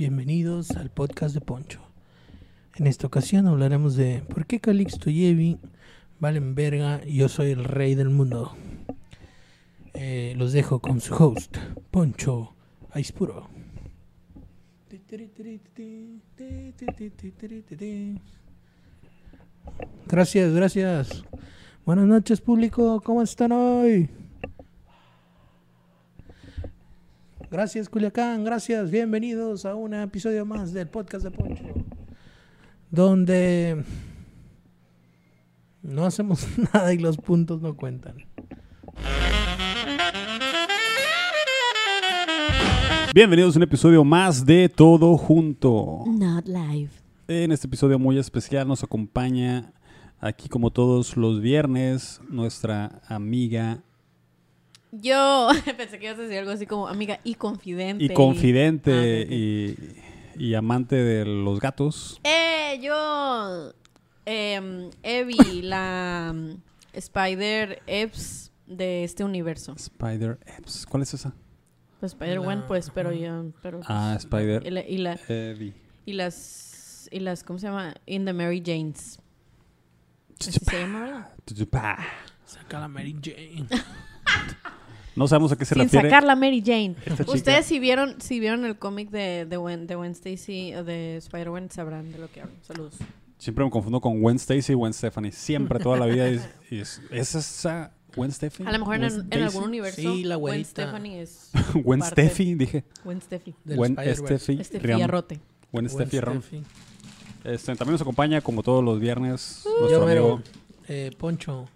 bienvenidos al podcast de Poncho. En esta ocasión hablaremos de por qué Calixto y Evi valen verga y yo soy el rey del mundo. Eh, los dejo con su host, Poncho Aispuro. Gracias, gracias. Buenas noches, público. ¿Cómo están hoy? Gracias, Culiacán. Gracias. Bienvenidos a un episodio más del podcast de Poncho. Donde no hacemos nada y los puntos no cuentan. Bienvenidos a un episodio más de Todo Junto. Not live. En este episodio muy especial nos acompaña aquí como todos los viernes nuestra amiga Yo pensé que ibas a decir algo así como amiga y confidente. y confidente Ah, y, y amante de los gatos. Eh, yo. em, Evie, la mm, Spider Eps de este universo. Spider Epps. ¿Cuál es esa? Pues Spider-Gwen, La- pues, pero ya. Pero, Ah, pues, Spider- Y, la- y, la- y las. Y las. ¿Cómo se llama? In the Mary Janes. Así se llama, ¿verdad? Saca la Mary Jane. No sabemos a qué se Sin refiere. sacar la Mary Jane. Ustedes si vieron, si vieron el cómic de, de, Gwen, de Gwen Stacy o de Spider-Gwen sabrán de lo que hablo. Saludos. Siempre me confundo con Gwen Stacy y Gwen Stephanie. Siempre, toda la vida. Es, y es, ¿es esa Gwen Steffi? A lo mejor en, algún universo Sí, la Gwen. Stephanie es Gwen Steffi, dije. Gwen Steffi. Gwen. Steffi. Steffi. Arrote. Gwen Steffi. Steffi. Este, también nos acompaña, como todos los viernes, Yo nuestro amigo eh, Poncho,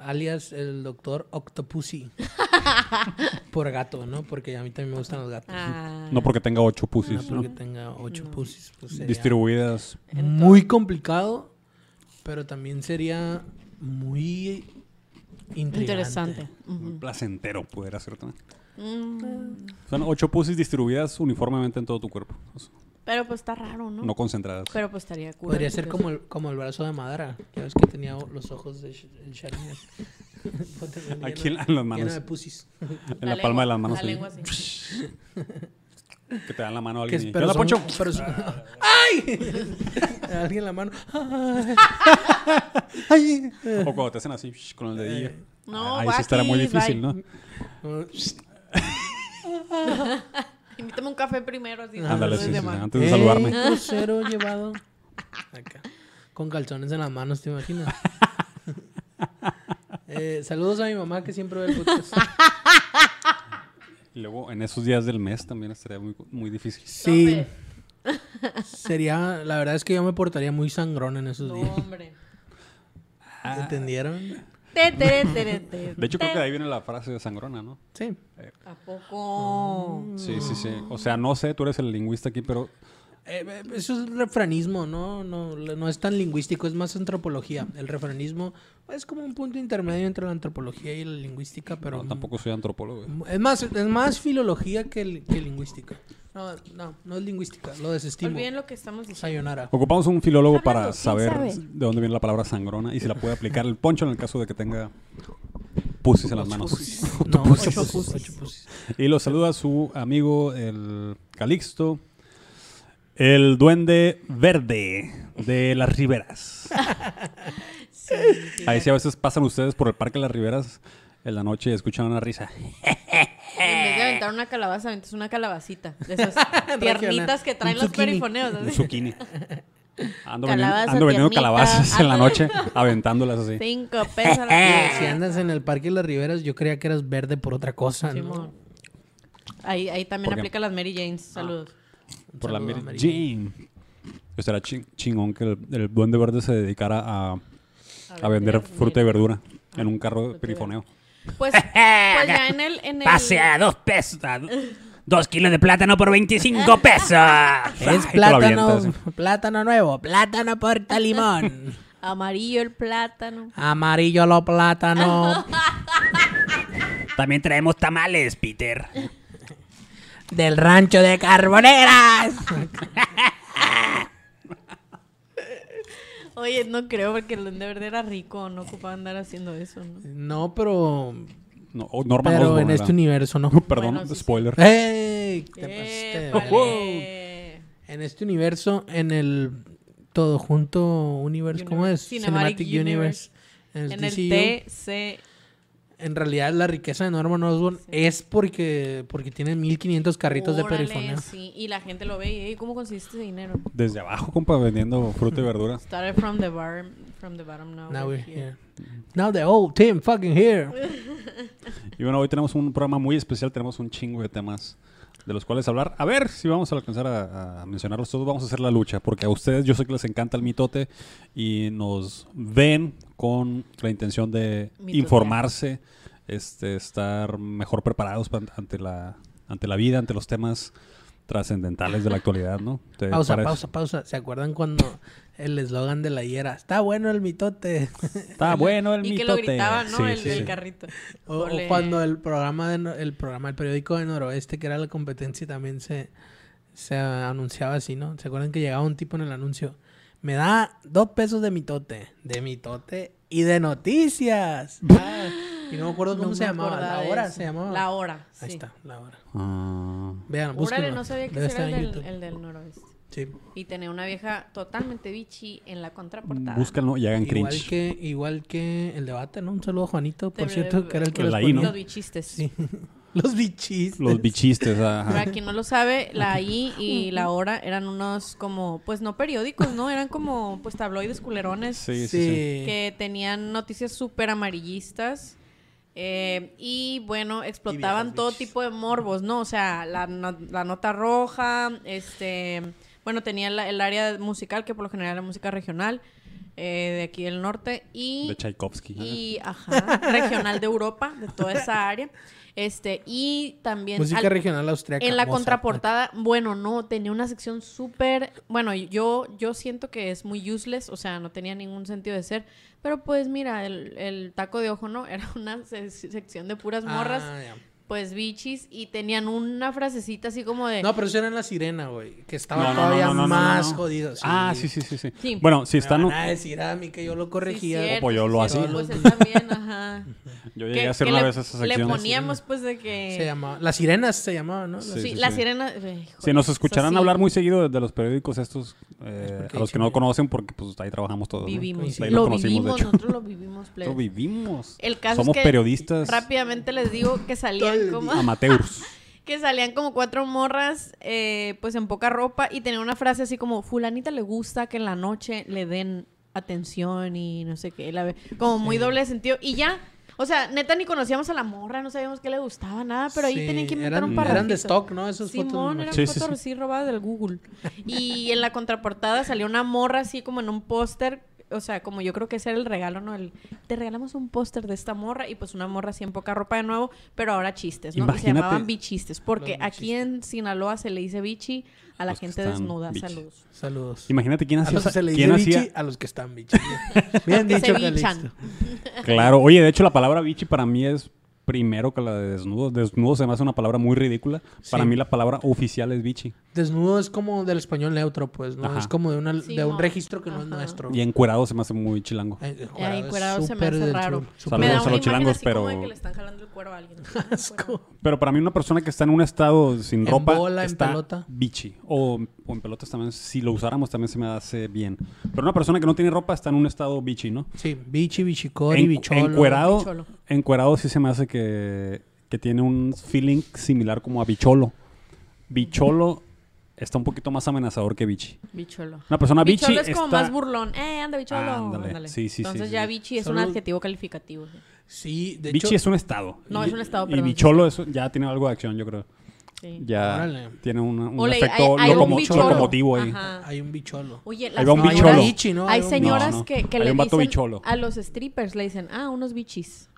alias el doctor Octopussy. Por gato, ¿no? Porque a mí también me gustan los gatos. Ah. No porque tenga ocho no pussies, porque ¿no? tenga ocho No. pussies. Pues Distribuidas. muy complicado, pero también sería muy intrigante. Interesante. Muy Ujú. placentero poder hacer también. Mm. Son ocho pussies distribuidas uniformemente en todo tu cuerpo. O sea, Pero pues está raro, ¿no? No concentradas. Pero pues estaría cool. Podría ser como el, como el brazo de Madara. Ya ves que tenía los ojos de Sharingan. Aquí en, la- en las Lleno manos. de pussies. En la, palma de las manos. La lengua así. Que te dan la mano a alguien. y, pero "¿Qué onda, son- Poncho?" pero son- ¡Ay! Alguien en la mano. ¡Ay! O cuando te hacen así shh, con el dedillo. No, Ahí sí estará muy difícil, bye. ¿no? Invítame un café primero. Así, Ándale, sí, antes de saludarme. Ey, crucero llevado. Acá. Con calzones en las manos, ¿te imaginas? Eh, saludos a mi mamá que siempre ve el podcast. Y luego en esos días del mes también estaría muy, muy difícil. Sí. Sería, la verdad es que yo me portaría muy sangrón en esos No, días. hombre. ¿Entendieron? De hecho, creo que de ahí viene la frase de sangrona, ¿no? Sí. ¿A poco? Sí, sí, sí. O sea, no sé, tú eres el lingüista aquí, pero Eh, eh, eso es refranismo, ¿no? ¿no? No es tan lingüístico, es más antropología. El refranismo es como un punto intermedio entre la antropología y la lingüística, pero no, tampoco soy antropólogo. güey. Es más, es más filología que, que lingüística. No, no, no es lingüística, lo desestimo. Olviden lo que estamos diciendo. Sayonara. Ocupamos un filólogo para ¿quién saber sabe? de dónde viene la palabra sangrona y si la puede aplicar el poncho en el caso de que tenga pusis en las manos. No, pusis. ocho pusis, ocho pusis. Y lo saluda su amigo el Calixto, el duende verde de las riberas. Sí, sí, Ahí sí a veces pasan ustedes por el parque de las riberas en la noche y escuchan una risa. En vez de aventar una calabaza, aventas una calabacita. De esas tiernitas que traen Un los zucchini. perifoneos. Un así. zucchini. Ando vendiendo, Calabaza, ando vendiendo tiernita, calabazas en la noche, aventándolas así. Cinco pesos a la Si andas en el Parque de las Riberas, yo creía que eras verde por otra cosa, ¿no? Simón. Ahí, ahí también ¿Por qué? aplica las Mary Janes. Saludos. Un Por la Mary Jane. Será chin- chingón que el, el duende verde se dedicara a, a vender fruta y verdura en un carro de perifoneo. Pues, pues ya en el... En el Pase a dos pesos. dos kilos de plátano por 25 pesos. Es plátano, plátano nuevo, plátano porta limón. Amarillo el plátano. Amarillo lo plátano. También traemos tamales, Peter. Del rancho de Carboneras. Oye, no creo porque el duende verde era rico. No ocupaba andar haciendo eso, ¿no? No, pero. No, oh, Norman Pero Osborn en era. este universo no. Perdón, Bueno, sí, sí. spoiler. ¡Ey! ¿Qué te Eh, pasaste? vale. En este universo, en el todo junto universo, ¿cómo es? Cinematic Universe. En el, En el DCU. En realidad la riqueza de Norman Osborn Sí. es porque porque tiene 1500 carritos de perifoneo. Sí, y la gente lo ve y "Ey, ¿cómo conseguiste ese dinero? Desde abajo, compa, vendiendo fruta y verdura. Started from the bar, from the bottom now. Now we're we're here. here. Now the whole team fucking here. Y bueno, hoy tenemos un programa muy especial, tenemos un chingo de temas de los cuales hablar. A ver si vamos a alcanzar a, a mencionarlos todos. Vamos a hacer la lucha, porque a ustedes yo sé que les encanta el mitote y nos ven con la intención de informarse, este, estar mejor preparados pa- ante la, ante la vida, ante los temas trascendentales de la actualidad, ¿no? ¿Te Pausa, parece? pausa, pausa. ¿Se acuerdan cuando el eslogan de la hiera? Está bueno el mitote. Está bueno el Y que mitote. lo gritaban, ¿no? Sí, el, sí, el sí. carrito. O, cuando el programa de no- el programa, el periódico de Noroeste, que era la competencia, también se, se anunciaba así, ¿no? ¿Se acuerdan que llegaba un tipo en el anuncio? Me da dos pesos de mitote, de mitote y de noticias. Ah, y no me acuerdo cómo No se llamaba. La de hora eso. se llamaba. La hora, sí. Ahí está, la hora. Ah. Vean, búsquenlo. Órale, no sabía que era el en del, YouTube. el del noroeste. Sí. Y tenía una vieja totalmente bichi en la contraportada. Búscanlo y hagan Igual cringe. que, igual que el debate, ¿no? Un saludo a Juanito, por De- cierto, que era el que los ahí, ¿no? bichistes. Sí. Los bichis. Los bichistes, ajá. Para quien no lo sabe, la I y la hora eran unos como, pues no periódicos, ¿no? Eran como, pues tabloides culerones Sí, sí, que tenían noticias súper amarillistas. eh, y bueno, explotaban todo tipo de morbos, ¿no? O sea, la, no- la nota roja, este, bueno, tenía la- el área musical, que por lo general era música regional, eh, de aquí del norte, y De Tchaikovsky. ajá. y ajá, regional de Europa, de toda esa área. Este, y también Música al- regional austriaca. en la Mozart, contraportada, bueno, no, tenía una sección súper, bueno, yo yo siento que es muy useless, o sea, no tenía ningún sentido de ser, pero pues mira, el, el taco de ojo, ¿no? Era una se- sección de puras Ah, morras, ya. Pues bichis, y tenían una frasecita así como de... No, pero eso era en la sirena, güey. Que estaba No, no, todavía no, no, no, más no. jodido. sí. Ah, sí, sí, sí, sí. Sí. Bueno, si Me están... van a decir a mí que yo lo Sí, corregía. cierto, pues yo sí, lo hacía. Pues él también, ajá. Yo llegué a hacer una le- vez esa Le sección. poníamos pues de que... se llamaba. Las sirenas se llamaba, ¿no? Sí, Sí, sí, la sí. sirena... eh, Si nos escucharan sí, hablar muy seguido de, los periódicos estos, eh, a los que no sí. conocen, porque pues ahí trabajamos todos. ¿no? Vivimos. Ahí Lo, conocimos, de vivimos, hecho. nosotros lo vivimos. Nosotros vivimos. El caso Somos es que periodistas rápidamente les digo que el salían como amateurs. que salían como cuatro morras eh, pues en poca ropa y tenía una frase así como fulanita le gusta que en la noche le den atención y no sé qué, la ve- como muy doble sentido y ya o sea, neta ni conocíamos a la morra, no sabíamos qué le gustaba, nada, pero ahí Sí, tenían que inventar eran, un par Eran de stock, ¿no? Esas Simón, fotos. eran Sí, sí, fotos sí. así robadas del Google. Y en la contraportada salió una morra así como en un póster. O sea, como yo creo que ese era el regalo, ¿no? El, te regalamos un póster de esta morra y pues una morra así en poca ropa de nuevo, pero ahora chistes, ¿no? Y se Imagínate- llamaban bichistes, porque aquí en Sinaloa se le dice bichi a la gente desnuda. bichi. Saludos. Saludos. Imagínate quién A hacía. los que se le quién dice bichi, hacía a los que están bichi. Bien Que se dicho. Claro, oye, de hecho la palabra bichi para mí es primero que la de desnudo. Desnudo se me hace una palabra muy ridícula. Para mí la palabra oficial es bichi. Desnudo es como del español neutro, pues, ¿no? Ajá. Es como de, una, de Simón. un registro que no es nuestro. Y encuerado se me hace muy chilango. Ay, Ay, encuerado se me hace raro. Saludos Me da a los chilangos, así como de pero- que le están jalando el cuero a alguien. asco. Pero para mí una persona que está en un estado sin En ropa bola, en está pelota. bichi. O, o en pelotas también, si lo usáramos también se me hace bien. Pero una persona que no tiene ropa está en un estado bichi, ¿no? Sí, bichi, bichicori, En- bicholo. encuerado, Bicholo. encuerado sí se me hace que, que tiene un feeling similar como a bicholo. Bicholo está un poquito más amenazador que bichi. Bicholo. Una persona bichi Bicholo es como está- más burlón. Eh, anda bicholo. Ándale. Ándale. Sí, sí, sí, Entonces sí, ya sí. bichi es Solo- un adjetivo calificativo. sí. Sí, de bichi hecho. es un estado. No, Y- es un estado, Y bicholo es- ya tiene algo de acción, yo creo. Sí. Ya Órale. tiene una- un Ole, efecto hay- hay un locomo- bicholo. locomotivo ahí. Ajá. Hay un bicholo. Oye, las va un No, hay bicholo. un bichi, ¿no? Hay un- señoras No, no. que, que Hay le un vato dicen bicholo. a los strippers, le dicen, ah, unos bichis.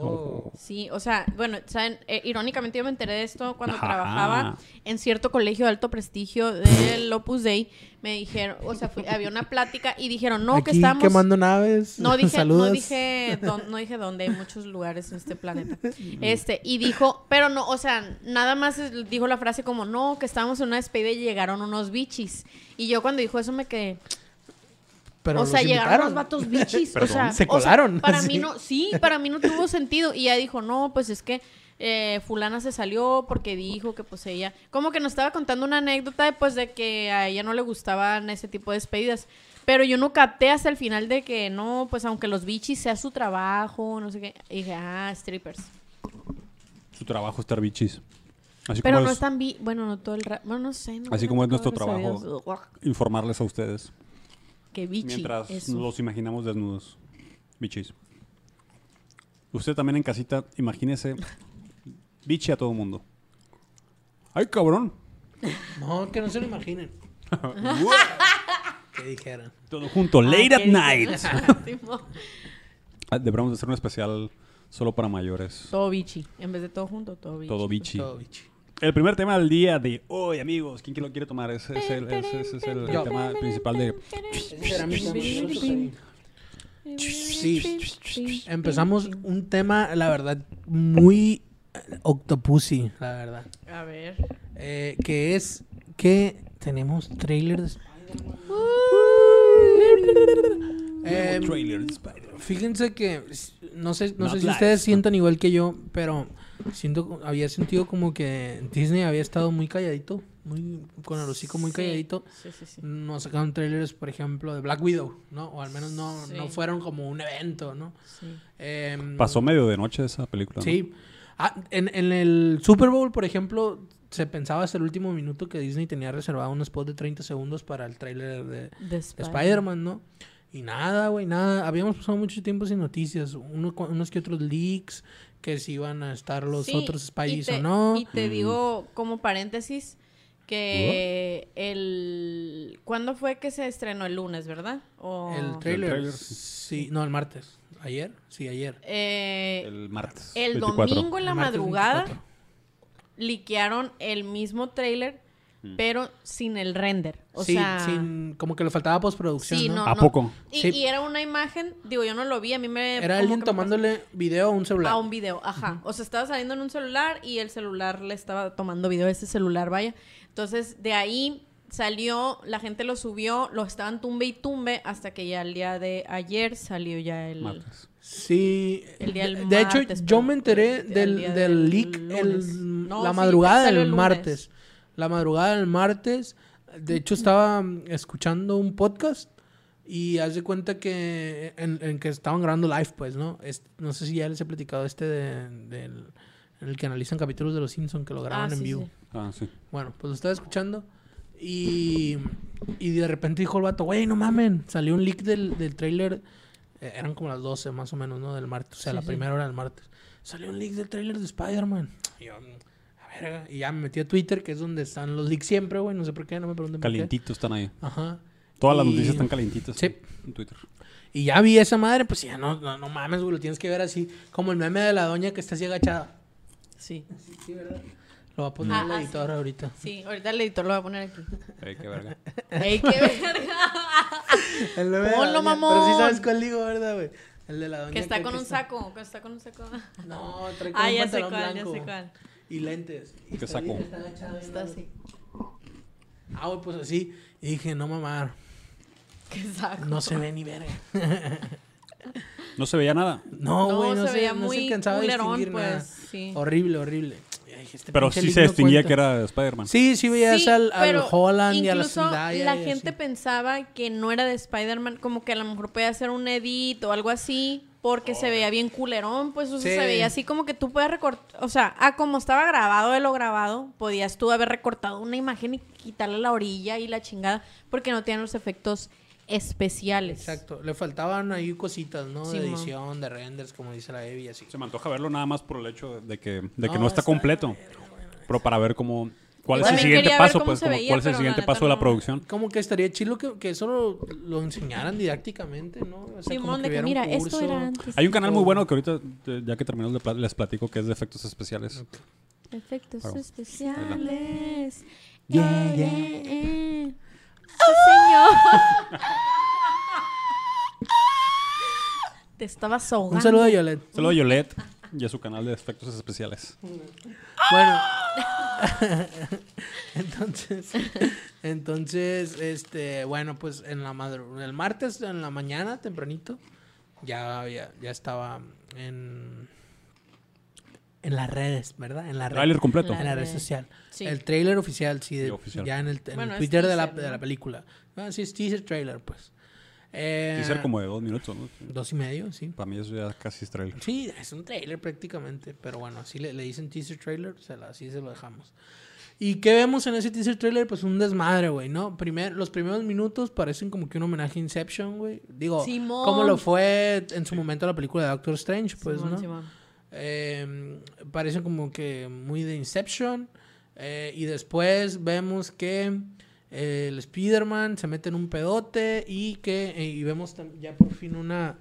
Oh. Sí, o sea, bueno, ¿saben? Eh, irónicamente yo me enteré de esto cuando Ajá. trabajaba en cierto colegio de alto prestigio del Opus Dei. Me dijeron, o sea, había una plática y dijeron, no, que estamos... quemando naves. No dije, no Saludos. dije, dón- no dije dónde, hay muchos lugares en este planeta. Este, y dijo, pero no, o sea, nada más dijo la frase como, no, que estábamos en una despedida y llegaron unos bichis. Y yo cuando dijo eso me quedé, Pero o los sea, llegaron invitaron. los vatos bichis. o sea, Se o sea, colaron, para sí. mí no, sí, para mí no tuvo sentido. Y ella dijo, no, pues es que eh, fulana se salió porque dijo que pues ella, como que nos estaba contando una anécdota de, pues de que a ella no le gustaban ese tipo de despedidas. Pero yo no capté hasta el final de que no, pues aunque los bichis sea su trabajo, no sé qué. Y dije, ah, strippers. Su trabajo es estar bichis. Así Pero como no es están bi, bueno, no todo el rato, bueno, no sé. No, Así como es nuestro trabajo. Informarles a ustedes. Que bichi. Mientras eso. los imaginamos desnudos. Bichis. Usted también en casita, imagínese bichi a todo mundo. ¡Ay, cabrón! No, que no se lo imaginen. que dijeran. Todo junto, Ah, late ¿qué at night. Ah, Deberíamos hacer un especial solo para mayores. todo bichi. En vez de todo junto, todo bichi. Todo bichi. Todo bichi. El primer tema del día de hoy, amigos. ¿Quién lo quiere tomar? Ese es el, ese- ese es el tema principal de... Sí. Empezamos un tema, la verdad, muy octopussy, la verdad. A ver. Eh, que es que tenemos trailers. Eh, trailer de Spider-Man. Fíjense que no sé, no Not sé si live. ustedes sientan igual que yo, pero siento había sentido como que Disney había estado muy calladito, muy con el hocico muy Sí, calladito. Sí, sí, sí. No sacaron trailers, por ejemplo, de Black Widow, ¿no? O al menos no, Sí. no fueron como un evento, ¿no? sí. Em, Pasó medio de noche esa película. ¿no? Sí. Ah, en, en el Super Bowl, por ejemplo, se pensaba hasta el último minuto que Disney tenía reservado un spot de 30 segundos para el tráiler de, De de Spider- Spider-Man, ¿no? Y nada, güey, nada. Habíamos pasado mucho tiempo sin noticias. Uno, unos que otros leaks, que si iban a estar los Sí, otros te- o no. Y te Mm. digo como paréntesis que el... ¿Cuándo fue que se estrenó? El lunes, ¿verdad? O... El trailer. tráiler, sí. no, el martes. ¿Ayer? Sí, ayer. Eh, El martes. el 24. domingo en la El madrugada 24. liquearon el mismo trailer, pero sin el render. O sí, sea... sin- como que le faltaba postproducción, Sí, ¿no? no, ¿A poco? Y, Sí. y era una imagen, digo, yo no lo vi, a mí me... Era alguien que me tomándole video a un celular. A un video, ajá. O sea, estaba saliendo en un celular y el celular le estaba tomando video a ese celular, vaya. Entonces, de ahí salió, la gente lo subió, lo estaban tumbe y tumbe hasta que ya el día de ayer salió ya el... Martes. Sí, El día del de hecho yo me enteré el del, del del leak lunes. el- No, la sí, madrugada del el lunes. martes. La madrugada del martes. De hecho estaba escuchando un podcast y haz de cuenta que en, en que estaban grabando live, pues, ¿no? Es- no sé si ya les he platicado este de- del en el que analizan capítulos de Los Simpsons que lo graban Ah, en sí, vivo. sí. Ah, sí. Bueno, pues lo estaba escuchando. Y, y de repente dijo el vato, güey, no mamen. Salió un leak del, del trailer. eh, eran como las 12 más o menos, ¿no? Del martes. O sea, Sí, la sí. primera hora del martes. Salió un leak del trailer de Spider-Man. Y yo, a ver, y ya me metí a Twitter, que es donde están los leaks siempre, güey. No sé por qué, no me pregunten por qué. Calientitos están ahí. Ajá. Todas las Y- noticias están calientitas Sí. en Twitter. Y ya vi esa madre, pues ya no, no, no mames, güey. Lo tienes que ver así. Como el meme de la doña que está así agachada. Sí. Sí, ¿verdad? Lo va a poner Ah, el ah, editor ahorita. Sí, ahorita el editor lo va a poner aquí. Ey, qué verga. ¡Ey, qué verga! Ponlo, mamón. Pero sí sabes cuál digo, ¿verdad, güey? El de la doña. Que está que- con que un está- saco, que está con un saco. No, trae como Ah, un ya sé cuál, ya sé cuál. Y lentes. Y ¿Qué está saco? ahí- está agachado Está así. Ah, güey, pues así. Y dije, no mamar, ¿Qué saco? no se ve ni verga. No se veía nada. No, No, güey, no, se se, veía no se muy alcanzaba a culerón, distinguir nada. pues, sí. Horrible, horrible. Este Pero sí se no distinguía cuenta. que era Spider-Man. Sí, sí veías Sí, al, al Holland y a la incluso Zendaya. la gente así. pensaba que no era de Spider-Man, como que a lo mejor podía hacer un edit o algo así, porque se veía bien culerón, pues o sea, Sí. se veía así como que tú puedes recortar, o sea, a como estaba grabado de lo grabado, podías tú haber recortado una imagen y quitarle la orilla y la chingada, porque no tenían los efectos especiales. Exacto. Le faltaban ahí cositas, ¿no? de Sí, edición, de renders, como dice la Evi, así. Se me antoja verlo nada más por el hecho de que, de que No, no, está está completo. Pero para ver cómo... ¿Cuál es el siguiente paso? Pues, ¿cuál es el siguiente paso de la producción? Como que estaría chido que, que eso lo, lo enseñaran didácticamente, ¿no? O sea, como Simón, de que un mira, esto era antes. Hay un canal muy bueno que ahorita, ya que terminamos, les platico que es de efectos especiales. Efectos Claro. especiales. Yeah, yeah. Sí, señor. Te estabas ahogando. Un saludo a Yolette. Saludo a Yolette y a su canal de efectos especiales. Bueno. entonces, entonces, este, bueno, pues en la madru el martes en la mañana, tempranito, ya, ya, ya estaba en, en las redes, ¿verdad? En la red. Trailer completo. En la red social. Sí. El trailer oficial, sí, de- Sí, oficial. ya en el, en Bueno, Twitter de, la, de la película. Ah, sí, es teaser trailer, pues. Eh, Teaser como de dos minutos, ¿no? Dos y medio, sí. Para mí eso ya casi es trailer. Sí, es un trailer prácticamente, pero bueno, así le, le dicen teaser trailer, así se lo dejamos. ¿Y qué vemos en ese teaser trailer? Pues un desmadre, güey, ¿no? Primer, los primeros minutos parecen como que un homenaje a Inception, güey. Digo, Simón. como lo fue en su momento la película de Doctor Strange, pues, Simón, ¿no? Simón. Eh, parecen como que muy de Inception. eh, y después vemos que eh, el Spider-Man se mete en un pedote y que eh, y vemos ya por fin una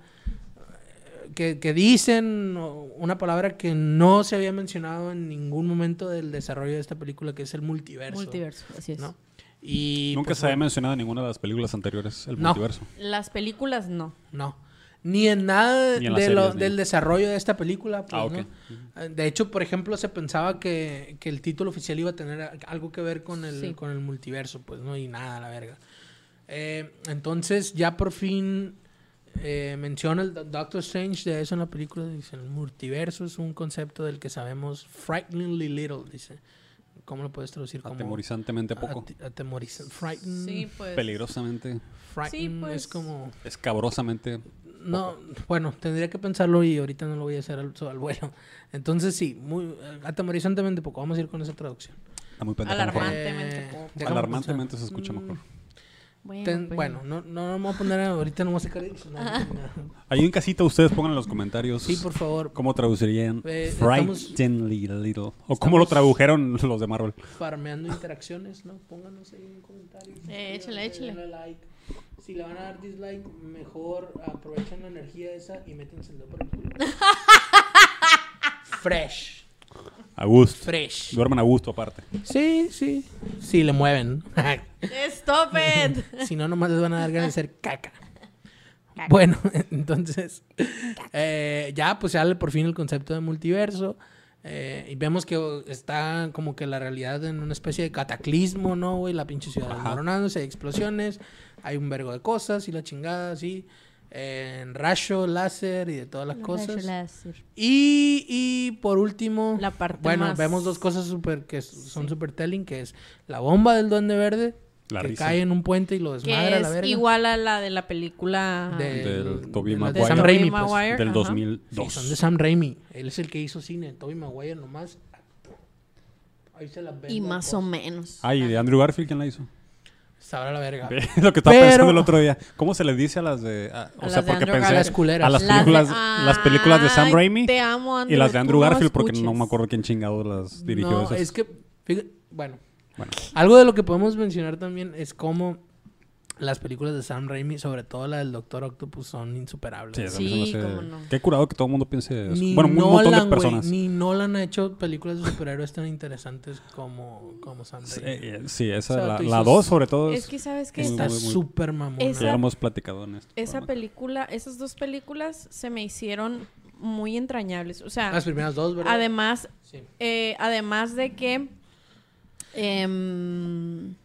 eh, que, que dicen una palabra que no se había mencionado en ningún momento del desarrollo de esta película que es el multiverso. Multiverso, así es. ¿no? Y Nunca pues, se había mencionado en ninguna de las películas anteriores el No. multiverso. Las películas no. No. Ni en nada Ni en las de lo- series, del desarrollo de esta película. pues, Ah. ¿no? De hecho, por ejemplo, se pensaba que, que el título oficial iba a tener algo que ver con el, Sí. con el multiverso, pues, ¿no? Y nada, la verga. Eh, entonces, ya por fin eh, menciona el Do- Doctor Strange de eso en la película. Dice, el multiverso es un concepto del que sabemos frighteningly little, dice. ¿Cómo lo puedes traducir? Como Atemorizantemente poco. ati- atemoriza- frighten- Sí, pues. Peligrosamente, frighten Sí, pues. es como... escabrosamente. No, bueno, tendría que pensarlo y ahorita no lo voy a hacer al, al vuelo. Entonces sí, muy atemorizantemente poco. Vamos a ir con esa traducción. Está muy. Alarmante. Alarmantemente Eh, poco. Alarmantemente pensar. se escucha Mm, mejor. Bueno, ten- pues. bueno, no, no, no me voy a poner ahorita, no voy a sacar el diccionario. Ahí en casita ustedes pongan en los comentarios Sí, por favor. cómo traducirían Eh, little. O cómo lo tradujeron los de Marvel. Farmeando interacciones, ¿no? Pónganos ahí un comentario. Eh, échale, échale. denle like. Si le van a dar dislike, mejor aprovechen la energía esa y métanse el dedo por el culo. Fresh. A gusto. Fresh. Duerman a gusto aparte. Sí, sí. Sí, le mueven. Stop it. si no, nomás les van a dar ganas de hacer caca. Bueno, entonces, eh, ya pues sale por fin el concepto de multiverso. eh, y vemos que está como que la realidad en una especie de cataclismo, ¿no, güey? La pinche ciudad desmoronándose, hay explosiones, hay un vergo de cosas y la chingada, así. en rayo, láser y de todas las cosas. Y, y por último, La parte bueno, más- vemos dos cosas super que son super telling, que es la bomba del Duende Verde, La que risa. cae en un puente y lo Que desmadra a la verga. igual a la de la película Del Tobey de la- de Maguire. Sam Raimi, pues. Maguire, Del ajá. 2002. Sí, son de Sam Raimi. Él es el que hizo cine. Tobey Maguire nomás. Ahí se la Y más pues. o menos. Ah, y de Andrew Garfield, ¿quién la hizo? Sabrá la verga. Lo que estaba Pero- pensando el otro día. ¿Cómo se les dice a las de.? a- o A sea, porque Andrew pensé. A las culeras. A las Las de- películas, las películas de Sam Raimi Te amo, y las de Andrew tú no Garfield, porque no me acuerdo quién chingado las dirigió no, esas. es que, fíjate, bueno, Bueno, algo de lo que podemos mencionar también es cómo las películas de Sam Raimi, sobre todo la del Doctor Octopus, son insuperables. sí, Sí, hace- cómo no. Qué curado que todo el mundo piense eso. Ni Bueno, un montón de Nolan, personas. ni Nolan ha hecho películas de superhéroes tan interesantes como, como Sam Sí, Raimi. eh, sí, esa, O sea, la, tú la dices- dos sobre todo. Es que, ¿sabes qué? muy, Está súper mamona. Esa- hemos platicado en esto. Esa película, esas dos películas se me hicieron muy entrañables. O sea, Las primeras dos, ¿verdad? además, Sí. eh, además de que, em,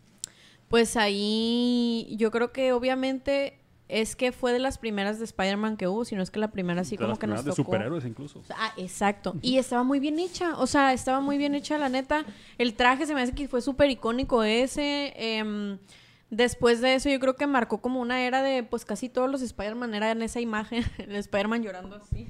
pues ahí yo creo que obviamente es que fue de las primeras de Spider-Man que hubo, sino es que la primera así De como las que nos primeras de tocó. superhéroes incluso. Ah, exacto. Y estaba muy bien hecha. O sea, estaba muy bien hecha, la neta. El traje se me hace que fue súper icónico ese. em, después de eso, yo creo que marcó como una era de, pues casi todos los Spider-Man eran esa imagen. El Spider-Man llorando así.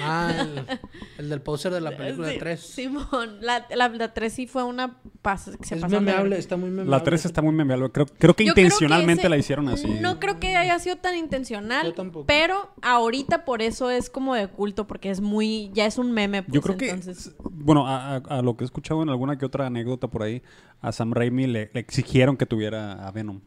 Ah, el, el del póster de la película Sí, de 3. Simón. La, la, la 3 sí fue una pas que se es memeable, está muy memeable. La 3 está muy memeable. Creo, creo que Yo creo que intencionalmente ese- la hicieron así. No creo que haya sido tan intencional. Yo tampoco. Pero ahorita por eso es como de culto, porque es muy. Ya es un meme. Pues, Yo creo que, entonces. bueno, a, a- a lo que he escuchado en alguna que otra anécdota por ahí, a Sam Raimi le, le exigieron que tuviera a Venom,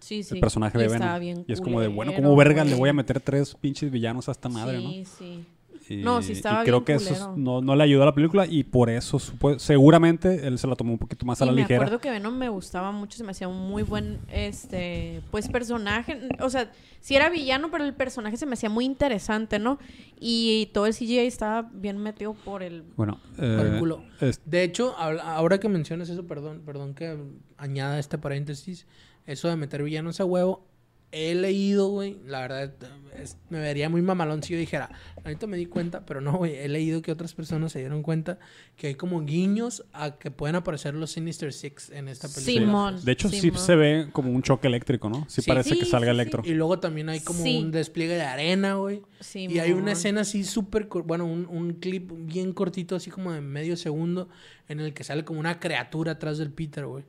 Sí, sí. el personaje Y de Venom. bien y es como de, bueno, como verga le voy a meter tres pinches villanos a esta madre, sí, sí. ¿no? Y, No, sí estaba y creo bien que eso no, no le ayudó a la película y por eso supo- seguramente él se la tomó un poquito más a Y la me ligera. acuerdo que Venom me gustaba mucho, se me hacía un muy buen, este, pues personaje. O sea, sí era villano, pero el personaje se me hacía muy interesante, ¿no? Y todo el CGI estaba bien metido por el... Bueno, Por el eh, culo. es- De hecho, ahora que mencionas eso, perdón, perdón que añada este paréntesis, eso de meter villanos a huevo, he leído, güey, la verdad, es- me vería muy mamalón si yo dijera, ahorita me di cuenta, pero no, güey, he leído que otras personas se dieron cuenta que hay como guiños a que pueden aparecer los Sinister Six en esta película. Simón. De hecho, sí se ve como un choque eléctrico, ¿no? Sí, Sí. parece que salga sí, sí. electro. Y luego también hay como Sí. un despliegue de arena, güey. Y hay una escena así súper, bueno, un, un clip bien cortito, así como de medio segundo, en el que sale como una criatura atrás del Peter, güey.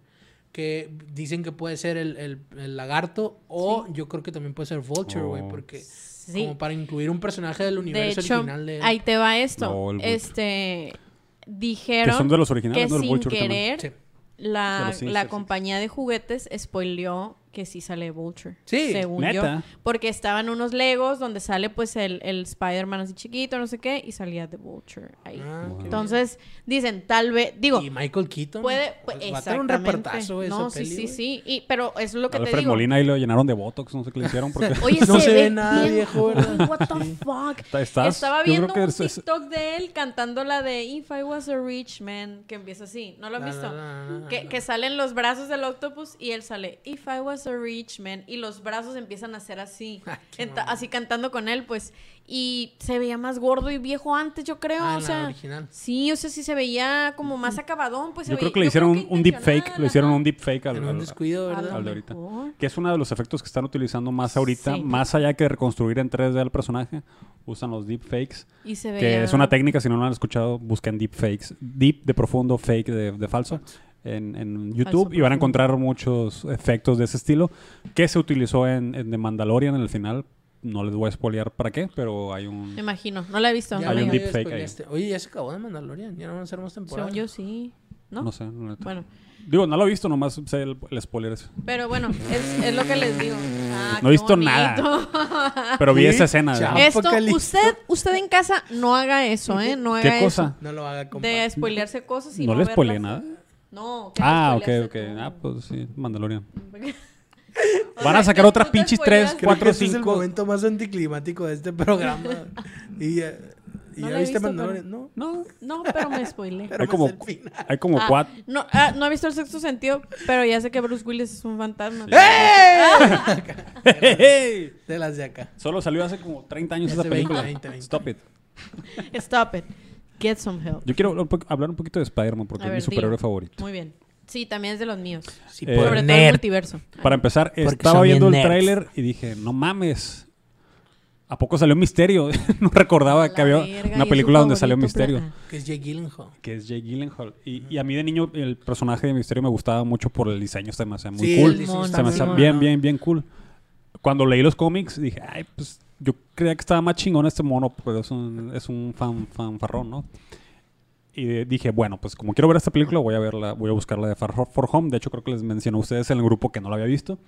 Que dicen que puede ser el, el- el lagarto o yo creo que también puede ser Vulture, güey, Oh. porque Sí. como para incluir un personaje del De universo hecho, original de él. ahí te va esto. No, el Vulture. este Que dijeron son de los que originales, ¿no? El sin querer Sí. De la, la compañía de juguetes spoileó que sí sale Vulture. Sí. Según ¿Neta? yo. Porque estaban unos Legos donde sale pues el, el Spider-Man así chiquito, no sé qué, y salía The Vulture ahí. Ah, qué Entonces, dicen, tal vez, digo, Y Michael Keaton. puede, pues, va a tener un repartazo, güey, No, esa sí, peli, sí, sí. Y, pero eso es lo que te Alfred digo. Molina ahí lo llenaron de Botox, no sé qué le hicieron porque... Oye, No se ve ve nada, viejo, What the fuck. Estás- Estaba viendo un es- TikTok de él cantando la de If I Was a Rich Man, que empieza así. ¿No lo han La, visto? Que, que salen los brazos del octopus y él sale If I Was a Rich Man y los brazos empiezan a hacer así. Así cantando con él, pues. Y se veía más gordo y viejo antes, yo creo. Ah, o sea, original. sí, o sea, sí se veía como más acabadón, pues se Yo creo veía- que le hicieron un, un deep fake, intencional, le hicieron un deep fake al, al- descuido, ¿verdad? al de ahorita. Que es uno de los efectos que están utilizando más ahorita, Sí. más allá que reconstruir en 3D al personaje, usan los deep fakes, Y se veía... que es una técnica, si no lo han escuchado, busquen deep fakes, deep de profundo, fake de, de falso, en, en YouTube y van a encontrar muchos efectos de ese estilo que se utilizó en, en The Mandalorian en el final. No les voy a spoilear para qué, pero hay un... Me imagino, no la he visto. Ya, Hay no un la he ya deep visto. fake ahí. Oye, ya se acabó de Mandalorian. Ya no van a ser más temporadas. Según yo sí. ¿No? No sé, neta. Bueno, Digo, no lo he visto, nomás sé el, el spoiler ese. pero bueno, es, es lo que les digo. Ah, No he visto bonito. nada. Pero vi Sí, esa escena. ¿no? Esto, usted, usted en casa no haga eso, ¿eh? No haga ¿Qué cosa? No lo haga, eso. compa. De spoilearse cosas y No no, le spoileé nada. No, que Ah, no ok, ok. tú. Ah, pues sí, Mandalorian. Van a sacar otras pinches spoileas- tres, Creo cuatro, que este es el cinco. momento más anticlimático de este programa. y ya, y No ya viste visto, Mandalorian, ¿no? No, No, pero me spoileé. Pero Hay como- hay como Ah, cuatro. No, ah, no he visto el sexto sentido, pero ya sé que Bruce Willis es un fantasma. ¡Eh! De las de acá. Solo salió hace como 30 años esa película. 20, 20. Stop it. Stop it. Get some help. Yo quiero hablar un poquito de Spider-Man porque A es mi superhéroe favorito. Muy bien. Sí, también es de los míos. Sí, Eh, Sobre todo el multiverso. Para empezar, Porque estaba viendo el tráiler y dije, no mames. ¿A poco salió Misterio? no recordaba que había verga, una película donde salió Misterio. Que es Jake Gyllenhaal. Que es Jake Gyllenhaal. Y, y a mí de niño el personaje de Misterio me gustaba mucho por el diseño. Se me hacía muy Sí, cool. Se me muy hacía bien, bien, bien cool. Cuando leí los cómics dije, ay, pues yo creía que estaba más chingón este mono, pero es un, es un fan, fanfarrón, ¿no? Y eh, dije, bueno, pues como quiero ver esta película, voy a verla, voy a buscarla de Far For Home. De hecho, creo que les mencioné a ustedes en el grupo que no la había visto.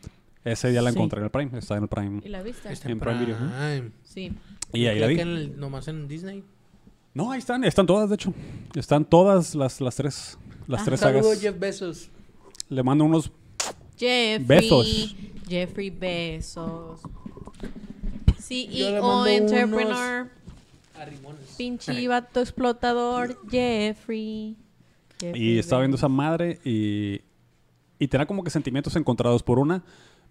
Ese día la Sí. encontré en el Prime, está en el Prime. ¿Y la viste? Está En Prime Video, ¿no? Prime. Sí. Y ahí la vi. que en el- nomás en Disney. No, ahí están, están todas, de hecho. Están todas las, las tres, las Ah. tres sagas. Jeff Bezos. Le mando unos Jeffrey. Besos. Jeffrey Besos. Yo le CEO, mando entrepreneur, pinche vato explotador, Jeffrey. Jeffrey Y estaba viendo esa madre y, y tenía como que sentimientos encontrados. Por una,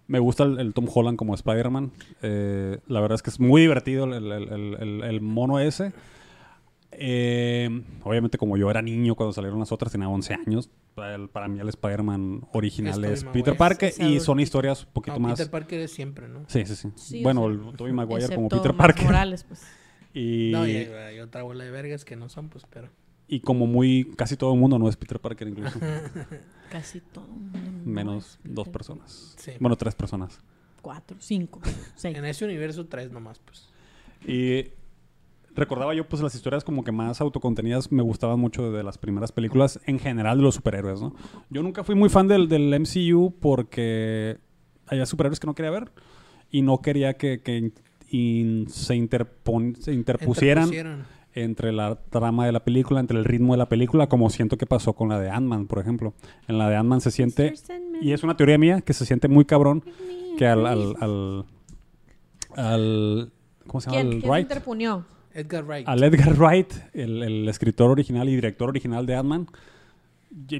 me gusta el, el Tom Holland como Spider-Man. Eh, la verdad es que es muy divertido el, el- el- el- el mono ese. Eh, obviamente como yo era niño cuando salieron las otras, tenía 11 años. Para, el- para mí el Spider-Man original es. Peter Parker y son historias un poquito No, más... Peter Parker es siempre, ¿no? Sí, sí, sí. Sí, o bueno, sea, el Tobey Maguire como Peter Parker. Morales, pues. Y, No, y hay, hay otra bola de vergas que no son, pues, pero. y como muy... Casi todo el mundo no es Peter Parker incluso. Casi todo. el mundo no menos dos personas. Sí. Bueno, tres personas. Cuatro, cinco, seis. En ese universo, tres nomás, pues. Y recordaba yo, pues, las historias como que más autocontenidas me gustaban mucho de las primeras películas en general de los superhéroes, ¿no? Yo nunca fui muy fan del, del MCU porque había superhéroes que no quería ver y no quería que, que in- in- se, interpon- se interpusieran entre la trama de la película, entre el ritmo de la película, como siento que pasó con la de Ant-Man, por ejemplo. En la de Ant-Man se siente, y es una teoría mía, que se siente muy cabrón que al, al, al, al- ¿cómo se llama? ¿Quién, Al quién se Wright, Edgar Wright. al Edgar Wright, el, el escritor original y director original de Ant-Man,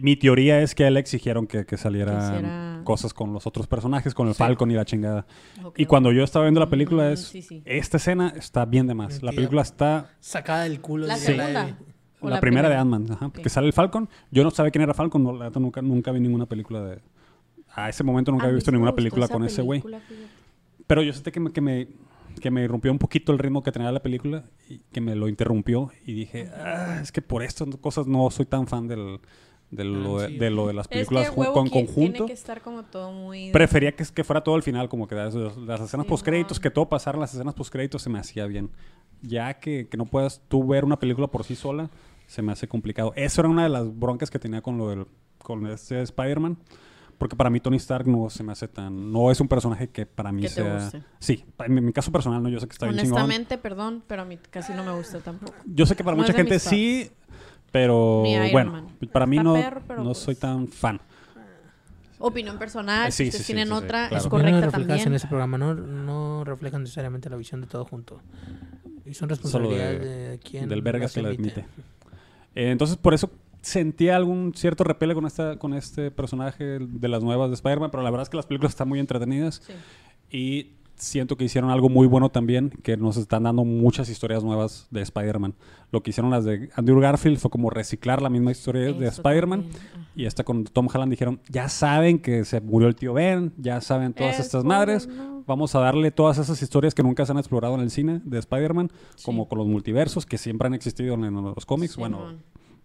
mi teoría es que a él exigieron que, que salieran cosas con los otros personajes, con el Falcon y la chingada. Ok, Y cuando yo estaba viendo la película Mm, es, sí, sí. esta escena está bien de más. La película está Sacada del culo. La de segunda. ¿O la, la primera, de? Ant-Man, ajá, Ok. sale el Falcon. Yo no sabía quién era Falcon, no, nunca, nunca vi ninguna película de... A ese momento nunca A había visto ninguna película con ese güey. Pero yo sentí que me, que, me, que me rompió un poquito el ritmo que tenía la película y que me lo interrumpió y dije, "Ah, es que por estas cosas no soy tan fan del, de, lo, Ah, de, sí. de lo de las Es que películas ju- huevo con que tiene conjunto. que estar como todo muy... Prefería que, que fuera todo al final, como que las, las escenas Sí, postcréditos, no. que todo pasara en las escenas postcréditos se me hacía bien. Ya que, que no puedas tú ver una película por sí sola, se me hace complicado. Eso era una de las broncas que tenía con lo del con este Spider-Man. Porque para mí Tony Stark no se me hace tan... No es un personaje que para mí Que te sea... guste. Sí, en mi, mi caso personal, no, yo sé que está bien chingón. Honestamente, perdón, pero a mí casi no me gusta tampoco. Yo sé que para no mucha gente sí, pero bueno, Man. para mí no, perro, no pues- soy tan fan. Opinión personal, Eh, sí, si ustedes sí, sí, tienen sí, sí, otra, claro. es correcta opiniones reflejadas en también. este programa no, no reflejan necesariamente la visión de todo junto. Y son responsabilidades de- de, quien del vergas que la admite. Eh, entonces, por eso sentía algún cierto repele con, esta, con este personaje de las nuevas de Spider-Man, pero la verdad es que las películas están muy entretenidas Sí. y siento que hicieron algo muy bueno también, que nos están dando muchas historias nuevas de Spider-Man. Lo que hicieron las de Andrew Garfield fue como reciclar la misma historia de Spider-Man. Y esta con Tom Holland dijeron, ya saben que se murió el tío Ben, ya saben todas estas madres. no. Vamos a darle todas esas historias que nunca se han explorado en el cine de Spider-Man, Sí. como con los multiversos que siempre han existido en, los cómics, bueno,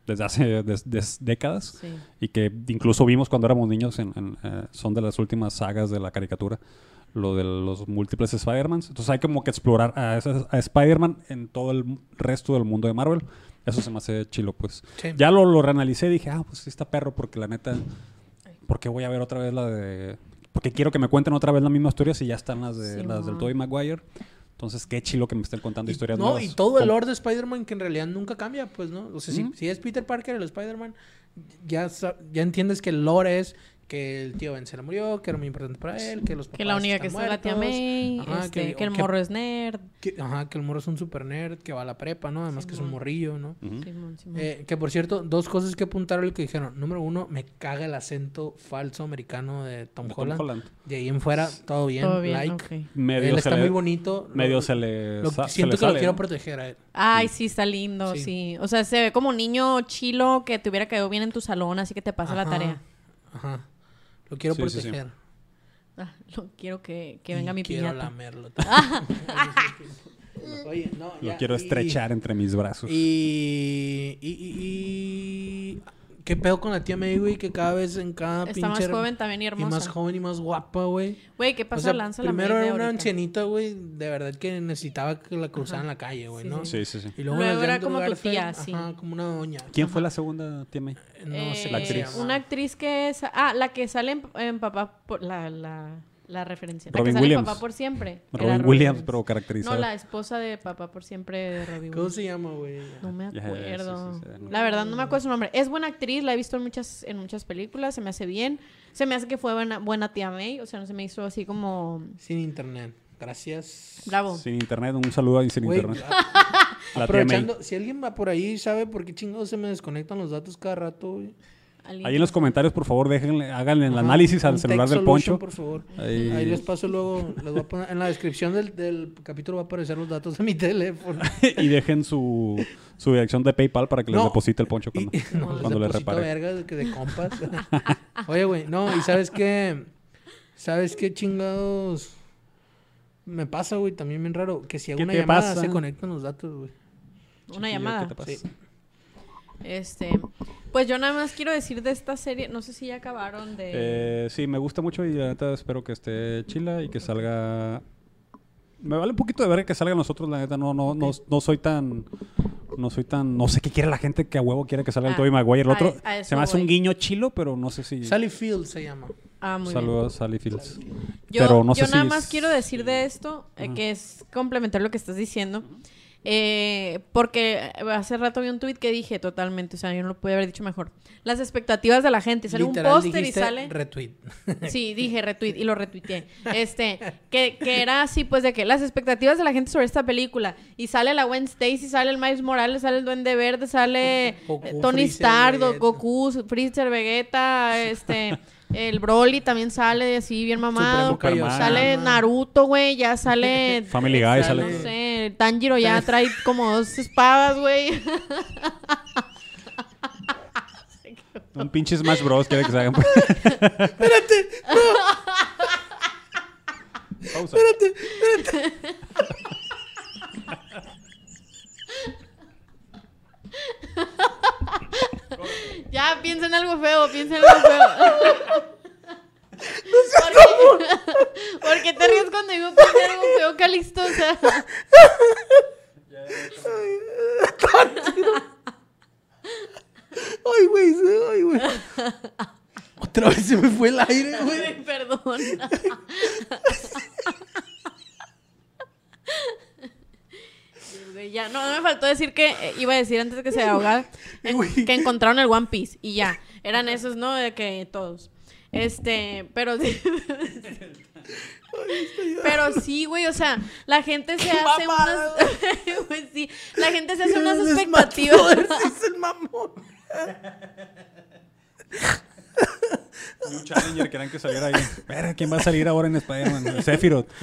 desde hace des- des- décadas. sí. Y que incluso vimos cuando éramos niños, en, en, eh, son de las últimas sagas de la caricatura, lo de los múltiples Spider-Mans. Entonces hay como que explorar a, a Spider-Man en todo el resto del mundo de Marvel. Eso se me hace chilo, pues. Sí. Ya lo, lo reanalicé y dije, ah, pues sí está perro, porque la neta, ¿por qué voy a ver otra vez la de...? Porque quiero que me cuenten otra vez la misma historia si ya están las, de, Sí, las del. Tobey Maguire. Entonces, qué chilo que me estén contando Y- historias no, nuevas. y todo el lore de Spider-Man que en realidad nunca cambia, pues, ¿no? O sea, si- si, es Peter Parker el Spider-Man, ya, ya entiendes que el lore es que el tío Ben se le murió, que era muy importante para él, que los papás Que la única que está es la tía May, Ajá, este, que- que, el que- morro es nerd. que, ajá, que el morro es un super nerd, que va a la prepa, ¿no? Además que es un morrillo, ¿no? Ujú. Simón, Simón. Eh, que por cierto, dos cosas que apuntaron el que dijeron. Número uno, me caga el acento falso americano de Tom, De Tom Holland. Holland. De ahí en fuera, todo bien, Todo bien, like. ok. Medio Él se está le- muy bonito. Medio Lo- se le, lo- sa- se siento le que lo quiero ¿no? proteger a él. Ay, sí, está lindo, Sí. sí. O sea, se ve como un niño chilo que te hubiera quedado bien en tu salón, así que te pasa la tarea. Ajá. Lo quiero Sí, sí, sí. proteger. Ah, lo quiero que, que Y venga mi quiero piñata. lamerlo. Oye, no, Lo ya, quiero y- estrechar entre mis brazos. Y, y, y, y- ¿Qué pedo con la tía May, güey? Que cada vez en cada Está más joven también y Y más hermosa. joven y más guapa, güey. Güey, ¿qué O pasa? sea, Lanza la primero era una ancianita, güey, de verdad que necesitaba que la cruzaran en la calle, güey, Sí, ¿no? Sí, sí, sí. Y luego, era como tu tía, sí. Ajá, como una doña. ¿Quién fue la segunda tía May? No sé Eh, La cómo se actriz. llama. Una actriz que es... Ah, la que sale en, en Papá... Por, la, la, la referencia. La Robin que sale Williams. Papá por Siempre. Robin Williams, pero caracterizada. No, la esposa de Papá por Siempre de Robin ¿Cómo Williams. se llama, güey? No me sí, acuerdo. sí, sí, no. La verdad no me acuerdo su nombre. Es buena actriz, la he visto en muchas, en muchas películas, se me hace bien. Se me hace que fue buena, buena tía May, o sea, no se me hizo así como... Sin internet. Gracias. Bravo. Sin internet, un saludo ahí sin internet. a- La tía May. aprovechando, si alguien va por ahí sabe por qué chingados se me desconectan los datos cada rato, güey. Alguien- Ahí en los comentarios, por favor, déjenle, háganle el Ajá, análisis al celular del solution, Poncho. por favor. Ahí- Ahí les paso luego, les voy a poner, en la descripción del, del capítulo va a aparecer los datos de mi teléfono. y dejen su, su dirección de PayPal para que les No. deposite el Poncho Y, cuando, no, les cuando le deposito repare. vergas de, compas. Oye, güey, no, y sabes qué, sabes qué chingados me pasa, güey, también bien raro, que si hago ¿Qué una llamada pasa? se conectan los datos, güey. Una Chiquillo, llamada. ¿qué te pasa? Sí. Este, pues yo nada más quiero decir de esta serie, no sé si ya acabaron de... Eh, sí, me gusta mucho y la neta espero que esté chila y que salga... Me vale un poquito de ver que salga nosotros, la neta, no, no, no, no soy tan... No soy tan... No sé qué quiere la gente que a huevo quiere que salga el Ah, Tobey Maguire. El otro a se me hace un guiño chilo, pero no sé si... Sally Field se llama. ah, muy bien. Saludos, Sally Fields. Yo, Pero no sé yo si nada es- más quiero decir de esto, eh, que es complementar lo que estás diciendo, Eh, porque hace rato vi un tweet que dije totalmente, o sea, yo no lo pude haber dicho mejor. Las expectativas de la gente. Sale un póster y sale. Retweet. Sí, dije retweet y lo retuiteé. Este, que, que era así, pues, de que las expectativas de la gente sobre esta película. Y sale la Gwen Stacy, sale el Miles Morales, sale el Duende Verde, sale Goku, eh, Tony Freezer, Stark, Vegeta. Goku, Freezer, Vegeta, este, el Broly también sale así bien mamado. Sale Naruto, güey, ya sale... Family Guy Sale- sale. No sé, Tanjiro ya trae como dos espadas, güey. Un pinche Smash Bros. quiere que se hagan. Espérate, Pausa. espérate. Ya, piensa en algo feo, piensa en algo feo. ¿Por qué? ¿Por qué te ríes cuando digo en algo feo, Calixto? O sea, Ay, güey, ay, güey. Otra vez se me fue el aire, güey. Perdón. Ya, no, no me faltó decir que eh, iba a decir antes de que se ahogara en- que encontraron el One Piece y ya, eran esos, ¿no? De que todos. Este, pero sí. Pero sí, güey, o sea, la gente se hace mamada, unas Güey, sí, la gente se hace unas expectativas. Es el mamón. New Challenger, querían que saliera ahí. Verga, ¿quién va a salir ahora en Spider-Man? Sephiroth.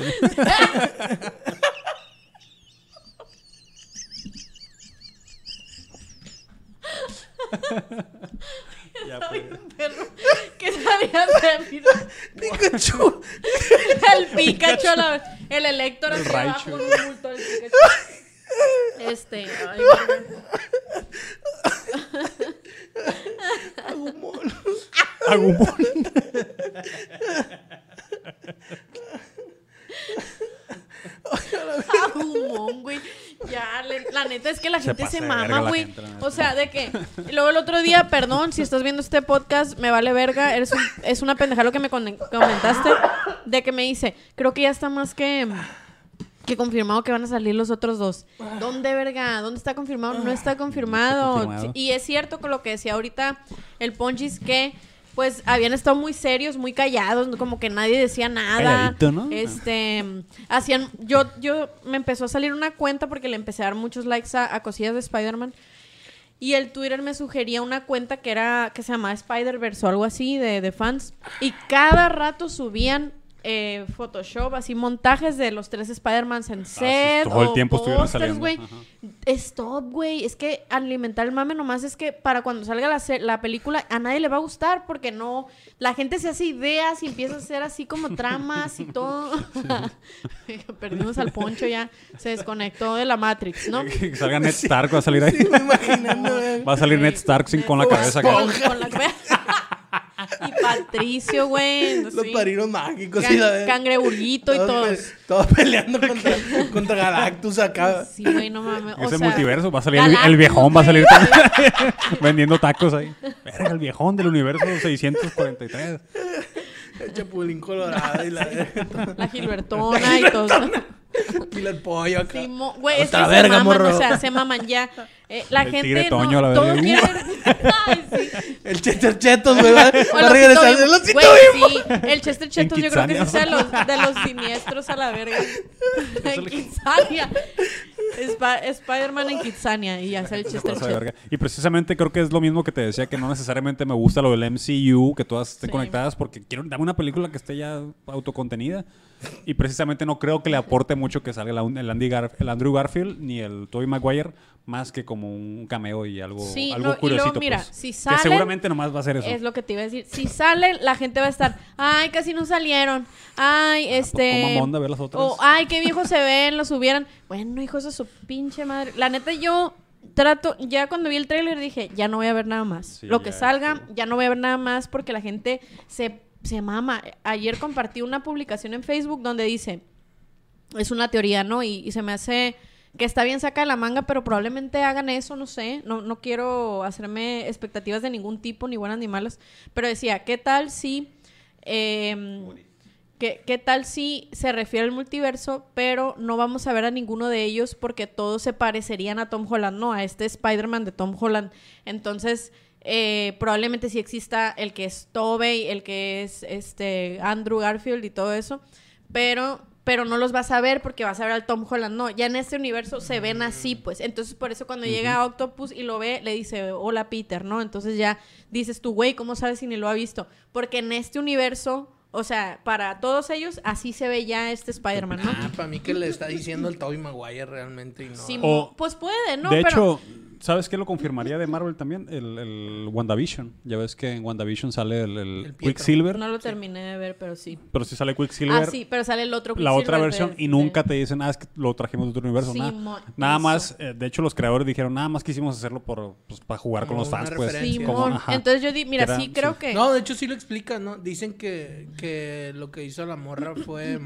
ya, pues. perro que salía de Pikachu. el Pikachu, a la- el Elector El Raichu. abajo, un bulto del Pikachu. Este, ay. Agumon. Agumon, güey. Ya, le- la neta es que la Se gente se, verga mama, güey. O sea, de que. luego el otro día, perdón, si estás viendo este podcast, me vale verga. Eres un- es una pendeja lo que me comentaste. De que me dice, creo que ya está más que. Que confirmado que van a salir los otros dos. ¿Dónde, verga? ¿Dónde está confirmado? No está confirmado. confirmado. Y es cierto con lo que decía ahorita el Ponchis que pues habían estado muy serios, muy callados, como que nadie decía nada. Calladito, ¿no? Este, hacían, yo, yo, me empezó a salir una cuenta porque le empecé a dar muchos likes a, a cosillas de Spider-Man. Y el Twitter me sugería una cuenta que era, que se llamaba Spider-Verse o algo así, de, de fans. Y cada rato subían eh, Photoshop, así montajes de los tres Spider-Mans en set. Ah, todo el o tiempo estuvieron saliendo. Stop, güey. Es que alimentar el mame nomás es que para cuando salga la, la película a nadie le va a gustar porque no. La gente se hace ideas y empieza a hacer así como tramas y todo. Perdimos al poncho ya. Se desconectó de la Matrix, ¿no? Que salga Ned Stark, va a salir ahí. Me imaginando, güey. Va a salir Ned Stark sin, con la cabeza. Con, con la Y Patricio, güey. Los sí. padrinos mágicos Can- y la cangreburguito y Todos todos. pe- Todos peleando contra, contra Galactus acá. Sí, güey, no mames. O Ese sea, multiverso va a salir el, Galactus, el viejón, va a salir vendiendo tacos ahí. Verga, el viejón del universo 643. El chapulín colorado y la verga. La Gilbertona y todo. Pila el pollo acá. Sí, mo- güey, es que Otra se verga, maman, morro. o sea, se maman ya. Eh, la El gente tigre no, Toño, la todo quiere... Ay, sí. El Chester Chetos, güey. Va, a regresar. El Güey, sí, Chester Chetos yo creo que es de los, de los siniestros a la verga. en Kitsania. Spa- Spider-Man en Kitsania y ya es el Chester Chetos. Y precisamente creo que es lo mismo que te decía, que no necesariamente me gusta lo del MCU, que todas estén Sí. conectadas, porque quiero dame una película que esté ya autocontenida. Y precisamente no creo que le aporte mucho que salga el, Andy Gar- el Andrew Garfield ni el Tobey Maguire, más que como un cameo y algo, Sí, algo no, y luego, mira, pues. si Que salen- seguramente nomás va a ser eso. Es lo que te iba a decir. Si salen, la gente va a estar, ay, casi no salieron. Ay, este. ¿cómo onda ver las otras? O, ay, qué viejos se ven, los subieran. Bueno, hijos de su pinche madre. La neta, yo trato, ya cuando vi el tráiler dije, ya no voy a ver nada más. Sí, lo que salga, sí. ya no voy a ver nada más porque la gente se, se mama. Ayer compartí una publicación en Facebook donde dice, es una teoría, ¿no? Y, se me hace que está bien saca de la manga, pero probablemente hagan eso, no sé. No, no quiero hacerme expectativas de ningún tipo, ni buenas ni malas. Pero decía, ¿qué tal si... em, ¿qué, qué tal si se refiere al multiverso, pero no vamos a ver a ninguno de ellos porque todos se parecerían a Tom Holland, no, a este Spider-Man de Tom Holland. Entonces, eh, probablemente sí exista el que es Tobey, el que es este Andrew Garfield y todo eso, pero pero no los vas a ver porque vas a ver al Tom Holland. No, ya en este universo se ven así, pues. Entonces, por eso cuando llega Octopus y lo ve, le dice, hola Peter, ¿no? Entonces ya dices tú, güey, ¿cómo sabes si ni lo ha visto? Porque en este universo, o sea, para todos ellos, así se ve ya este Spider-Man, ¿no? Ah, para mí que le está diciendo el Tobey Maguire realmente y no. Sí, O- pues puede, ¿no? de Pero- hecho, ¿sabes qué lo confirmaría de Marvel también? El, el WandaVision. Ya ves que en WandaVision sale el, el El. Quicksilver, No lo terminé de ver, pero sí. pero sí sale Quicksilver. Ah, sí, pero sale el otro la otra Quicksilver versión de- y nunca de- te dicen, ah, es que lo trajimos de otro universo. Sí, nada más, eh, de hecho los creadores dijeron, nada más quisimos hacerlo por, pues, para jugar con los fans, pues. referencia. Como, ajá. Entonces yo di, mira, era- sí creo sí. que... No, de hecho sí lo explica, ¿no? Dicen que, que lo que hizo la morra fue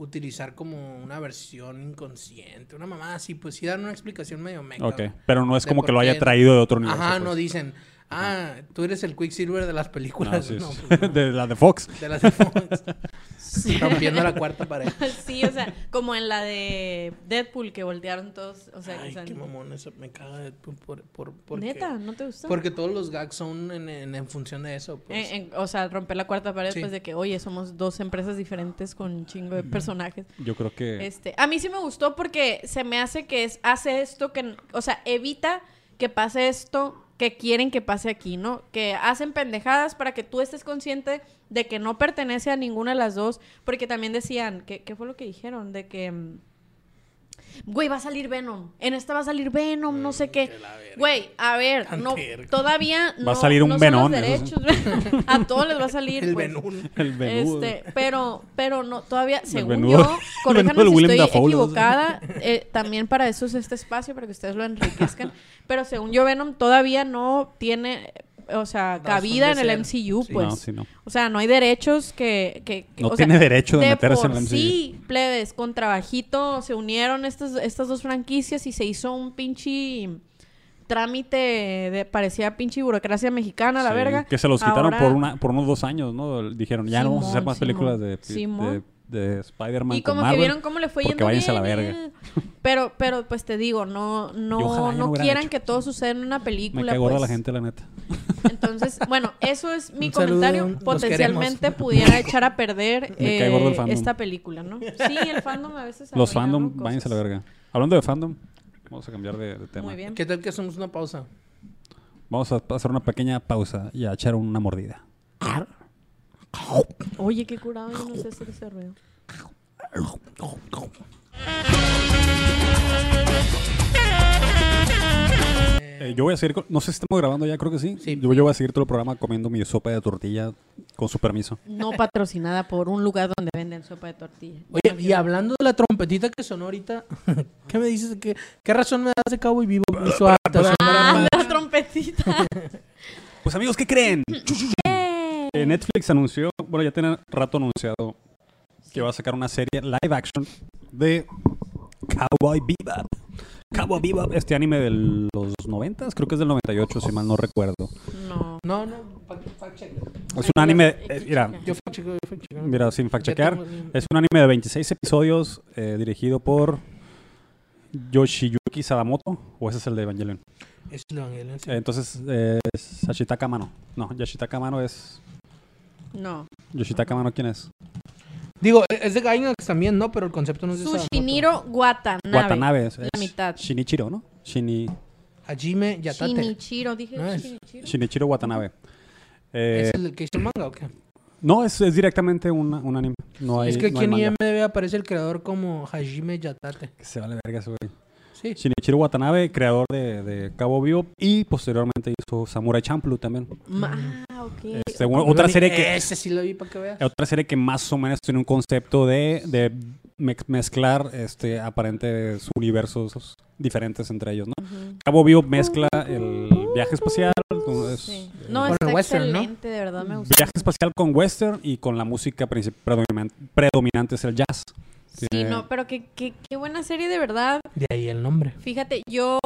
utilizar como una versión inconsciente, una mamá así, pues sí dan una explicación medio meca. Ok, pero no es como que lo haya traído de otro universo. Ajá, pues. no dicen, ah, tú eres el Quicksilver de las No, películas. sí, No, sí. pues no, de la de Fox. de las de Fox. Rompiendo la cuarta pared. sí, o sea, como en la de Deadpool que voltearon todos, o sea, Ay, qué mamón, eso me caga de- por, por, por- porque- Neta, ¿no te gusta? Porque todos los gags son en, en, en función de eso, pues. En- en- o sea, romper la cuarta pared Sí. después de que, oye, somos dos empresas diferentes con un chingo de personajes. Yo creo que... Este, a mí sí me gustó porque se me hace que es, hace esto que, o sea, evita que pase esto que quieren que pase aquí, ¿no? Que hacen pendejadas para que tú estés consciente de que no pertenece a ninguna de las dos, porque también decían, ¿qué, qué fue lo que dijeron? De que, mm, güey, va a salir Venom, en esta va a salir Venom, no sé qué. Güey, a ver, no, todavía no, Va a salir un no sí. derechos. a todos les va a salir. el pues. Venún. El venudo. Este, pero, pero no, todavía, según yo, corríjanos si estoy equivocada, eh, también para eso es este espacio, para que ustedes lo enriquezcan, pero según yo, Venom todavía no tiene, o sea, cabida en el. MCU, Sí. pues. No, sí, no. O sea, no hay derechos que... que, que- No o sea, tiene derecho de meterse por en el MCU. Sí, plebes, con trabajito se unieron estas, estas dos franquicias y se hizo un pinche trámite de parecía pinche burocracia mexicana, la Sí, verga. Que se los quitaron por, una, por unos dos años, ¿no? Dijeron, ya no vamos a hacer Simón, más películas de, de. De Spider-Man Y con como que vieron cómo le fue yendo váyanse a bien. la verga. eh. Pero, pero pues te digo, no, no, no quieran hecho. que todo suceda en una Me película. cae gorda pues. la gente, la neta. Entonces, bueno, eso es mi Un comentario. Potencialmente pudiera echar a perder Me cae eh, fandom. esta película, ¿no? Sí, el fandom a veces. Los fandom, váyanse a la verga. Hablando de fandom, vamos a cambiar de, de tema. Muy bien. ¿Qué tal que hacemos una pausa? Vamos a hacer una pequeña pausa y a echar una mordida. Oye, qué curado, yo no sé hacer ese ruido. Eh, yo voy a seguir, con- no sé si estamos grabando ya, creo que sí. Sí. Yo, yo voy a seguir todo el programa comiendo mi sopa de tortilla con su permiso. No patrocinada por un lugar donde venden sopa de tortilla. Oye, y hablando de la trompetita que sonó ahorita, ¿qué me dices? ¿Qué, qué razón me das de cabo y vivo? Y suave? Ah, la trompetita. Pues amigos, ¿qué creen? Eh, Netflix anunció, bueno, ya tiene rato anunciado que va a sacar una serie live action de Cowboy Bebop. Cowboy Bebop, este anime de los 90, creo que es del 98, si mal no recuerdo. No. No, no, fact, check. Es un anime, eh, mira, Yo fact check, yo fact check. mira, sin fact checar, es un anime de 26 episodios eh, dirigido por Yoshiyuki Sadamoto, o ese es el de Evangelion. Es el Evangelio, sí. Eh, Entonces, eh, es Yoshitaka Mano. No, Yoshitaka Mano es... No. Yoshitaka Mano, ¿quién es? Digo, es de Gainax también, ¿no? Pero el concepto no es de. Sushiniro Watanabe. Watanabe. Es, La es mitad. Shinichiro, ¿no? Shini, Hajime Yatate. Shinichiro, dije No. Shinichiro. Shinichiro Watanabe. Eh, ¿Es el que hizo el manga o qué? No, es, es directamente un, un anime. No hay, es que no aquí hay en. IMDb aparece el creador como Hajime Yatate. Que se vale verga ese güey. Sí. Shinichiro Watanabe, creador de, de Cabo Vivo y posteriormente hizo Samurai Champloo también. Ma- Ah, ok. Este, otra serie que Ese sí lo vi para que veas. otra serie que más o menos tiene un concepto de, de me- mezclar este aparentes universos diferentes entre ellos, ¿no? Cabo Vivo mezcla el viaje espacial con, es- Sí. eh, No, está western, ¿no? excelente, de verdad me gustó. viaje espacial con western y con la música princip- predominan- predominante es el jazz. Sí, no, pero qué, qué, qué buena serie de verdad. De ahí el nombre. Fíjate, yo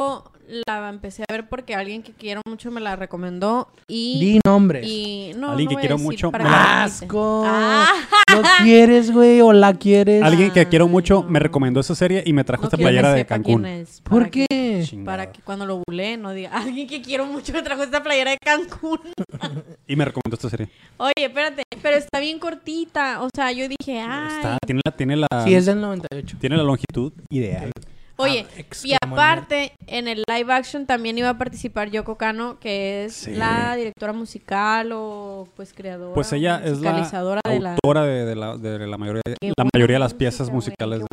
la empecé a ver porque alguien que quiero mucho me la recomendó y... Di nombres. y no, Alguien no que voy a quiero decir mucho, para me que la- no grite. ¡Asco! Ah, ¿Lo quieres, güey? ¿O la quieres? Alguien que quiero mucho me recomendó esa serie y me trajo no esta quiero que playera de sepa Cancún. ¿Por que- qué? Chingada. para que cuando lo bulee no diga, alguien que quiero mucho me trajo esta playera de Cancún. Y me recomendó esta serie. Oye, espérate, pero está bien cortita. O sea, yo dije, ay. Está, tiene la, tiene la, Sí, es del 98. tiene la longitud ideal. Oye, Ah, y aparte, en el live action también iba a participar Yoko Kano, que es Sí. la directora musical o pues creadora. Pues ella es la musicalizadora de la. autora de, de la, de la mayoría, Qué la mayoría de las piezas musicales de,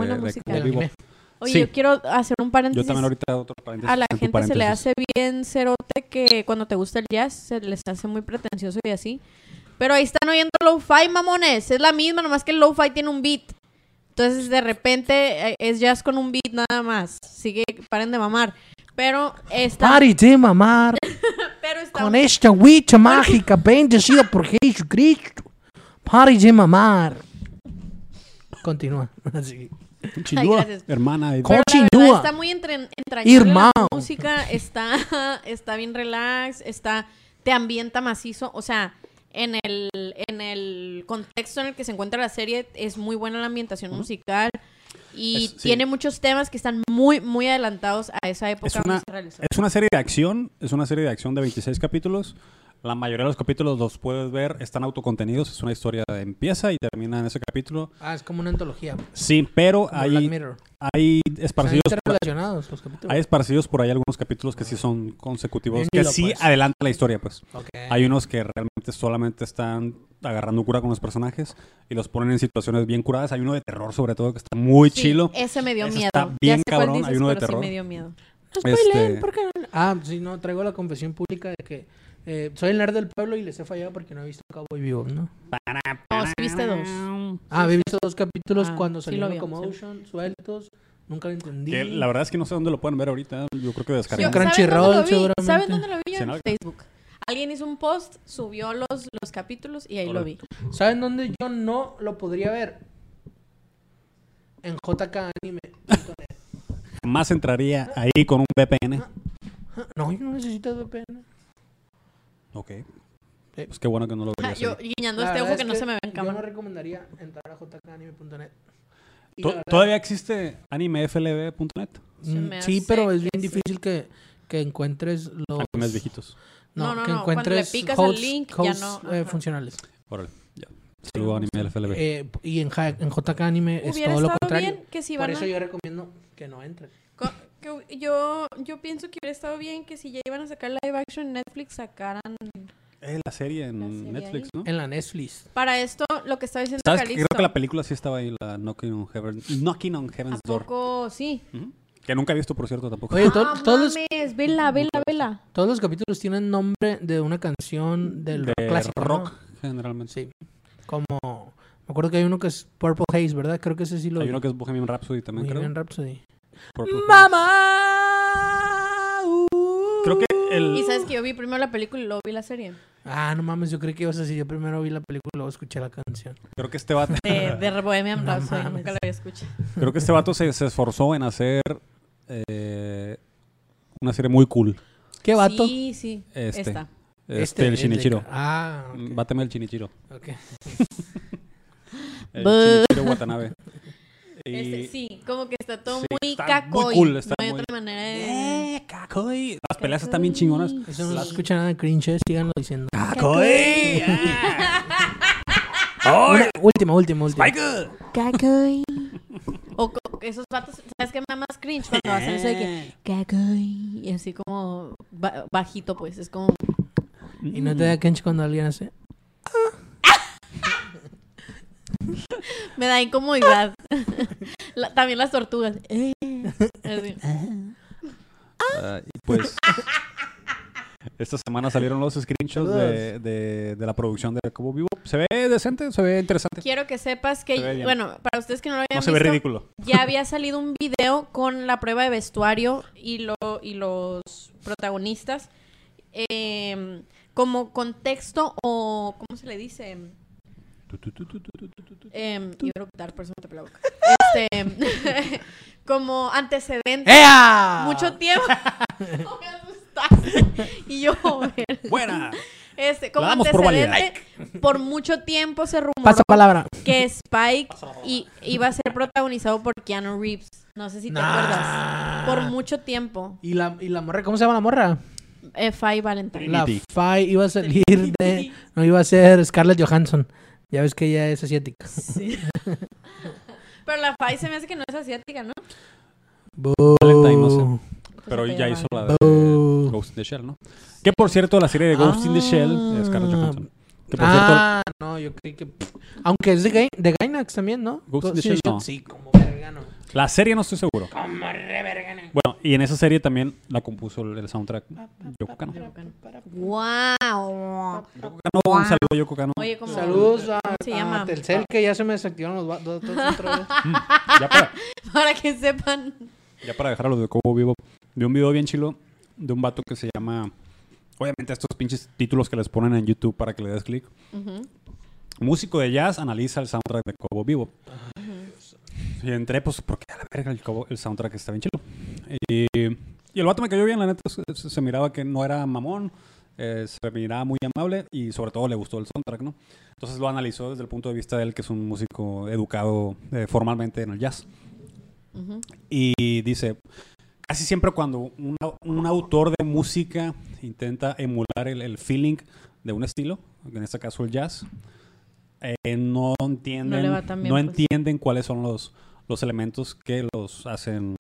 anime. Oye, sí. yo quiero hacer un Yo paréntesis. también ahorita otro paréntesis. A la gente se le hace bien cerote que cuando te gusta el jazz se les hace muy pretencioso y así. Pero ahí están oyendo lo-fi, mamones. Es la misma, nomás que el lo-fi tiene un beat. Entonces, de repente, eh, es jazz con un beat nada más. Así que paren de mamar. Pero está... Pare de mamar Pero está... con esta huicha mágica bendecida por Jesucristo. Pare de mamar. Continúa. Así. Hermana. y- ¿Cómo? Pero la verdad Continúa. está muy entre- entrañable la música, está, está bien relax, está, te ambienta macizo, o sea, en el, en el contexto en el que se encuentra la serie es muy buena la ambientación musical y Es- sí. tiene muchos temas que están muy, muy adelantados a esa época Es una- se. Es una serie de acción, es una serie de acción de 26 capítulos. La mayoría de los capítulos los puedes ver, están autocontenidos, es una historia, empieza y termina en ese capítulo. Ah, es como una antología. Sí, pero Como hay, Mirror. hay esparcidos los capítulos. hay esparcidos por ahí algunos capítulos que sí son consecutivos, Bien que sí pues. adelantan la historia, pues. Ok. Hay unos que realmente solamente están agarrando cura con los personajes y los ponen en situaciones bien curadas. Hay uno de terror sobre todo que está muy Sí, chilo. Ese me dio Ese miedo. está Ya bien sé cuál cabrón, dices, hay uno de pero sí terror. me dio miedo. No Este- ¿por qué no? Ah, sí, no, traigo la confesión pública de que eh, soy el nerd del pueblo y les he fallado porque no he visto Cowboy Vivo, ¿no? No, sí viste dos. Ah, he visto dos capítulos Ah, cuando sí salieron lo vi, como sí. Ocean, sueltos. Nunca lo entendí. Que la verdad es que no sé dónde lo pueden ver ahorita. Yo creo que. Crunch- ¿saben Crunchyroll, dónde lo vi? seguramente. ¿Saben dónde lo vi? Yo Sí, en. Facebook. Alguien hizo un post, subió los, los capítulos y ahí lo vi. ¿Saben dónde yo no lo podría ver? En JK Anime. Jamás entraría ahí con un VPN. No, yo no necesito VPN. Ok. Pues qué bueno que no lo Ah, verías. yo guiñando La este ojo es que no se me ve en Yo no cámara. recomendaría entrar a jkanime.net. ¿Todavía existe animeflb.net? Mm, Sí, pero es que bien sí. difícil que, que encuentres los... Animes viejitos. No, no, que no, cuando le encuentres picas hosts- link, ya hosts, no, eh, funcionales. Órale, ya. Saludo a animeflb. Eh, y en, Ja- en JK Anime es todo lo contrario. bien que si Por van a... eso yo recomiendo que no entren. co- que yo, yo pienso que hubiera estado bien que si ya iban a sacar live action en Netflix sacaran... Eh, la serie en La serie Netflix, ahí. ¿no? En la Netflix. Para esto, lo que estaba diciendo ¿Sabes? que Calixto. Creo que la película sí estaba ahí, la Knocking on, Heaven, Knocking on ¿A Heaven's Door. poco sí? Ujú. Que nunca he visto, por cierto, tampoco. Oye, to- ah, todos, los, mames, vela, vela, vela. todos los capítulos tienen nombre de una canción del rock de clásico. ¿no? rock, generalmente. Sí. Como. Me acuerdo que hay uno que es Purple Haze, ¿verdad? Creo que ese sí lo Hay uno que es Bohemian Rhapsody también, creo. Bohemian Rhapsody. ¡Mamá! Creo que el... Y sabes que yo vi primero la película y luego vi la serie. Ah, no mames, yo creí que ibas a decir. Yo primero vi la película y luego escuché la canción. Creo que este vato, De, de Bohemian No Rhapsody, nunca la había escuchado. creo que este vato se, se esforzó en hacer eh, una serie muy cool. ¿Qué vato? Sí, sí. Este. Esta. Este, el es de- Shinichiro. Ah, ok. Báteme el Shinichiro. ok. El. Shinichiro Watanabe. Y- Este, sí, como que está todo Sí, muy está cacoy. muy cool, está no hay muy- otra manera de... Eh, Kakoi. Las peleas están bien chingonas. Eso no Sí. se escucha nada de cringe, síganlo diciendo. Kakoi. Una- última, última, última. Spike. Cacoy. O esos vatos, ¿sabes qué me da más cringe? Cuando hacen eso de que... Cacoy. Y así como ba- bajito, pues. Es como... Y no te da cringe cuando alguien hace. Me da incomodidad. La- también las tortugas. Eh. Así. Ah, y pues esta semana salieron los screenshots de, de, de la producción de Cobo Vivo. Se ve decente, se ve interesante. Quiero que sepas que, bueno, para ustedes que no lo habían No se ve visto, ridículo. ya había salido un video con la prueba de vestuario y, lo, y los protagonistas eh, como contexto o, ¿cómo se le dice? Eh, iba a eructar, por eso me tapé la boca. este, como antecedente. ¡Ea! Mucho tiempo. No me asustaste. y yo, Buena. este, como por mucho tiempo se rumoró Pasa palabra. que Spike iba a ser protagonizado por Keanu Reeves. No sé si te acuerdas. Por mucho tiempo. ¿Y la, ¿Y la morra? ¿Cómo se llama la morra? Eh, Faye Valentine. La. Faye iba a salir de... No, iba a ser Scarlett Johansson. Ya ves que ella es asiática. Sí. Pero la Faye se me hace que no es asiática, ¿no? Valentine, no sé. Pues Pero ya hizo la de Boo. Ghost in the Shell, ¿no? Que por cierto, la serie de Ghost in the Shell es Scarlett Ah. Johansson. Que por cierto, Ah, no, yo creí que... Aunque es de, Gai- de Gainax también, ¿no? Ghost in the Shell, sí, no. Sí, como verga, no. La serie no estoy seguro. Bueno, y en esa serie también la compuso el, el soundtrack Yoko Kano. Wow. Yoko Kano, un saludo a Yoko Kano. Oye, como Saludos a, ¿cómo se a? Telcel, que ya se me desactivaron los dos otra vez. Mm, ya, para, Para que sepan. ya para dejar a los de Cobo Vivo, vi un video bien chilo de un vato que se llama... Obviamente estos pinches títulos que les ponen en YouTube para que le des clic. Músico de jazz analiza el soundtrack de Cobo Vivo. Y entré, pues, porque a la verga el, soundtrack está bien chido. Y, y el vato me cayó bien, la neta. Se, se- miraba que no era mamón, eh, se miraba muy amable y sobre todo le gustó el soundtrack, ¿no? Entonces lo analizó desde el punto de vista de él, que es un músico educado eh, formalmente en el jazz. Ujú. Y dice, casi siempre cuando un, au- un autor de música intenta emular el, el feeling de un estilo, en este caso el jazz, eh, no entienden, bien, no pues. entienden cuáles son los, los elementos que los hacen,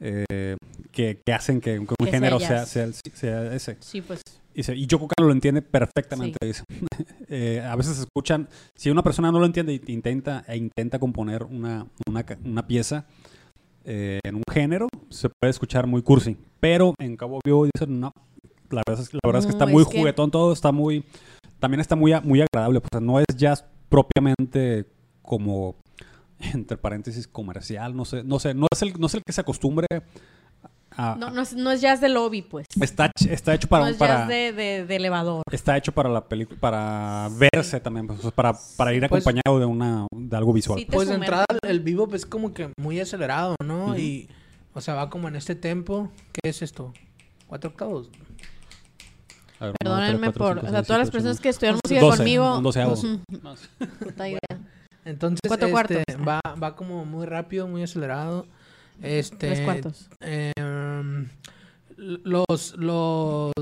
eh, que, que hacen que, un Que género sea, ese. Sí, pues. Dice, y Yoko Kano lo entiende perfectamente. Dice. Eh, a veces escuchan, si una persona no lo entiende e intenta, e intenta componer una, una, una pieza eh, en un género, se puede escuchar muy cursi. Pero en Cabo Vivo dicen, no, la verdad es, la verdad es que está muy que- juguetón todo, está muy, también está muy, muy agradable. Pues, no es jazz propiamente como, entre paréntesis, comercial, no sé, no sé, no es el, no es el que se acostumbre a... No, no, es, no es jazz de lobby, pues. Está, está hecho para... no es para jazz de, de, de elevador. Está hecho para la película, para verse también, pues, para, para ir Pues- acompañado de una de algo visual. Sí, Pues de entrada el vivo pues como que muy acelerado, ¿no? Y, o sea, va como en este tempo. ¿Qué es esto? ¿Cuatro octavos? Ver, Perdónenme por. o sea, todas las personas que estudian música Doce, conmigo. un doceavo. Ujú, nueve. puta idea. Entonces, Cuatro este, cuartos. va, va como muy rápido, muy acelerado. Este, Tres cuartos. em, los, los,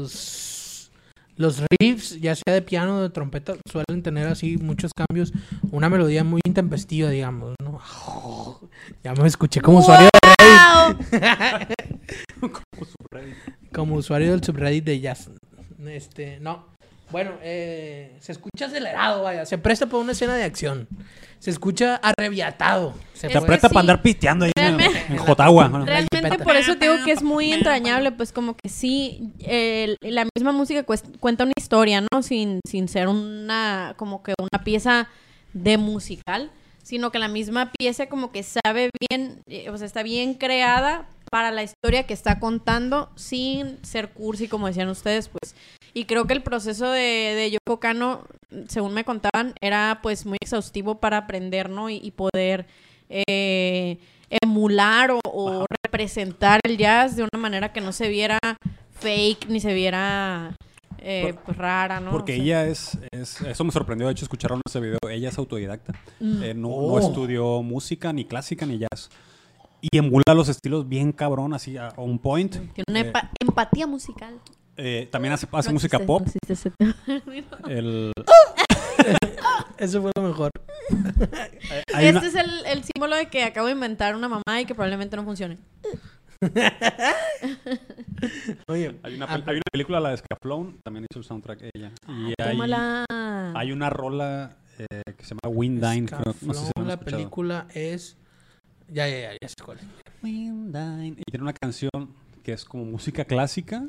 los riffs, ya sea de piano o de trompeta, suelen tener así muchos cambios. Una melodía muy intempestiva, digamos, ¿no? Ya me escuché como usuario de ¡Wow! como usuario del subreddit de jazz. Este, no. Bueno, eh, se escucha acelerado, vaya. Se presta para una escena de acción. Se escucha arrebiatado. Se Es sí. para andar piteando ahí en, Realmente- en Jotagua. Bueno, Realmente por eso te digo que es muy entrañable, pues como que sí, la misma música cuenta una historia, ¿no? Sin, sin ser una, como que una pieza de musical, sino que la misma pieza como que sabe bien, eh, o sea, está bien creada para la historia que está contando sin ser cursi, como decían ustedes, pues. Y creo que el proceso de, de Yoko Kano, según me contaban, era pues muy exhaustivo para aprender, ¿no? Y, y poder eh, emular o, o representar el jazz de una manera que no se viera fake ni se viera eh, pues, rara, ¿no? Porque O sea, ella es, es- Eso me sorprendió, de hecho, escucharon ese video. Ella es autodidacta. mm, Eh, no, no Oh. estudió música, ni clásica, ni jazz. Y emula los estilos bien cabrón, así a on point. tiene una Eh, empa- empatía musical. Eh, también hace, hace No música existe- pop. no existe ese. El, Eso fue lo mejor. hay este una- es el, el símbolo de que acabo de inventar una mamá y que probablemente no funcione. Oye, Hay una, ah, pel- hay una película, la de Scaflón, también hizo el soundtrack ella. Y hay, hay una rola eh, que se llama Windine. creo- no sé si la película es... Ya, ya, ya, ya sé cuál es. Windine. Y tiene una canción que es como música clásica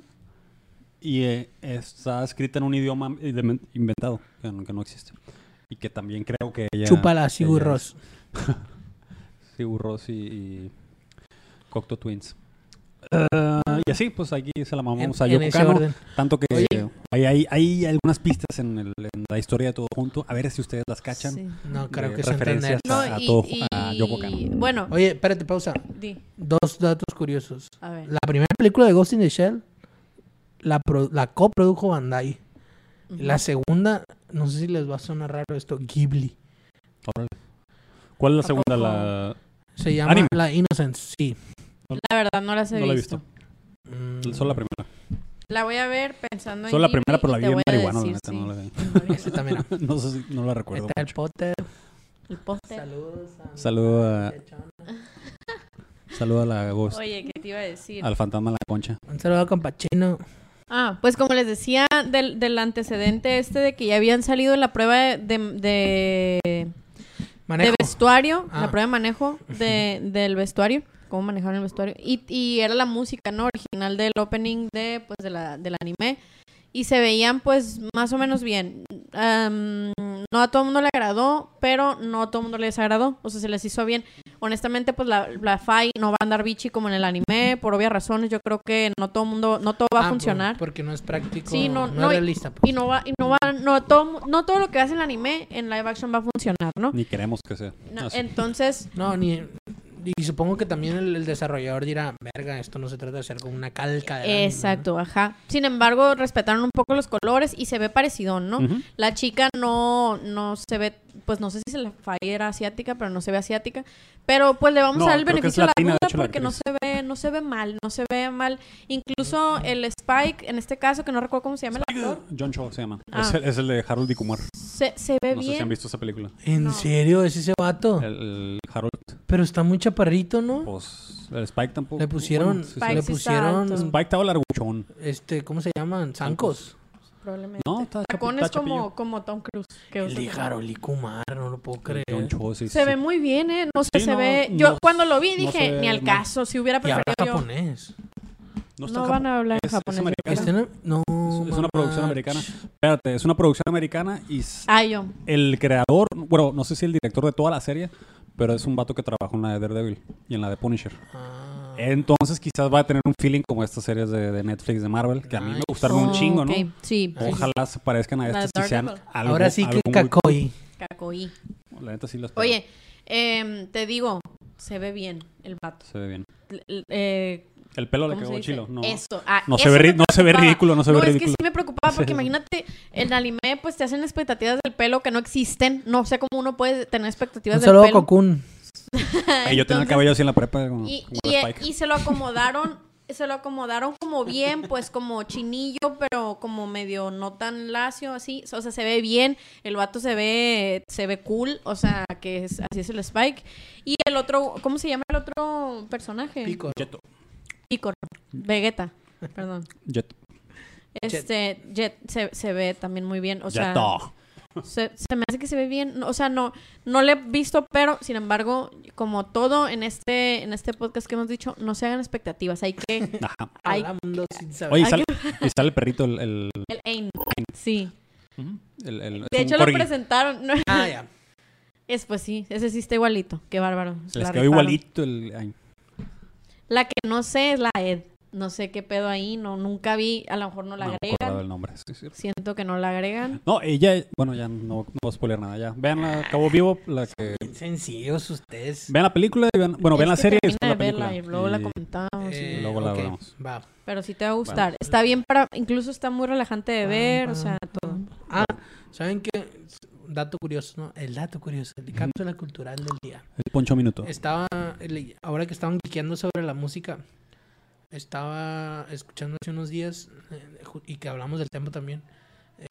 y eh, está escrita en un idioma inventado, que no, que no existe. Y que también creo que ella... Chúpala, Sigur es- Sigur Rós y, y Cocteau Twins. y así, pues aquí se la mamamos En- a Yoko Kano. Tanto que Oye. eh, hay, hay, hay algunas pistas en, el- en la historia de todo junto. A ver si ustedes las cachan. Sí. No, creo de que se referencias. No, a y, todo- y- a Yoko Kano. bueno, Oye, espérate, pausa. di, Dos datos curiosos. a ver. La primera película de Ghost in the Shell la, pro- la coprodujo Bandai. La segunda, no sé si les va a sonar raro esto, Ghibli. Órale. ¿Cuál es la ¿A segunda? La... Se llama Anime. La Innocence, sí. La verdad no las he No la he visto. Mm, Solo la primera. La voy a ver pensando en Solo la Ghibli primera, pero la vi en marihuana, la decir neta. si- No, la vi. También. no. no sé si no la recuerdo. Está el. Potter. El póster. Saludos. a- Saludo a- Saludo a la Ghost. Oye, ¿qué te iba a decir? Al fantasma de la concha. Un saludo a Compachino. Ah, pues como les decía del, del antecedente este de que ya habían salido la prueba de, de, de Manejo. vestuario, Ah. la prueba de manejo de, del vestuario, cómo manejaron el vestuario. Y, y era la música, ¿no? Original del opening de, pues, de la, del anime. Y se veían, pues, más o menos bien. No a todo el mundo le agradó, pero no a todo el mundo le desagradó. O sea, se les hizo bien. Honestamente, pues, la, la FAI no va a andar bichi como en el anime, por obvias razones. Yo creo que no todo el mundo, no todo va Ah, a por- funcionar. porque no es práctico. Sí, no- no, no, es y- realista. pues. Y no va, y no va, no todo, no todo lo que hace el anime en live action va a funcionar, ¿no? Ni queremos que sea. No, entonces, No, ni. Y supongo que también el, el desarrollador dirá, verga, esto no se trata de hacer como una calca de anime", ¿no? Exacto, ajá. Sin embargo, respetaron un poco los colores y se ve parecido, ¿no? La chica no, no se ve, pues no sé si se la falla era asiática, pero no se ve asiática. Pero pues le vamos No, a dar el beneficio de la duda hecho, la porque no se ve, no se ve mal, no se ve mal. Incluso el Spike, en este caso, que no recuerdo cómo se llama el actor, John Cho se llama. Ah. Es, el, es el de Harold y Kumar. se, se ve No sé si han bien. visto esa película. ¿En No. serio? ¿Es ese vato? El, el Harold, Pero está muy chaparrito, ¿no? pues, el Spike tampoco. Le pusieron, Bueno, sí, sí. Spike le sí está alto. pusieron, Spike estaba larguchón. este, ¿cómo se llaman? Zancos. Probablemente. No, está Tacones está como, como Tom Cruise. que El de Harold y Kumar, no lo puedo creer. John Cho, sí, Se sí. ve muy bien, ¿eh? No sé, Sí, se no, ve... Yo no- cuando lo vi dije, ve ni al mal. caso, si hubiera Y habla preferido yo... japonés. No, van a hablar en Es- es japonés. Este no, no, Es- es una producción americana. Espérate, es una producción americana y yo. el creador, bueno, no sé si el director de toda la serie, pero es un vato que trabajó en la de Daredevil y en la de Punisher. Ah. Entonces quizás va a tener un feeling como estas series de, de Netflix de Marvel, que a mí me gustaron un Oh, chingo, ¿no? ok, Sí. Ojalá se parezcan a estas y sean algo, Ahora sí que Kakoi. Cool. La neta sí las. Oye, em, te digo, se ve bien el vato. Se ve bien. L- eh, El pelo le ¿cómo se quedó chilo. No, Eso. ah, no se eso ve me ri- no se ve ridículo, no se ve es que ridículo. sí me preocupaba porque Sí. imagínate, en el anime pues te hacen expectativas del pelo que no existen. No sé cómo uno puede tener expectativas Un del pelo. Cocoon. Ey, yo tenía el Entonces, cabello así en la prepa como, Y, como y- el Spike. y se lo acomodaron, se lo acomodaron como bien, pues como chinillo, pero como medio no tan lacio, así. O sea, se ve bien, el vato se ve, se ve cool, o sea, que es, así es el Spike. Y el otro, ¿cómo se llama el otro personaje? Pico. Jeto. Picor. Vegeta, perdón. Jeto. Este, Jet se, se ve también muy bien, o sea... Jeto. Se, se me hace que se ve bien. O sea, no, no le he visto, pero sin embargo, como todo en este, en este podcast que hemos dicho, no se hagan expectativas. Hay que. Ajá. hay Hablando sin saber. Oye, sale, y sale el perrito, el... el, el aim. Sí. ujú, el- el- De es hecho, un lo corgi. presentaron. no, Ah, ya. es pues sí, ese sí está igualito. Qué bárbaro. Les quedó igualito el... ay, La que no sé es la Ed. No sé qué pedo ahí. No, nunca vi. A lo mejor no la no agregan. del nombre. sí, sí. Siento que no la agregan. No, ella... Bueno, ya no, no voy a spoiler nada. Ya. Vean la Cabo Vivo, la que... Sencillos ustedes. Vean la película y vean... Bueno, vean la serie y después de la verla película. y luego la comentamos. y- luego la vemos. Va. Pero sí te va a gustar. Está bien para. Incluso está muy relajante de ver. O sea, todo. Ah, ¿saben qué? Dato curioso, ¿no? El dato curioso, el cápsula cultural del día. El Poncho Minuto. Estaba, ahora que estaban guiqueando sobre la música, estaba escuchando hace unos días, eh, y que hablamos del tema también,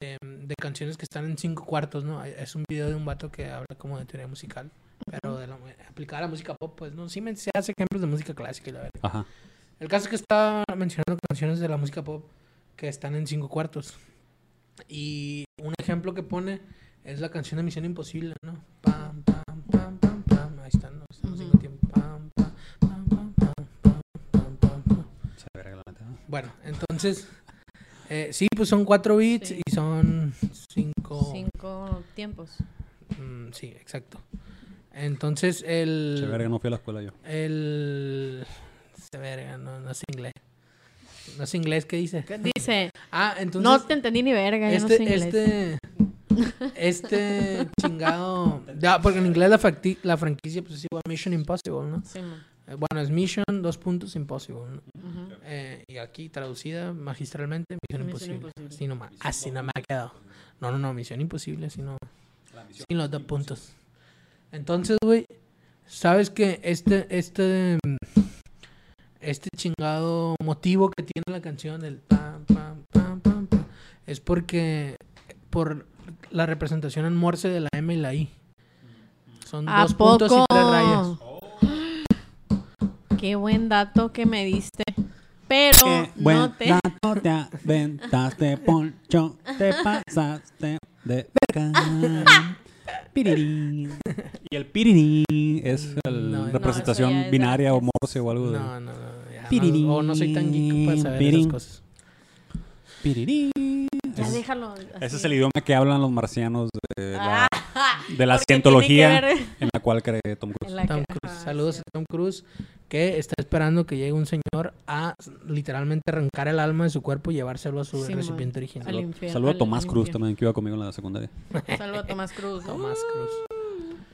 eh, de canciones que están en cinco cuartos, ¿no? Es un video de un vato que habla como de teoría musical, pero de la, aplicada a la música pop, pues, ¿no? Sí me, se hace ejemplos de música clásica y la verdad. Ajá. El caso es que estaba mencionando canciones de la música pop que están en cinco cuartos. Y un ejemplo que pone es la canción de Misión Imposible, ¿no? Pam, pam, pam, pam, pam. Ahí están, ¿no? Estamos uh -huh. tiempo. Pam, pam, pam, pam, pam, Bueno, entonces. Eh, sí, pues son cuatro beats y son cinco. Cinco tiempos. Mm, sí, exacto. Entonces el. Se verga, no fui a la escuela yo. El. Se verga, no, no es inglés. No es inglés, ¿qué dice? Dice? Ah, entonces. No te entendí ni verga, este, yo no sé. Este este chingado. Ya, porque en inglés la, facti- la franquicia pues es igual a Mission Impossible, ¿no? Sí, man. Eh, Bueno, es Mission, dos puntos, Impossible. Eh, y aquí traducida magistralmente, Misión, Misión Imposible. Imposible. Así nomás, así no me ha quedado. No, no, no, Misión Imposible, así no. Sin los dos puntos. Entonces, güey, ¿sabes que este, este, este chingado motivo que tiene la canción del pam, pam, pam, pam, pam, es porque por la representación en morse de la M y la I. Son ¿A dos puntos y poco? tres rayas. Qué buen dato que me diste. Pero Qué no buen te... dato te aventaste, Poncho. Te pasaste de verga. Pirirín. Y el pirirín es la No, no, representación eso ya es binaria o morse o algo de... No, no, no. ya no- Pirirín, o no soy tan geek para saber esas cosas. Pirirín. Ese- es el idioma que hablan los marcianos de la, Ah, de la cientología en la cual cree Tom Cruise. Tom que- Cruise. ajá, Saludos a Tom Cruise, que está esperando que llegue un señor a literalmente arrancar el alma de su cuerpo y llevárselo a su recipiente Al original. infierno. Saludo a Tomás Cruz infierno. también, que iba conmigo en la secundaria. Saludo a Tomás Cruz. Tomás Cruz.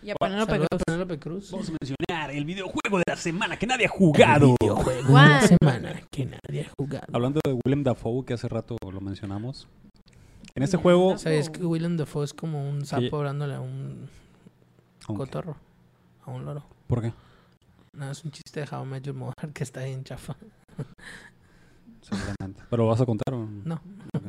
Y a Penélope Saludos Cruz. Cruz. Vamos a mencionar el videojuego de la semana que nadie ha jugado. Videojuego de la semana que nadie ha jugado. Hablando de Willem Dafoe, que hace rato lo mencionamos. En este juego, ¿Sabes que Willem Dafoe es como un sapo hablándole a un Aunque- cotorro? A un loro. ¿por qué? No, es un chiste de How I Met Your Mother que está bien chafa. Seguramente. ¿Pero lo vas a contar o No,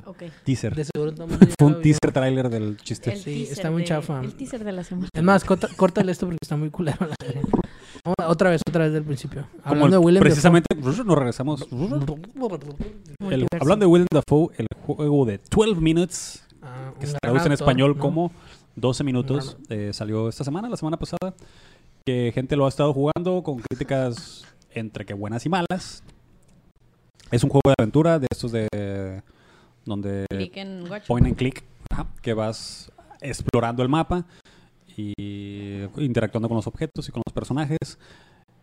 Ok. Teaser. de seguro todo Fue un teaser trailer del chiste. El Sí, está muy de- chafa. El teaser de la semana. Es más, corta- córtale esto porque está muy culero la Otra vez, otra vez del principio. Como Hablando el- de Willem precisamente, nos regresamos. El- hablando de Willem Dafoe, el juego de 12 Minutes, Ah, que se traduce en español ¿no? como 12 minutos, eh, salió esta semana, la semana pasada, que gente lo ha estado jugando con críticas entre que buenas y malas. Es un juego de aventura de estos de donde watch. point and click, ajá, que vas explorando el mapa y interactuando con los objetos y con los personajes.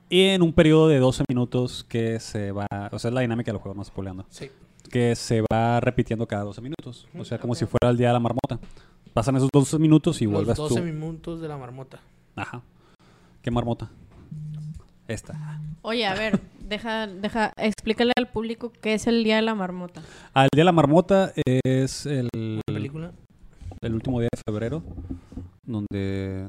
Y en un periodo de 12 minutos que se va, o sea, es la dinámica del juego, no spoileando Sí. que se va repitiendo cada 12 minutos. O sea, como si fuera el día de la marmota. Pasan esos 12 minutos y Los vuelves 12 tú. minutos de la marmota. Ajá. ¿Qué marmota? Esta. Oye, a ver, deja, deja, explícale al público qué es el Día de la Marmota. Ah, el día de la marmota es el, Una película. el último día de febrero, donde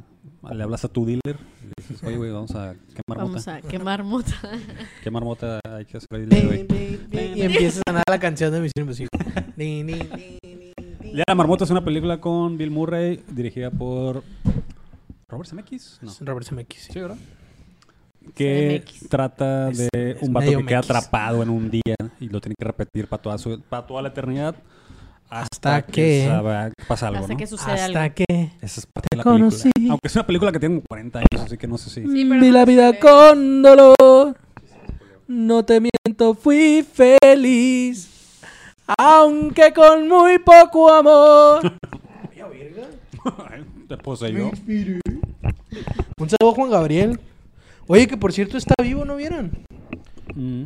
le hablas a tu dealer y le dices, oye, güey, vamos a... ¿Qué marmota? Vamos a quemar mota. ¿Qué marmota hay que hacer el? Y empieza a sonar la canción de Misión Imposible. De la marmota es una película con Bill Murray, dirigida por... ¿Robert Zemeckis? No. Robert Zemeckis. Sí, ¿verdad? Que trata de es un vato que queda atrapado en un día y lo tiene que repetir para toda, su, para toda la eternidad hasta, Hasta que, que- sabe- pasa algo, Hasta ¿no? que sucede Hasta algo. que Esa es parte te de la película. conocí. Aunque es una película que tiene como 40 años, así que no sé si... Sí, pero vi no la vida ve. con dolor. No te miento, fui feliz. Aunque con muy poco amor. Te poseyó. Un saludo a Juan Gabriel. Oye, que por cierto está vivo, ¿no vieron? Mm.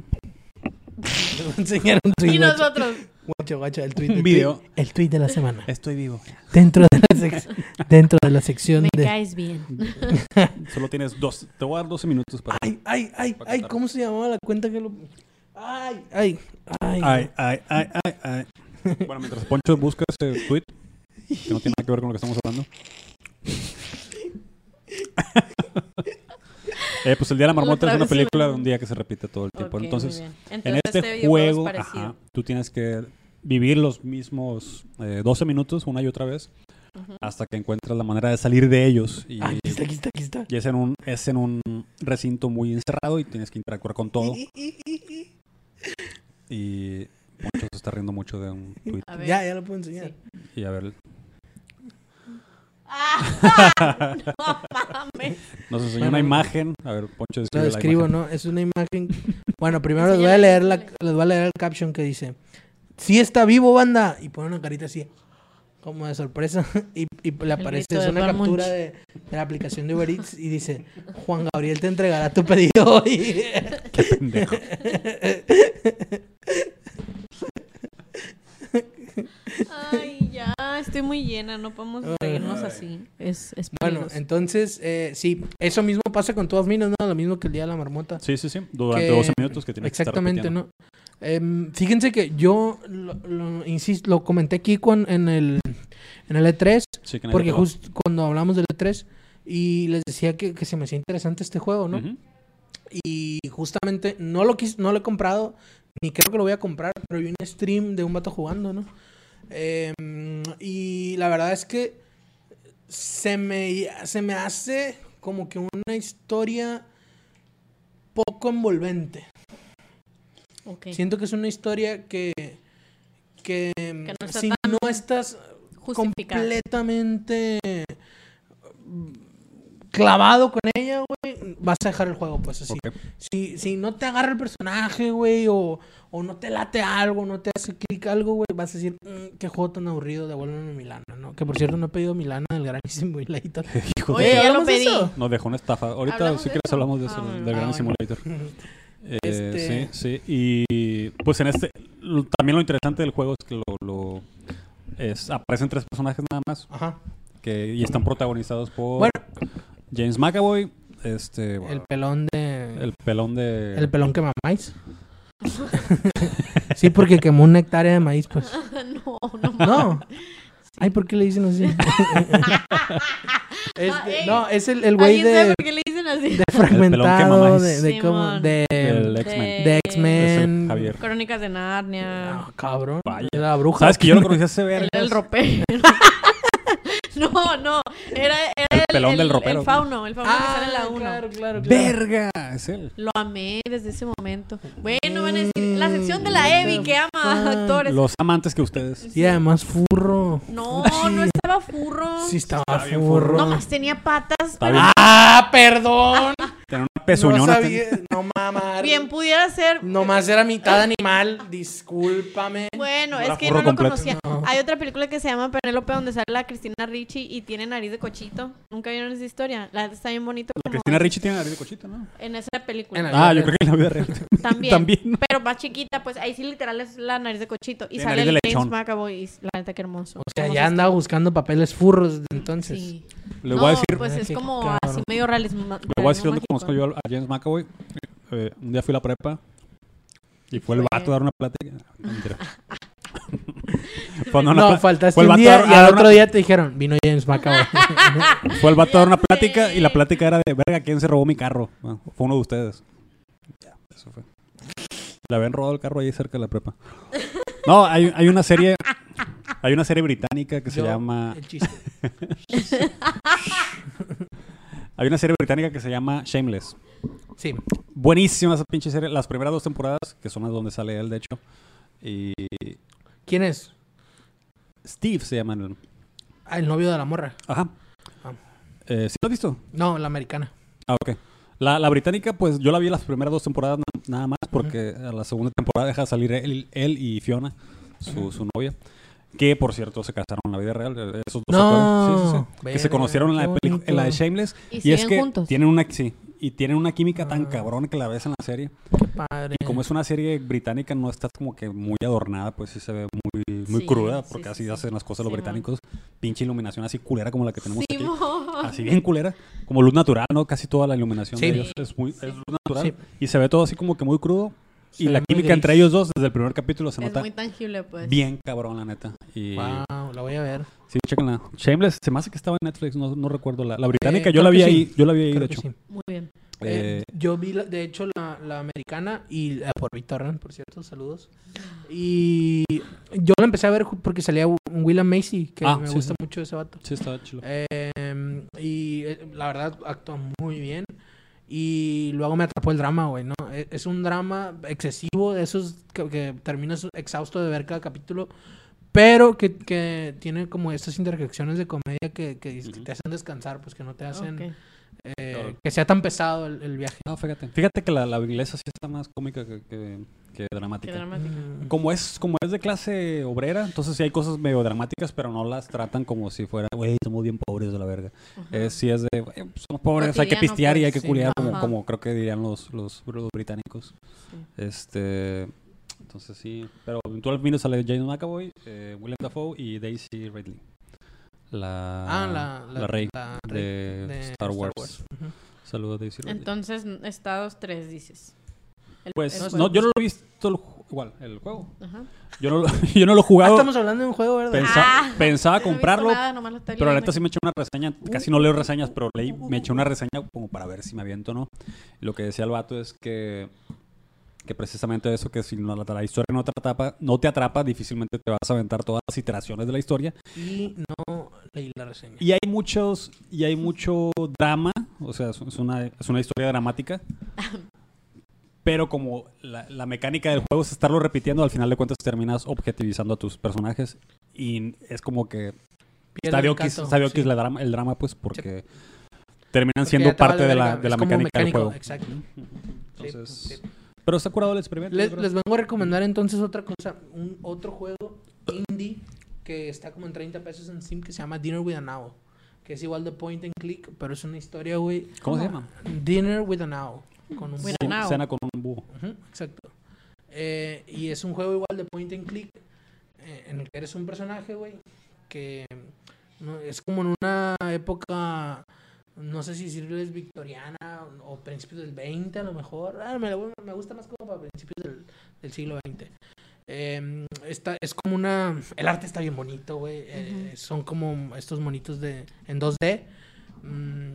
Les voy a enseñar un tweet. Y nosotros. Guacha, guacha, el tweet. Un el video. tweet- el tweet de la semana. Estoy vivo. Dentro de la, sec- dentro de la sección Me de... caes bien. Solo tienes dos. Te voy a dar 12 minutos para... Ay, ay, ay, Para ay. ¿cómo se llamaba la cuenta que lo... Ay, ay, ay. Ay, ay, ay, ay, ay. Bueno, mientras Poncho busca ese tweet, que no tiene nada que ver con lo que estamos hablando. Eh, pues el Día de la Marmota es una película de un día que se repite todo el tiempo. Entonces, en este, videojuego es juego, ajá, tú tienes que vivir los mismos eh, 12 minutos una y otra vez hasta que encuentras la manera de salir de ellos. Y, aquí está, aquí está, aquí está. y es, en un, es en un recinto muy encerrado y tienes que interactuar con todo. Y Poncho se está riendo mucho de un tweet. Ya, ya lo puedo enseñar. Sí. Y a ver, ¡Ah! no mames. nos enseñó Bueno, una imagen. A ver, Poncho Lo describe la describo, imagen. ¿no? Es una imagen... Bueno, primero les voy a leer la, les voy a leer el caption que dice... Sí está vivo, banda. Y pone una carita así. como de sorpresa y, y le aparece es una captura de, de la aplicación de Uber Eats y dice Juan Gabriel te entregará tu pedido hoy. Qué pendejo. Ay, estoy muy llena, no podemos reírnos así. Es, es bueno, entonces eh, sí, eso mismo pasa con todas minas, ¿no? Lo mismo que el día de la marmota. Sí, sí, sí. Durante Que- 12 minutos que tiene que estar Exactamente. ¿no? Em, fíjense que yo lo, lo- insisto, lo comenté aquí con, en el en el E3 Sí, que nadie porque justo cuando hablamos del E3 y les decía que, que se me hacía interesante este juego, ¿no? Y justamente no lo quis- no lo he comprado, ni creo que lo voy a comprar, pero vi un stream de un vato jugando, ¿no? Em, y la verdad es que se me, se me hace como que una historia poco envolvente. Ok. Siento que es una historia que, que, no está si no estás completamente clavado con ella, güey, vas a dejar el juego, pues así. Si, si no te agarra el personaje, güey, o, o no te late algo, no te hace clic algo, güey, vas a decir, "Mm, qué juego tan aburrido, devuélveme a Milana, ¿no? Que por cierto no he pedido Milana del granísimo Hilator. Hijo Oye, de... ya lo ¿hablamos de pedí. eso? Nos dejó una estafa. Ahorita ¿Hablamos si quieres eso? hablamos de eso, Ah, del Gran Ah, bueno. Simulator. Eh, Este- Sí, sí. Y pues en este, lo- también lo interesante del juego es que lo, lo- es, aparecen tres personajes nada más Ajá. que y están protagonizados por Bueno, James McAvoy, este, el pelón de... el pelón de El pelón que mamáis. sí, porque quemó una hectárea de maíz, pues. no, no. No. Ay, ¿por qué le dicen así? Es que- ey. no, es el el güey ¿Alguien sabe de, por qué le dicen así? de fragmentado, de, de, Simón. de, De- X-Men. de X-Men. Ese Javier. Crónicas de Narnia. Ah, cabrón. Vaya. La bruja. ¿Sabes que yo lo conocí a ese El, el ropero. no, no. Era, era el, pelón del ropero. El fauno. El fauno que sale en la 1. Ah, claro, claro, claro. Verga, es él. Lo amé desde ese momento. Bueno, van a decir, la sección de la Evi que ama fuck? actores. Los amantes que ustedes. Y además furro. No, no estaba furro. Sí estaba furro. Nomás tenía patas. Pero. Ah, perdón. Tiene una No pezuñona. sabía. No mamar. Bien pudiera ser. Nomás era mitad animal. Discúlpame. Bueno, No es que no lo conocía. No. Hay otra película que se llama Penélope donde sale la Cristina Ricci y tiene nariz de cochito. ¿Nunca vieron esa historia? La está bien bonito. como Cristina Ricci tiene nariz de cochito, ¿no? En esa película. En la- Ah, yo creo que en la vida real. También. También. Pero más chiquita, pues ahí sí literal es la nariz de cochito. Y sale el James. McAvoy y la neta que hermoso. O sea, ya andaba buscando papeles furros desde entonces. Sí. No, voy a decir, pues es como así medio realismo. les voy a decir dónde conozco yo a James McAvoy. Eh, un día fui a la prepa y fue el vato a dar una plática. No, mentira. Fue No, pla- faltaste fue el un día a y al otro una- día te dijeron, vino James McAvoy. Fue el vato a dar una plática y la plática era de, verga, ¿quién se robó mi carro? Bueno, fue uno de ustedes. Ya, eso fue. Le habían robado el carro ahí cerca de la prepa. No, hay, hay una serie, hay una serie británica que se Yo- llama, El chiste. hay una serie británica que se llama Shameless. Sí. Buenísima esa pinche serie. Las primeras dos temporadas, que son las donde sale él, de hecho. Y ¿Quién es? Steve se llama. el- Ah, el novio de la morra. Ajá. Ah. Eh, ¿Sí lo has visto? No, la americana. Ah, ok. La, la británica, pues yo la vi las primeras dos temporadas na- nada más, porque a la segunda temporada deja salir él, él y Fiona, su, su novia. Que por cierto se casaron en la vida real. eh, Esos dos No, actores. Sí, sí, sí. Que se conocieron en la, peli- en la de. Shameless. Y Y, es que juntos. tienen una sí, y tienen una química tan Ah. cabrón que la ves en la serie. Qué padre. Y como es una serie británica, no está como que muy adornada, pues sí se ve muy, muy Sí, cruda, porque sí, así sí. hacen las cosas los británicos. Pinche iluminación así culera como la que tenemos aquí. Así bien culera, como luz natural, ¿no? Casi toda la iluminación Sí. de ellos es, muy, es luz natural. Sí. Y se ve todo así como que muy crudo. Y la química gris. entre ellos dos, desde el primer capítulo, se Es nota muy tangible, pues. bien cabrón, la neta. Y Wow, la voy a ver. sí, chéquenla. Shameless, se me hace que estaba en Netflix, no, no recuerdo. La, la británica, Eh, yo la vi ahí, sí. yo la vi ahí, de Creo que hecho. sí. Muy bien. Eh, Eh, yo vi, la- de hecho, la, la americana y eh, por Víctor Ren, por cierto, saludos. Y yo la empecé a ver porque salía un William Macy, que Ah, me sí, gusta sí. mucho ese vato. sí, estaba chido. Eh, y eh, la verdad actúa muy bien. Y luego me atrapó el drama, güey, ¿no? E- Es un drama excesivo, de esos que, que terminas exhausto de ver cada capítulo, pero que, que tiene como estas interjecciones de comedia que, que, que Ujú. te hacen descansar, pues que no te hacen eh, que sea tan pesado el, el viaje. No, fíjate. Fíjate que la, la inglesa sí está más cómica que, que- que Qué dramática. Mm, Como es, como es de clase obrera, entonces sí hay cosas medio dramáticas, pero no las tratan como si fuera, güey, somos bien pobres de la verga. Es, sí es de, pues, somos pobres, hay que pistear y pues, hay que sí. culiar, como, como creo que dirían los, los, los británicos. Sí. Este, entonces sí, pero en 12 Minutes sale James McAvoy, eh, William Dafoe y Daisy Ridley. La, Ah, la, la rey la de, de Star Wars. Ujú. Saludos Daisy Ridley. Entonces, estados 3 dices. El- pues el no, yo no lo he visto el igual, el juego. Ajá. Yo no, lo- yo no lo he Ah, jugado. estamos hablando de un juego, ¿verdad? Pensa- Ah, pensaba no comprarlo, nada, nomás lo estoy pero la neta sí me eché una reseña. Casi no leo reseñas, pero leí, me eché una reseña como para ver si me aviento o no. Y lo que decía el vato es que, que precisamente eso, que si no, la, la historia no te, atrapa, no te atrapa, difícilmente te vas a aventar todas las iteraciones de la historia. Y no leí la reseña. Y hay muchos, y hay mucho drama, o sea, es es una, es una historia dramática. Pero como la, la mecánica del juego es estarlo repitiendo, al final de cuentas terminas objetivizando a tus personajes. Y es como que de Oquis sí. drama, el drama, pues, porque terminan Porque siendo vale parte de la, de la mecánica del juego. Exacto. Entonces, Sí, sí. Pero está curado el experimento. Les, les vengo a recomendar entonces otra cosa, un otro juego indie que está como en 30 pesos en Steam que se llama Dinner with an Owl, que es igual de point and click, pero es una historia, güey. ¿Cómo se llama? Dinner with an Owl. Con un búho. Cena con un búho. Ujú, exacto. Eh, y es un juego igual de point and click eh, en el que eres un personaje, güey, que no, es como en una época, no sé si decirles victoriana o principios del 20 a lo mejor. Ah, me, me gusta más como para principios del, del siglo XX. Eh, está, es como una... El arte está bien bonito, güey. eh, Ujú. Son como estos monitos de en 2D. mm,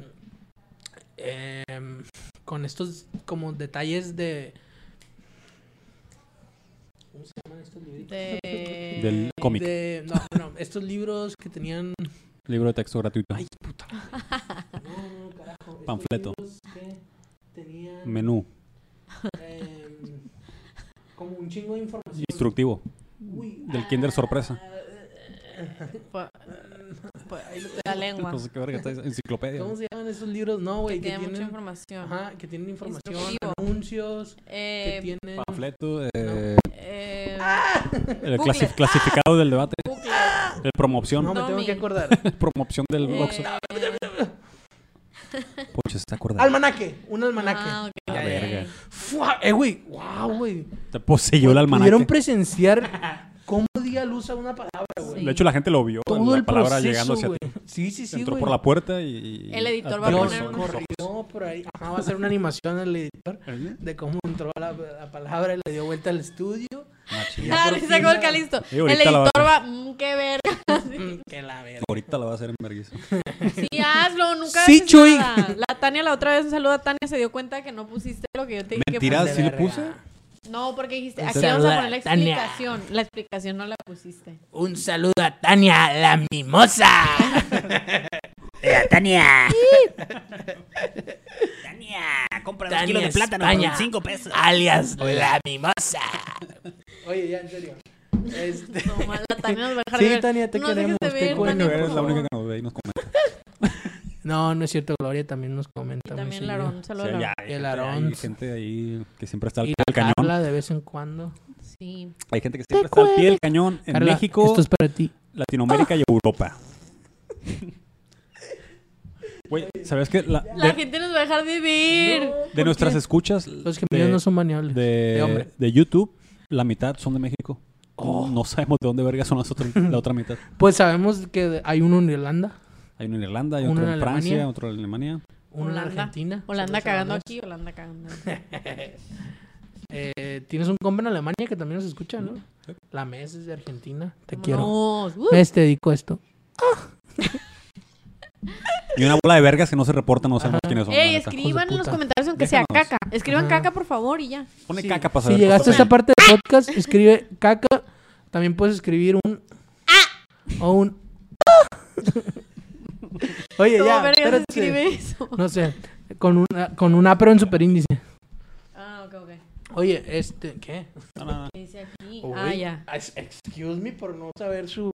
em, con estos como detalles de... ¿Cómo se llaman estos libritos? De... Del cómic. De- no, no, estos libros que tenían... Libro de texto gratuito. Ay, puta. No, no, carajo. estos Panfleto. libros que tenían... Menú. em, como un chingo de información. Instructivo. Uy, Del Kinder Sorpresa. La lengua. No sé qué verga está enciclopedia. ¿Cómo se llaman esos libros? No, güey, que que, tiene mucha tienen... información. Ajá, que tienen información, Instructivo. anuncios, que Eh, tienen... Panfleto. eh, eh, el Booklet. clasif- clasificado del debate. El promoción. No, me tengo que acordar. promoción del Eh, Oxxo. Pocho, se está acordando. Almanaque, un almanaque. ah, Ah, ok. verga. Fua, eh, güey, wow, güey. Te poseyó el Pudieron almanaque. presenciar cómo día luz a una palabra, güey. Sí. De hecho, la gente lo vio. Todo la el palabra proceso, llegando hacia güey. ti. Sí, sí, sí, Entró güey. por la puerta y... El editor va a poner unos- corrió por ahí. Ajá, va a hacer una animación el editor de cómo entró la, la palabra y le dio vuelta al estudio. Ah, le fin sacó el calisto. Sí, el editor va, mm, qué verga. Mm, que la verga. Ahorita la va a hacer en vergüenza. Sí, hazlo, nunca Sí, haces Chuy. nada. La Tania la otra vez, un saludo a Tania, se dio cuenta que no pusiste lo que yo te dije que Mentira, de sí le verga. puse. No, porque dijiste, Un aquí vamos a poner la Tania. explicación. La explicación no la pusiste. Un saludo a Tania, la mimosa. Eh, Tania. Tania, compra Tania kilos de plátano España. por 5 pesos. alias la mimosa. Oye, ya, en serio. Este... No, la Tania nos va a dejar de Sí, ver. Tania, te No queremos. de qué ver, bueno. Tania, Eres la única que nos ve y nos comenta. No, no es cierto. Gloria también nos comenta. Y también. Larón, Sí, saludo a ya, Larón. hay El gente- Aarón. Hay gente ahí que siempre está al pie del cañón. Carla de vez en cuando. Sí. Hay gente que siempre está al pie del cañón en Carla, México, Esto es para ti. Latinoamérica y Europa. Güey, ¿sabes qué? La- La de, gente nos va a dejar de ver. de nuestras escuchas Los de, no son baneables. De, hombre. de, de YouTube, la mitad son de México. Oh. No sabemos de dónde verga son las otras- la otra mitad. Pues sabemos que hay uno en Irlanda, Hay uno en Irlanda, hay Uno otro en en Francia, Alemania. otro en Alemania. uno en Holanda. Argentina. Holanda cagando aquí, Holanda cagando. Eh, Tienes un compa en Alemania que también nos escucha, ¿no? Sí. La MES es de Argentina. Te quiero. Uh, MES, te dedico esto. Y una bola de vergas que no se reportan, no sabemos Ajá. quiénes son. Ey, escriban en los comentarios aunque sea caca. Escriban Ajá. caca, por favor, y ya. Pone Sí. caca para Si saber. llegaste a esta parte del podcast, escribe caca. También puedes escribir un o un Oye, ¿Cómo ya, espérate. escribe eso? No sé, con una con un A pero en superíndice. Ah, ok, ok. Oye, este, ¿qué? No, no, no. ¿Qué dice aquí? Uy, Ah, ya. Excuse me por no saber su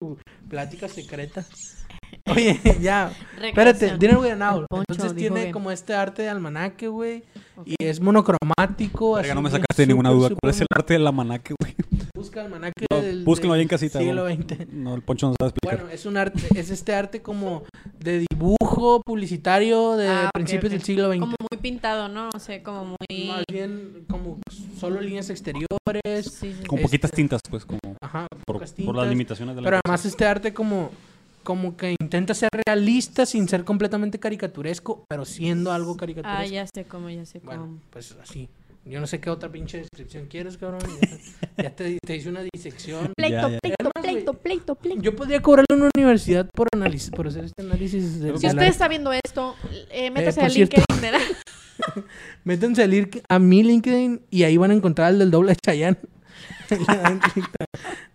plática secreta. Oye, ya. Espérate, Recreación. Dinner with an Owl. Poncho Entonces tiene que- como este arte de almanaque, güey. Ok. Y es monocromático. Verga, así no me sacaste ninguna duda. ¿Cuál es el arte del almanaque, güey? Busca almanaque No, del, búsquenlo del ahí en casita, siglo. XX. No, el Poncho no sabe explicar. Bueno, es un arte, es este arte como de dibujo publicitario de Ah, principios del siglo XX. Como muy pintado, ¿no? O sea, como muy... Más bien como solo líneas exteriores. Sí, sí. Con este- poquitas tintas, pues, como Ajá, por, las limitaciones de la Pero empresa. además este arte como, como que intenta ser realista sin ser completamente caricaturesco, pero siendo algo caricaturesco. Ah, ya sé cómo, ya sé cómo. Bueno, pues así. Yo no sé qué otra pinche descripción quieres, cabrón. Ya, ya te, te hice una disección. Pleito, Ya, ya. pleito, Además, pleito, pleito, pleito. Yo podría cobrarle a una universidad por análisis, por hacer este análisis. de- Si usted está viendo esto, eh, métase por al. LinkedIn de. Métanse a, link- a mi LinkedIn y ahí van a encontrar el del doble de Chayanne.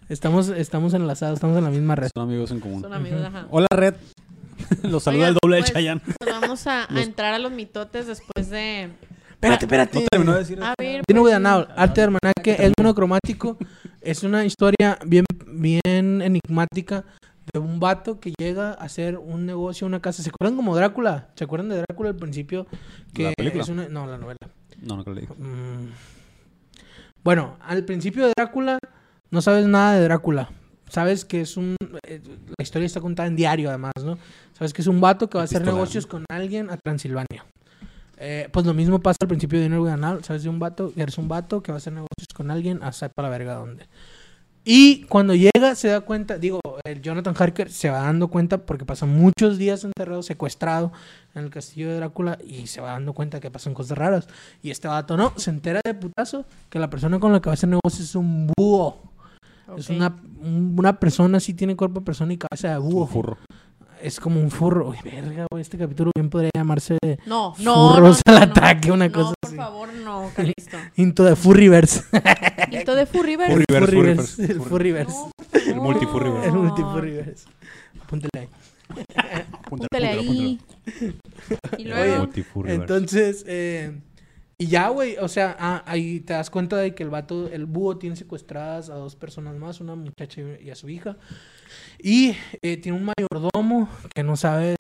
estamos, estamos enlazados, estamos en la misma red. Son amigos en común. Son amigos, ajá. Hola, Red. Los saluda Oigan, el doble de pues, Chayanne. pues vamos a, entrar a los mitotes después de... Espérate, espérate. No terminó de decir A ver, Dino pues, arte de almanaque, es monocromático. Es una historia bien, bien enigmática de un vato que llega a hacer un negocio, una casa. ¿Se acuerdan como Drácula? ¿Se acuerdan de Drácula al principio? Que ¿La película? es una, no, la novela. No, no creo que le digo. Mm. Bueno, al principio de Drácula no sabes nada de Drácula. Sabes que es un... eh, la historia está contada en diario además, ¿no? Sabes que es un vato que va a hacer negocios con alguien a Transilvania. Eh, pues lo mismo pasa al principio de an Owl. Sabes de un vato, eres un vato que va a hacer negocios con alguien a saber para la verga dónde. Y cuando llega se da cuenta, digo, el Jonathan Harker se va dando cuenta porque pasa muchos días encerrado, secuestrado en el castillo de Drácula y se va dando cuenta que pasan cosas raras. Y este vato no, se entera de putazo que la persona con la que va a hacer negocios es un búho. Es ok. una, un- una persona así, tiene cuerpo de persona y cabeza de búho. Un furro. Es como un furro. Uy, verga, güey, este capítulo bien podría llamarse No, no, Furros no, al no, no. ataque, una No, cosa por así. favor, no, Calisto. Into the Furryverse. Esto de Furriver. Furry- Furryverse, Furryverse. Furryverse. El Furryverse. No, por El multifurriverse. El favor. multifurryverse. Apúntale ahí. Apúntale ahí. Y luego... Multifurriverse. Entonces, eh, y ya, güey, o sea, ah, ahí te das cuenta de que el vato, el búho tiene secuestradas a dos personas más, una muchacha y a su hija. Y eh, tiene un mayordomo que no sabes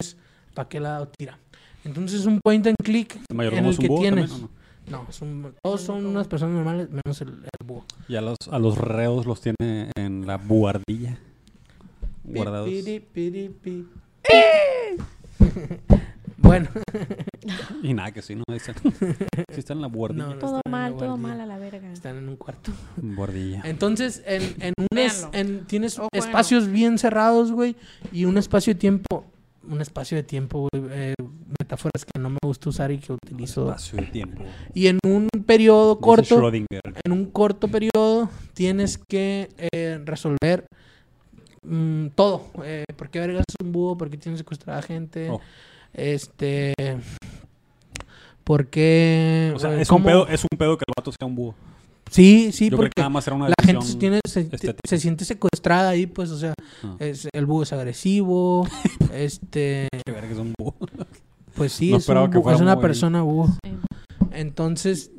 para qué lado tira. Entonces es un point and click ¿El en mayordomo el es un que búho tienes. también, no? No, todos son unas personas normales menos el, el búho. Y a los, a los reos los tiene en la buhardilla. Guardados. Pi, pi. bueno, Y nada, que sí, ¿no? Están. Sí están en la buhardilla. No, no. Todo mal, todo mal a la verga. están en un cuarto. Buhardilla. Entonces, en, en unos- Véanlo. en- tienes Oh, bueno. espacios bien cerrados, güey, y un espacio de tiempo, un espacio de tiempo, güey, eh, metáforas que no me gusta usar y que utilizo. Espacio de tiempo. Y en un periodo corto, Schrödinger. en un corto periodo, tienes que eh, resolver mm, todo. Eh, ¿Por qué vergas es un búho? ¿Por qué tienes secuestrada gente? Oh. Este... ¿Por qué? O sea, eh, es un, pedo, es un pedo que el vato sea un búho. Sí, sí, Yo porque que nada más era una la gente se, tiene, se, siente secuestrada ahí, pues, o sea, Ah. es, el búho es agresivo, este, Qué es un búho. pues sí, No es, un búho- una persona búho. Sí. Entonces,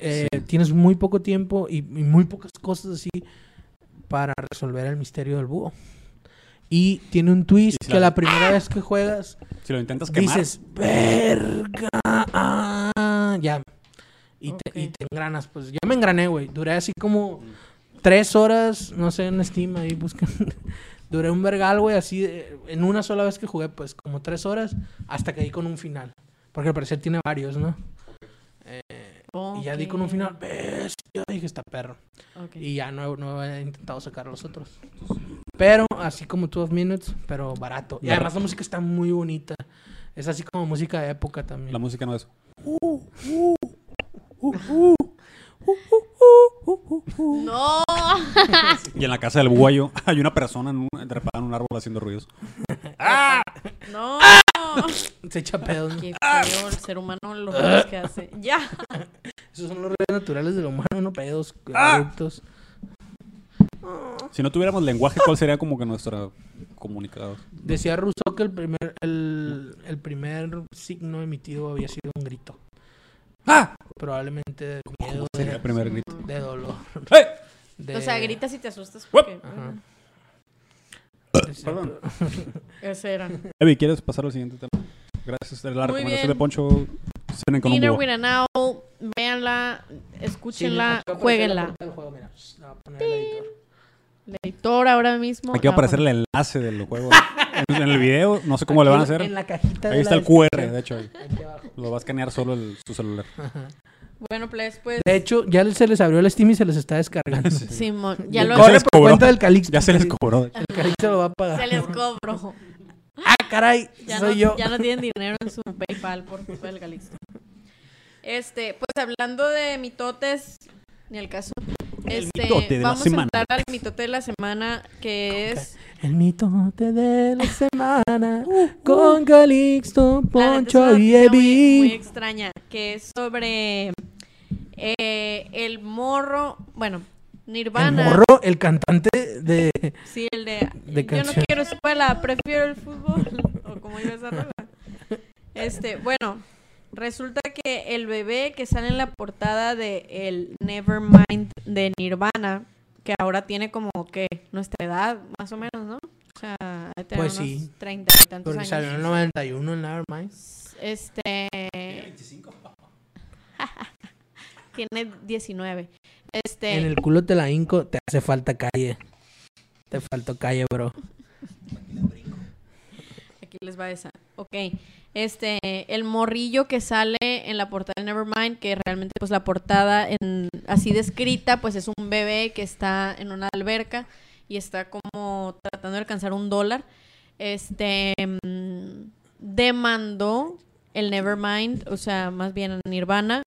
eh, Sí. tienes muy poco tiempo y, y muy pocas cosas así para resolver el misterio del búho. Y tiene un twist si que la- la primera vez que juegas Si lo intentas quemar. dices, verga, ah", ya. Y, te, y te engranas, pues ya me engrané, güey. Duré así como tres horas, no sé, en Steam ahí buscan. Duré un vergal, güey, así de- en una sola vez que jugué, pues como tres horas, hasta que di con un final. Porque al parecer tiene varios, ¿no? Y ya di con un final, bestia, dije, está perro. Y ya no, no he intentado sacar los otros. Pero, así como 12 Minutes, pero barato. Y además la música está muy bonita. Es así como música de época también. La música no es. No. Y en la casa del búho hay, una persona en un, trepada en un árbol haciendo ruidos. No. Se echa pedos. ¿no? Qué feo el ser humano los ruidos que hace. Ya. Esos son los ruidos naturales del humano, no pedos adultos. Si no tuviéramos lenguaje, ¿cuál sería como que nuestra comunicado? Decía Rousseau que el primer, el, el primer signo emitido había sido un grito. ¡Ah! Probablemente de miedo, Sería el de, primer grito. de dolor. ¡Eh! de- O sea, gritas y te asustas porque... Ajá. Perdón. Ese era. Evi, ¿quieres pasar al siguiente tema? Gracias. La Muy recomendación bien. de Poncho. Cenen con un Dinner búho. with an Owl. Véanla, escúchenla, jueguenla. El editor ahora mismo. Aquí va a aparecer el enlace del juego. en, en el video, no sé cómo le van a hacer. En la cajita Ahí de está la el QR, de hecho. ahí. Aquí abajo. Lo va a escanear solo el- su celular. Bueno, pues, pues De hecho, ya se les abrió el Steam y se les está descargando. Simón, ya lo Se Corre les por cobró. cuenta del Calixto. Ya se les cobró. El Calixto lo va a pagar. se les cobro. Ah, caray, Ya soy no, yo. ya no tienen dinero en su PayPal por culpa del Calixto. Este, pues hablando de mitotes, ni el caso. El Este, mitote de la vamos semana. a entrar al mitote de la semana, que es El mitote de la semana con Calixto, La neta, es Poncho y noticia muy, muy Evi. extraña, que es sobre eh, el morro, bueno, El Nirvana. morro, el cantante de... Sí, el de, de yo no quiero escuela, prefiero el fútbol. o como iba esa rola. Este, bueno, resulta que el bebé que sale en la portada de el Nevermind de Nirvana, que ahora tiene como que nuestra edad, más o menos, ¿no? O sea, tener Pues unos sí. 30 y tantos Porque años. salió en el 91 en Nevermind. Este. Tiene 19. Este. En el culo te la hinco, te hace falta calle. Te faltó calle, bro. Aquí les va esa. Ok. Este, el morrillo que sale en la portada de Nevermind, que realmente pues la portada en, así descrita, pues es un bebé que está en una alberca y está como tratando de alcanzar un dólar. Este, mm, demandó el Nevermind, o sea, más bien a Nirvana,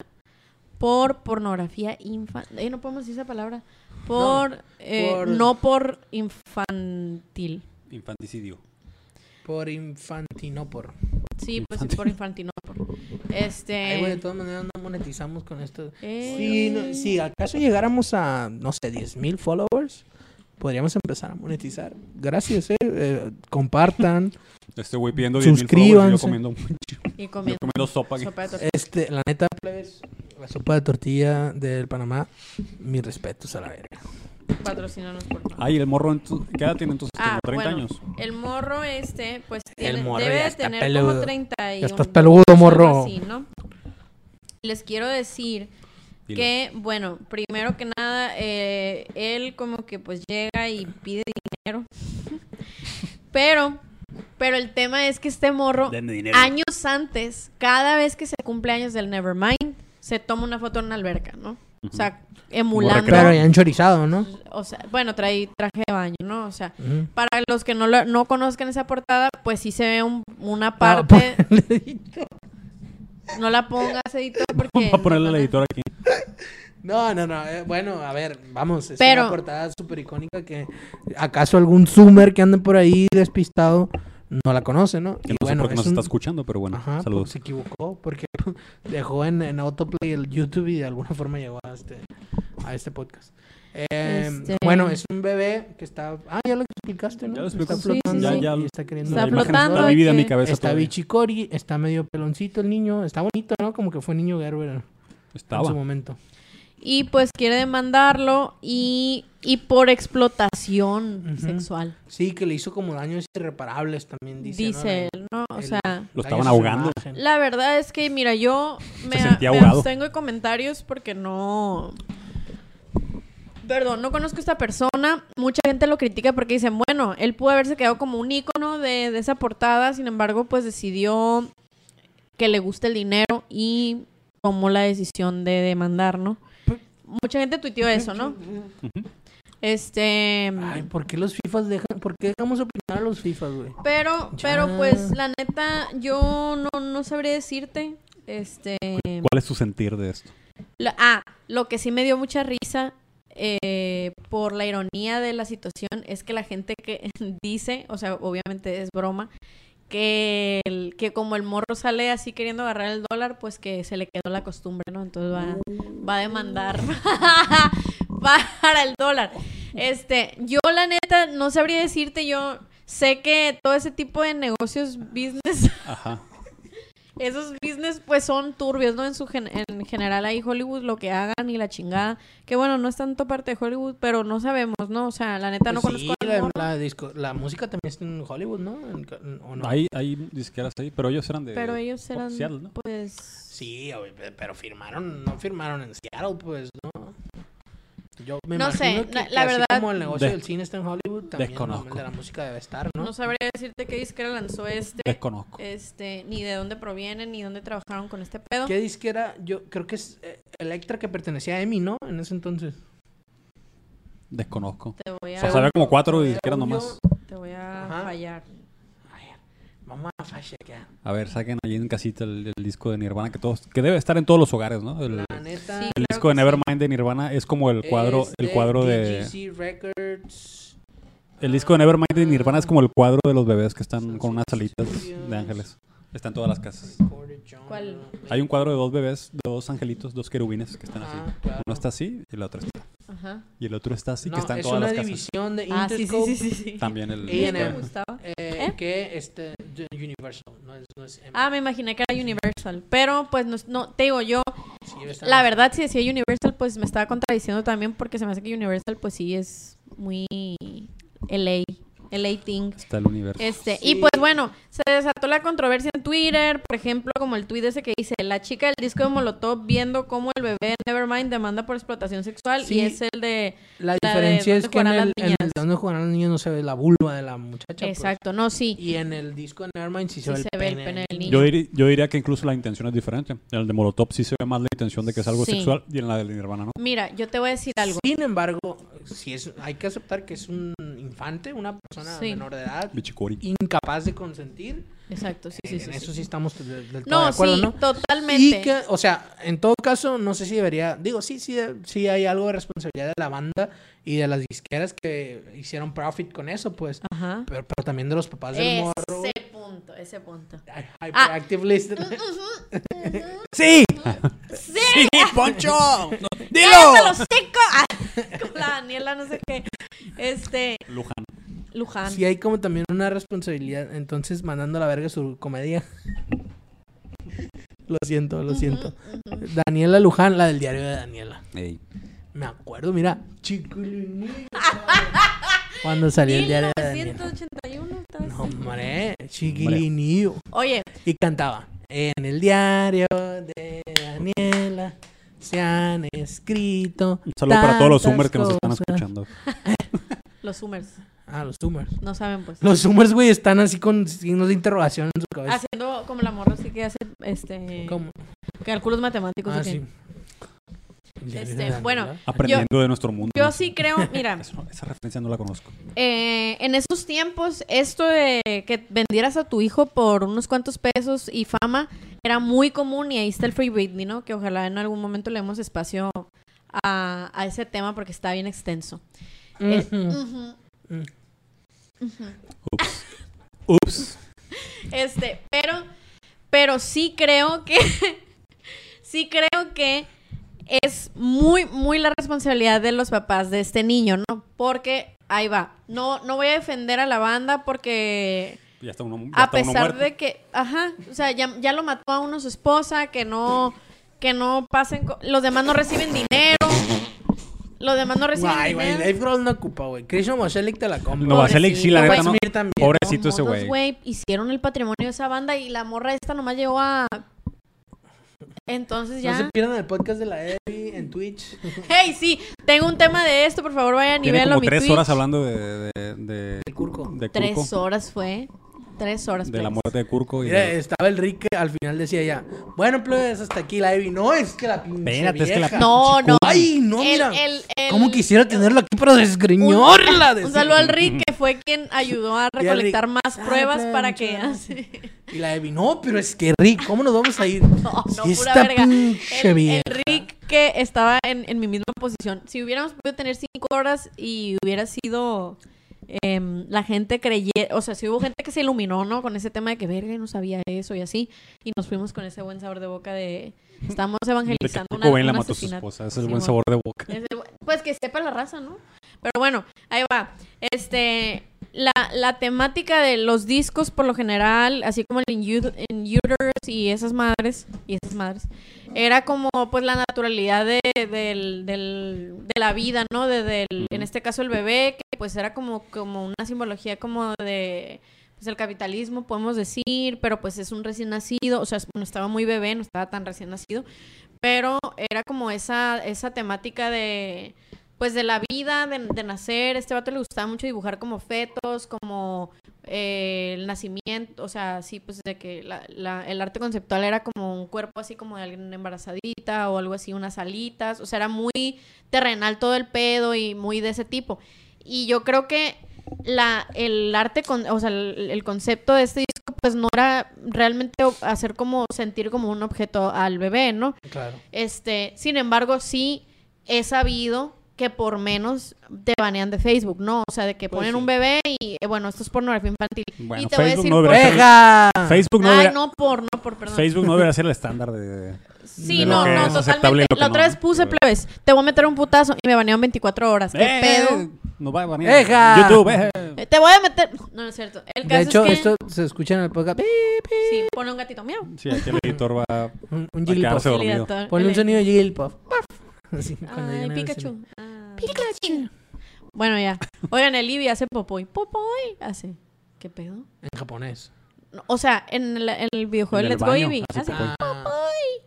por pornografía infantil. Eh, no podemos decir esa palabra. Por, eh, por- no por infantil. Infanticidio. Por infantino, por... Sí, pues sí, por infantinopor. Este. Ay, güey, de todas maneras no monetizamos con esto. eh, Si, no- si acaso llegáramos a, no sé, 10 mil followers, podríamos empezar a monetizar. Gracias, eh. Eh, compartan. Este güey pidiendo 10 mil Suscríbanse. yo comiendo, y yo comiendo comiendo sopa. sopa de. Este, la neta, plebes, la sopa de tortilla del Panamá, mis respetos a la verga. Patrocínanos, por favor. Ay, el morro, entu- ¿qué edad tiene entonces? Ah, ¿Como 30 bueno, años? El morro este, pues El tiene, morro debe de tener peludo. como 30 y Ya estás un- peludo, morro. así, ¿no? Les quiero decir Dilo. que, bueno, primero que nada, eh, él como que pues llega y pide dinero. pero, pero el tema es que este morro, años antes, cada vez que se cumple años del Nevermind, se toma una foto en una alberca, ¿no? O sea, emulando. Pero ya han chorizado, ¿no? O sea, bueno, trae traje de baño, ¿no? O sea, para los que no, lo- no conozcan esa portada, pues sí se ve un- una parte. ponle- No la pongas, editor, porque. Vamos a ponerle al editor aquí. No, no, no. eh, bueno, a ver, vamos. Es Pero- una portada súper icónica que acaso algún zoomer que ande por ahí despistado no la conoce, ¿no? Que Y no bueno, sé por qué es nos un- está escuchando, pero bueno, Ajá, saludos. porque se equivocó, porque dejó en, en autoplay el YouTube y de alguna forma llegó a este, a este podcast. Eh, Este- Bueno, es un bebé que está... Ah, ya lo explicaste, ¿no? Ya lo explico. Está Sí, sí, flotando sí. Ya- ya- y está queriendo... Está flotando Está vivida en mi cabeza Está todavía. bichicori, está medio peloncito el niño. Está bonito, ¿no? Como que fue niño Gerber en su Estaba. momento. Y pues quiere demandarlo y, y por explotación sexual. Sí, que le hizo como daños irreparables también, dice. ¿no? Dice él, ¿no? O El- sea, Lo estaban ahogando. la verdad es que, mira, yo me, sentía me ahogado. abstengo de comentarios porque no. Perdón, no conozco a esta persona. Mucha gente lo critica porque dicen, bueno, él pudo haberse quedado como un ícono de, de esa portada, sin embargo, pues decidió que le gusta el dinero y tomó la decisión de demandar, ¿no? Mucha gente tuiteó eso, ¿no? Este. Ay, ¿por qué los FIFAs dejan... ¿Por qué dejamos opinar a los FIFAs, güey? Pero, Ya. pero pues la neta, yo no, no sabría decirte. Este. ¿Cuál es tu sentir de esto? la- ah, lo que sí me dio mucha risa. eh, por la ironía de la situación es que la gente que dice, o sea, obviamente es broma, que, el- que como el morro sale así queriendo agarrar el dólar, pues que se le quedó la costumbre, ¿no? Entonces va, va a demandar para el dólar. Este, yo la neta no sabría decirte, yo sé que todo ese tipo de negocios, business, Ajá. Esos business pues son turbios, ¿no? En su gen- en general ahí Hollywood lo que hagan y la chingada. Que bueno, no es tanto parte de Hollywood, pero no sabemos, ¿no? O sea, la neta no Pues conozco sí, la, disco- la música también está en Hollywood, ¿no? En ¿O no? Hay, hay disqueras ahí, pero ellos eran de. pero ellos eran Seattle, ¿no? pues Sí, pero firmaron, no firmaron en Seattle, pues, ¿no? Yo me No sé, imagino que, la- que la así verdad- como el negocio De- del cine está en Hollywood, también el Desconozco. de la música debe estar, ¿no? no sabría decirte qué disquera lanzó este, Desconozco. este, ni de dónde provienen, ni dónde trabajaron con este pedo. ¿Qué disquera? Yo creo que es eh, Electra que pertenecía a EMI, ¿no? En ese entonces. Desconozco. Te voy O a, sea, sabía como cuatro disqueras nomás. te voy a Ajá. fallar. A ver, vamos a. A ver, saquen ahí en casita el, el disco de Nirvana que todos que debe estar en todos los hogares, ¿no? El, La neta. Sí, el claro disco de sí. Nevermind de Nirvana es como el cuadro, es el cuadro de DGC Records. El disco de Nevermind de Nirvana es como el cuadro de los bebés que están con unas alitas de ángeles. Está en todas las casas. ¿Cuál? Hay un cuadro de dos bebés, dos angelitos, dos querubines que están así. Ah, claro. Uno está así y el otro está. Ajá. Y el otro está así, No, que está en es todas una las casas. división de Ah, sí, sí, Interscope sí, sí, sí. También el. Y ¿Qué en te el- gustaba? eh, ¿Eh? que este Universal, no es, no es. Ah, me imaginé que era Universal. Pero, pues, no, es- no te digo yo, la verdad, si decía Universal, pues me estaba contradiciendo también porque se me hace que Universal, pues sí, es muy LA, LA thing. Está el universo. Este, Sí. y pues bueno, se desató la controversia en Twitter, por ejemplo, como el tweet ese que dice, la chica del disco de Molotov viendo cómo el bebé Nevermind demanda por explotación sexual Sí. y es el de... La la de diferencia es que en el, las en el niñas. de donde jugarán los niños no se ve la vulva de la muchacha. pues. Exacto, no, sí. Y en el disco de Nevermind sí se, Sí ve, se el ve el pene del niño. Yo, diría que incluso la intención es diferente. En el de Molotov sí se ve más la intención de que es algo Sí. sexual y en la del Nirvana no. Mira, yo te voy a decir algo. Sin embargo, sí es, hay que aceptar que es un infante, una persona Sí. menor de edad, Bichicori. incapaz de consentir. Exacto, sí, sí, en sí. eso sí. sí estamos del, del todo No, de acuerdo, sí, ¿no? totalmente. Y que, o sea, en todo caso, no sé si debería, digo, sí, sí, sí hay algo de responsabilidad de la banda y de las disqueras que hicieron profit con eso, pues. Ajá. Pero, pero también de los papás del morro. Ese punto, ese punto. Ay, Ah. Hyperactive listener. ¡Sí! ¡Sí! ¡Sí, Poncho! ¡Cállate los seco! Ah, como la Daniela, no sé qué. Este, Luján. Luján. Sí hay como también una responsabilidad, entonces mandando a la verga su comedia. Lo siento, lo siento. Daniela Luján, la del diario de Daniela. Ey. Me acuerdo, mira. Cuando salió el diario de Daniela. 1981. estaba No, hombre, chiquilinillo. Oye, Y cantaba. En el diario de Daniela se han escrito. Un saludo para todos los Zoomers que nos están escuchando. los Zoomers. Ah, los Zoomers. No saben, pues. Los Zoomers, güey, están así con signos de interrogación en su cabeza. Haciendo como la morra, así que hace este ¿Cómo? cálculos matemáticos. Ah, ¿o qué? sí. Este, bueno, Aprendiendo de nuestro mundo. Yo sí creo, mira, Eso- esa referencia no la conozco. eh, en esos tiempos, esto de que vendieras a tu hijo por unos cuantos pesos y fama era muy común y ahí está el Free Britney, ¿no? Que ojalá en algún momento le demos espacio a, a ese tema porque está bien extenso. Eh, Ujú. Ups. Ups. Este, pero, pero sí creo que, sí creo que es muy, muy la responsabilidad de los papás de este niño, ¿no? Porque, ahí va, no, no voy a defender a la banda porque Ya está uno, ya a está pesar de que, ajá, o sea, ya, ya lo mató a uno su esposa, que no, que no pasen, los demás no reciben dinero, los demás no reciben Ay, güey. Dave Grohl no ocupa, güey. Chris Novoselic te la compra. Novoselic sí, la neta no. Will Smith también. Pobrecito ese Modos, güey. Hicieron el patrimonio de esa banda y la morra esta nomás llegó a. Entonces No se ya. pierdan el podcast de la Evi en Twitch. Hey, sí, tengo un tema de esto, por favor, vayan y Tiene véanlo a como mi tres Twitch. horas hablando de, de, de, El curco. de Tres Curco. horas fue. Tres horas. De la muerte de Curco. Y Mira, de- estaba el Rick que al final decía ya, bueno, pues hasta aquí la Evi. No, es que la pinche Espérate, es que la. No, no. Ay, no, El- mira. el- el- ¿Cómo quisiera tenerlo aquí para desgreñarla? Un saludo al Rick, que fue quien ayudó a recolectar Rick, más "Ah, pruebas para que. gracias". Y la Evi, no, pero es que Rick, ¿cómo nos vamos a ir? No, no, Si pura esta verga. el Rick que estaba en, en mi misma posición. Si hubiéramos podido tener cinco horas y hubiera sido em, la gente creyera, o sea, si hubo gente que se iluminó, ¿no? Con ese tema de que verga, no sabía eso y así. Y nos fuimos con ese buen sabor de boca de estamos de que evangelizando una, la mató su esposa. Ese es el Sí, buen sabor de boca. Ese Pues que sepa la raza, ¿no? Pero bueno, ahí va. Este, la, la temática de los discos por lo general, así como el In, Ut- In Utero y esas madres, y esas madres, era como pues la naturalidad de, del- del- de la vida, ¿no? De, del, En este caso el bebé, que pues era como, como una simbología como de pues el capitalismo, podemos decir, pero pues es un recién nacido, o sea, no estaba muy bebé, no estaba tan recién nacido, pero era como esa, esa temática de pues de la vida, de, de nacer. Este vato le gustaba mucho dibujar como fetos, como eh, el nacimiento, o sea, sí, pues de que la- la- el arte conceptual era como un cuerpo así como de alguien embarazadita o algo así, unas alitas, o sea, era muy terrenal todo el pedo y muy de ese tipo. Y yo creo que la, el arte, con, o sea, el, el concepto de este disco, pues no era realmente hacer como sentir como un objeto al bebé, ¿no? Claro. Este, sin embargo, sí he sabido que por menos te banean de Facebook, ¿no? O sea, de que Pues ponen sí. un bebé y, eh, bueno, esto es pornografía infantil. Bueno, y te voy a Facebook decir no debería ser-. Facebook no Ay, debería, no por, no por, perdón. Facebook no debería ser el estándar de... Sí, de no, no, totalmente. La otra no, vez puse Pero- plebes, te voy a meter un putazo y me banearon 24 horas. ¿Qué ¡Eh! pedo? No va a banear. ¡Deja! YouTube, eh. Eh, Te voy a meter... No, no es cierto. El caso De hecho, es que... esto se escucha en el podcast. Sí, pone un gatito miau. Sí, aquí el editor va a Un, un a quedarse dormido. Ponle un sonido de Jigglypuff. Así, cuando Ay, Pikachu. Ah. Bueno, ya. Oigan, el Libby hace popoy. Popoy. Hace. ¿Qué pedo? En japonés. No, O sea, en el, en el videojuego En el Let's Go Eevee. hace popoy.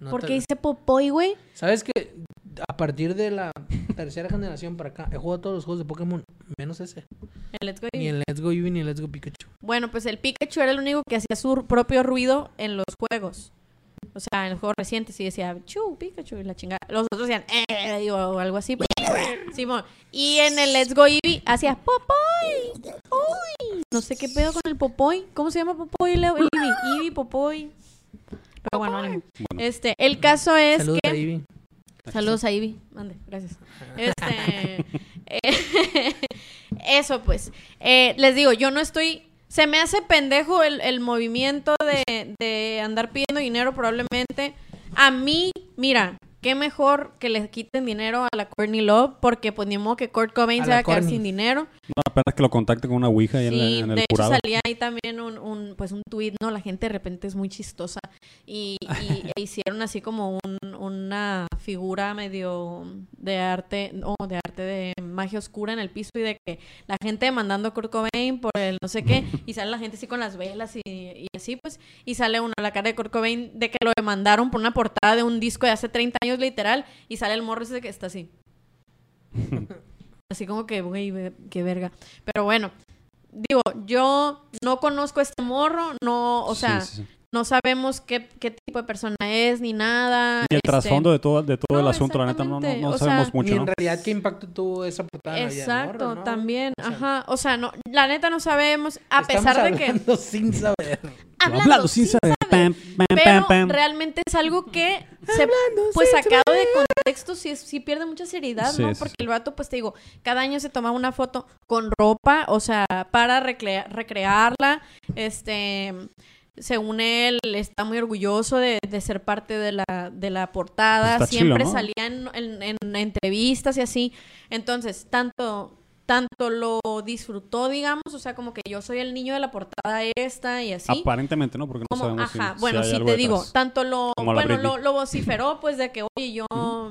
No ¿Por te- qué dice popoy, güey? ¿Sabes que a partir de la tercera generación para acá he jugado todos los juegos de Pokémon, menos ese. El Let's Go Ni Eevee. el Let's Go Eevee ni el Let's Go Pikachu. Bueno, pues el Pikachu era el único que hacía su propio ruido en los juegos. O sea, en los juegos recientes sí decía Chu, Pikachu y la chingada. Los otros decían eh, o algo así. Simón. Y en el Let's Go Eevee hacía Popoy. Popoy. No sé qué pedo con el Popoy. ¿Cómo se llama Popoy? El Eevee. Eevee, Popoy. Pero bueno, Este, el caso es Saludos que a Eevee. Saludos a Ivy. Mande, gracias. Este, eh, eso pues. Eh, les digo, yo no estoy... Se me hace pendejo el, el movimiento de, de andar pidiendo dinero probablemente. A mí, mira, qué mejor que le quiten dinero a la Courtney Love porque pues ni modo que Kurt Cobain A se va a quedar sin dinero. no, apenas que lo contacte con una ouija ahí en, la- Sí, en de hecho salía ahí también un, un, pues un tweet, ¿no? La gente de repente es muy chistosa y, y- e hicieron así como un- una figura medio de arte, o de arte de magia oscura en el piso y de que la gente demandando a Kurt Cobain por el no sé qué y sale la gente así con las velas y, y así pues y sale uno la cara de Kurt Cobain de que lo demandaron por una portada de un disco de hace 30 años literal y sale el morro ese que está así. Así como que, güey, qué verga. Pero bueno, digo, yo no conozco a este morro, no, o Sí, sea, sí, sí. No sabemos qué, qué tipo de persona es ni nada. Y el este, trasfondo de todo, de todo el asunto, la neta, no, no, no sabemos sea, Y mucho, en realidad, ¿qué impacto tuvo esa portada Exacto, morro, también, O sea, ajá, o sea, no, la neta no sabemos, a estamos pesar de que hablando sin saber. Hablando sin saber. Pam, pam, pero pam, pam. realmente es algo que se, pues sacado de contexto sí, sí pierde mucha seriedad, Sí, ¿no? sí, Porque sí. el vato, pues te digo, cada año se tomaba una foto con ropa, o sea, para recrea- recrearla, este... Según él, está muy orgulloso de, de ser parte de la, de la portada. Está Siempre chilo, ¿no? salía en, en- en entrevistas y así. Entonces, tanto, tanto lo disfrutó, digamos, o sea, como que yo soy el niño de la portada esta y así. Aparentemente, ¿no? Porque no Como, sabemos si- ajá, si bueno, hay sí algo te digo, tanto lo, bueno, lo, lo vociferó, pues, de que, oye, yo,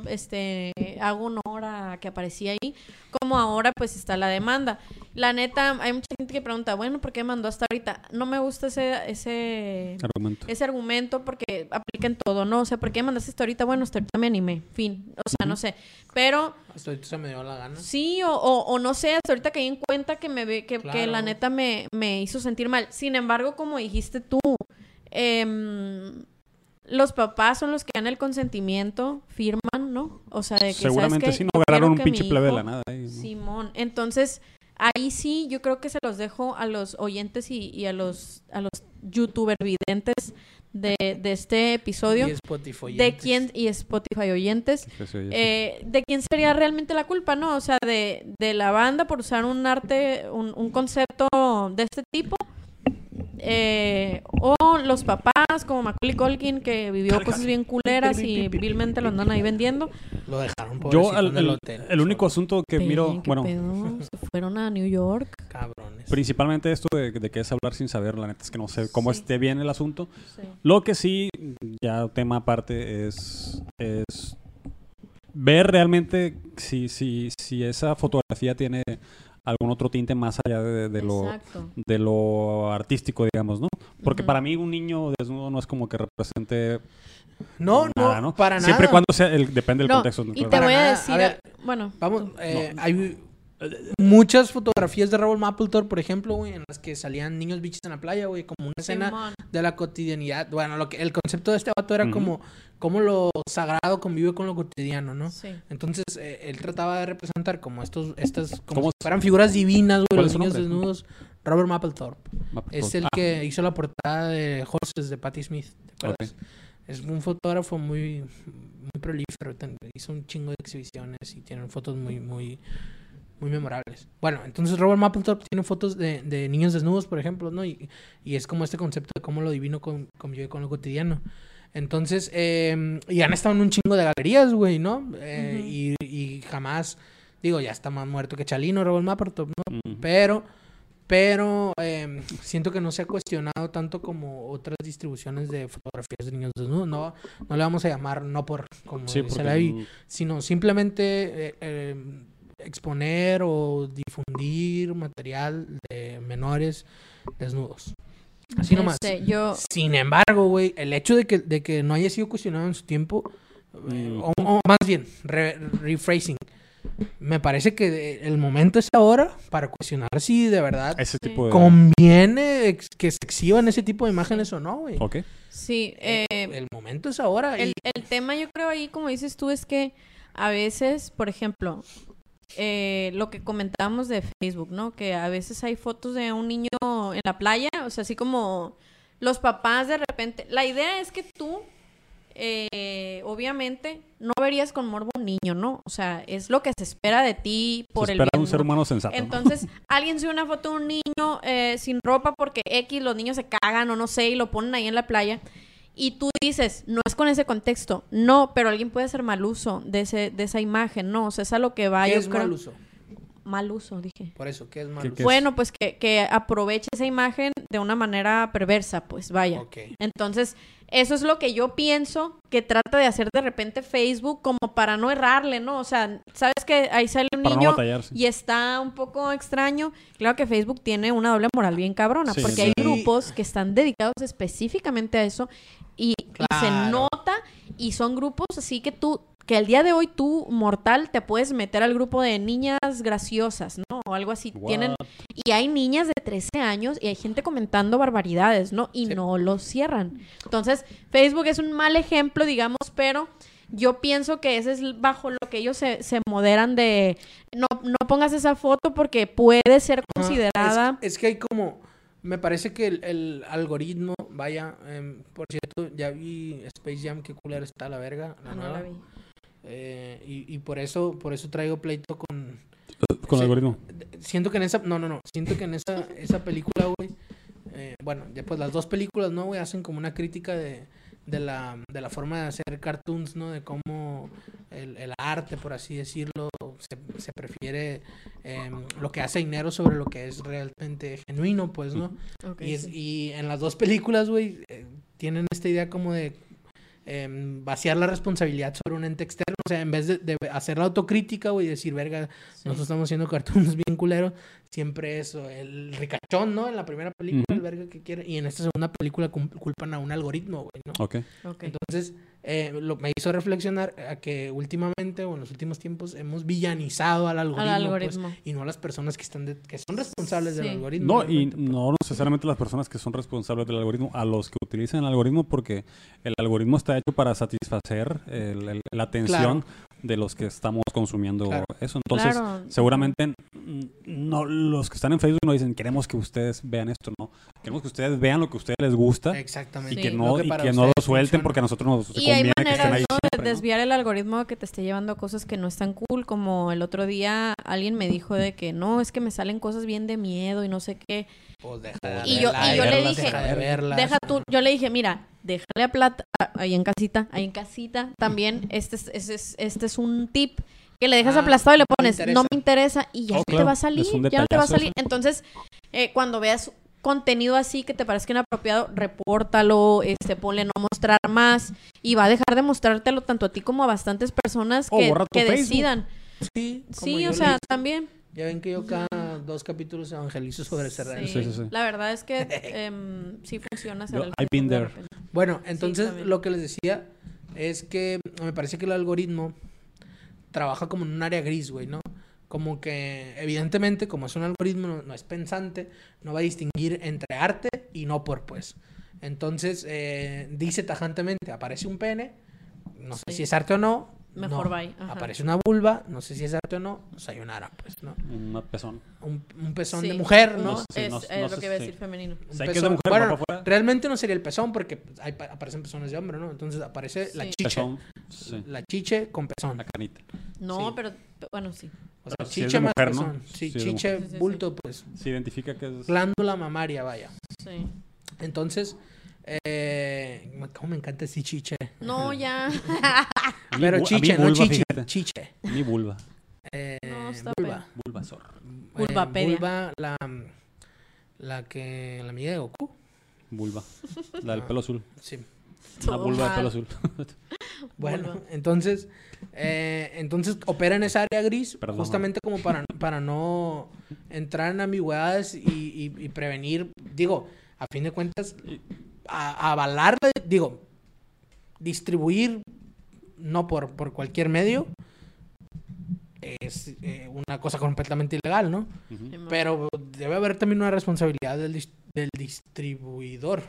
este, hago honor a que aparecía ahí, como ahora, pues, está la demanda. La neta, hay mucha gente que pregunta, bueno, ¿por qué mandó hasta ahorita? No me gusta ese, ese, Argumento. ese argumento porque aplica en todo, ¿no? O sea, ¿por qué mandaste hasta ahorita? Bueno, hasta ahorita me animé, fin, o sea, no sé, pero Hasta ahorita se me dio la gana. Sí, o, o, o no sé, hasta ahorita caí en cuenta que me ve, que, que la neta me, me hizo sentir mal. Sin embargo, como dijiste tú, em, los papás son los que dan el consentimiento, firman, ¿no? O sea, de que Seguramente ¿sabes sí qué? no agarraron un pinche plebe de la nada. ahí, ¿no? Simón. Entonces, ahí sí, yo creo que se los dejo a los oyentes y, y a los a los youtuber videntes de, de este episodio. Y Spotify. De quién, y Spotify oyentes, eh, de quién sería realmente la culpa, ¿no? O sea, de, de la banda por usar un arte, un, un concepto de este tipo. Eh, o los papás como Macaulay Culkin que vivió cosas bien culeras y vilmente lo andan ahí vendiendo. Lo dejaron Yo, pobrecito el, en el el- hotel. el único asunto que Pe- miro, ¿qué bueno, pedo? Se fueron a New York. Cabrones. Principalmente esto de, de que es hablar sin saber, la neta es que no sé cómo Sí. esté bien el asunto. Sí. Lo que sí, ya tema aparte, es, es ver realmente si, si, si esa fotografía tiene algún otro tinte más allá de, de lo, Exacto. de lo artístico, digamos, ¿no? Porque para mí un niño desnudo no es como que represente No, nada, no, ¿no? para nada. Siempre cuando sea, el, depende del No, contexto. y claro. te voy a decir, A ver, bueno, Vamos, eh, hay eh, muchas fotografías de Robert Mapplethorpe, por ejemplo, güey, en las que salían niños bichos en la playa, güey, como una escena Simón. de la cotidianidad. Bueno, lo que el concepto de este vato era como cómo lo sagrado convive con lo cotidiano, ¿no? Sí. Entonces, eh, él trataba de representar como estos, estas, como ¿Cómo si se- fueran figuras divinas, güey, ¿Cuál los niños nombre? desnudos. Robert Mapplethorpe. Es el ah, que hizo la portada de Horses de Patti Smith, ¿te acuerdas? Es un fotógrafo muy, muy prolífero, hizo un chingo de exhibiciones y tiene fotos muy, muy, muy memorables. Bueno, entonces Robert Mapplethorpe tiene fotos de, de niños desnudos, por ejemplo, ¿no? Y, y es como este concepto de cómo lo divino con, convive con lo cotidiano. Entonces, eh, y han estado en un chingo de galerías, güey, ¿no? Eh, y, y jamás, digo, ya está más muerto que Chalino, Robert Mapplethorpe, ¿no? Pero, pero eh, siento que no se ha cuestionado tanto como otras distribuciones de fotografías de niños desnudos. No, no le vamos a llamar no por como Sí, dice porque la vi, sino simplemente eh, eh, exponer o difundir material de menores desnudos. Así nomás. Este, yo, Sin embargo, güey, el hecho de que, de que no haya sido cuestionado en su tiempo, eh, o, o más bien, re- rephrasing, me parece que el momento es ahora para cuestionar si de verdad ese Sí. tipo de... conviene que se exhiban ese tipo de imágenes o no, güey. Ok. sí, eh, el momento es ahora. el tema yo creo ahí, como dices tú, es que a veces, por ejemplo, eh, lo que comentábamos de Facebook, ¿no? Que a veces hay fotos de un niño en la playa, o sea, así como los papás de repente. La idea es que tú, eh, obviamente, no verías con morbo un niño, ¿no? O sea, es lo que se espera de ti por Se el espera bien, un ser ¿no? humano sensato. ¿no? Entonces, alguien sube una foto de un niño eh, sin ropa porque X, los niños se cagan o no sé, y lo ponen ahí en la playa. Y tú dices, no es con ese contexto. No, pero alguien puede hacer mal uso de, ese, de esa imagen, ¿no? O sea, es a lo que va, ¿Qué yo es creo. mal uso? Mal uso, dije. Por eso, ¿qué es mal ¿Qué- uso? qué es? Bueno, pues que, que aproveche esa imagen de una manera perversa, pues vaya. Ok. Entonces, eso es lo que yo pienso que trata de hacer de repente Facebook como para no errarle, ¿no? O sea, ¿sabes que ahí sale un Para no niño batallar, sí. y está un poco extraño? Claro que Facebook tiene una doble moral bien cabrona, Sí, porque sí. hay grupos que están dedicados específicamente a eso y, y se nota y son grupos así que tú que el día de hoy tú mortal te puedes meter al grupo de niñas graciosas, ¿no? O algo así. Tienen y hay niñas de 13 años y hay gente comentando barbaridades, ¿no? Y Sí. no los cierran. Entonces, Facebook es un mal ejemplo, digamos, pero yo pienso que ese es bajo lo que ellos se, se moderan de no, no pongas esa foto porque puede ser considerada. Es, es que hay como. Me parece que el, el algoritmo, vaya, em, por cierto, ya vi Space Jam, qué culera está la verga, la Ah, no la vi. Eh, y, y por eso, por eso traigo pleito con. Con el algoritmo. Siento que en esa. No, no, no. Siento que en esa, esa película, güey. eh, bueno, ya pues las dos películas, ¿no, güey? Hacen como una crítica de, de, la, de la forma de hacer cartoons, ¿no? De cómo el, el arte, por así decirlo, se, se prefiere em, lo que hace dinero sobre lo que es realmente genuino, pues, ¿no? Ok, Y, es- sí. y en las dos películas, güey, eh, tienen esta idea como de em, vaciar la responsabilidad sobre un ente externo. O sea, en vez de, de hacer la autocrítica, güey, y decir, verga, Sí. nosotros estamos haciendo cartoons bien culeros, siempre eso, el ricachón, ¿no? En la primera película, el verga que quiere, y en esta segunda película culpan a un algoritmo, güey, ¿no? Ok. Ok. Entonces, eh, lo, me hizo reflexionar a que últimamente o en los últimos tiempos hemos villanizado al algoritmo, Al pues, y no a las personas que están de- que son responsables del algoritmo. No, y pues. no necesariamente las personas que son responsables del algoritmo, a los que utilizan el algoritmo, porque el algoritmo está hecho para satisfacer el- el- la atención Claro. De los que estamos consumiendo Claro. eso. Entonces, Claro. seguramente mm, no los que están en Facebook no dicen queremos que ustedes vean esto, no. Queremos que ustedes vean lo que a ustedes les gusta Exactamente. y Sí. que Lo no, que y que no lo suelten funciona. porque a nosotros nos Y hay conviene que estén maneras ahí ¿no? de siempre, ¿no? desviar el algoritmo que te esté llevando a cosas que no están cool, como el otro día alguien me dijo de que no, es que me salen cosas bien de miedo y no sé qué. Pues deja de Y yo- verlas, y yo le dije, deja de. Deja tú, yo le dije, mira, déjale a plata, ahí en casita, ahí en casita, también, este es, este es, este es un tip. que le dejas Ah, aplastado y le no me pones interesa. no me interesa y ya Oh, no te va a salir, ya no te va a salir. eso. Entonces, eh, cuando veas contenido así que te parezca inapropiado, repórtalo, este, ponle no mostrar más y va a dejar de mostrártelo tanto a ti como a bastantes personas que, decidan. Sí, Sí, o sea, también. Ya ven que yo cada dos capítulos evangelizo sobre cerrar. Sí, sí, sí. La verdad es que em, sí funciona I've been there. Bueno, entonces lo que les decía es que me parece que el algoritmo trabaja como en un área gris, güey, ¿no? Como que evidentemente, como es un algoritmo, no, no es pensante, no va a distinguir entre arte y no por, pues. Entonces, eh, dice tajantemente, aparece un pene, no sé si es arte o no. Mejor no. bye, ajá. Aparece una vulva, no sé si es arte o no, sayonara, pues, ¿no? Un pezón. Un, un pezón de mujer, ¿no? Es no- es no lo sé que iba a si- decir femenino. Un Sé que es de pezón- mujer, bueno, realmente no sería el pezón porque pues, hay aparecen pezones de hombre, ¿no? Entonces aparece la chiche. Pezón, sí. La chiche con pezón. La canita. No, Sí. pero bueno, sí. O sea, Pero si chiche de más pezón. Sí, chiche, bulto, pues. Se identifica que es... Glándula mamaria, vaya. Sí. Entonces, eh, ¿cómo me encanta ese chiche? No, ya. Pero chiche, no vulva, chiche. fíjate. Chiche. Mi vulva. Eh, No, está vulva. Bulbasaur. Eh, vulva, la, la que, la amiga de Goku. Vulva. La del pelo azul. Sí. Una Todo vulva de mal. pelo azul. Bueno, Vulva. entonces, eh, entonces opera en esa área gris Perdón. justamente como para, para no entrar en ambigüedades y, y- y prevenir, digo, a fin de cuentas, a, avalar, digo, distribuir, no por, por cualquier medio, es eh, una cosa completamente ilegal, ¿no? Pero debe haber también una responsabilidad del, dis- del distribuidor.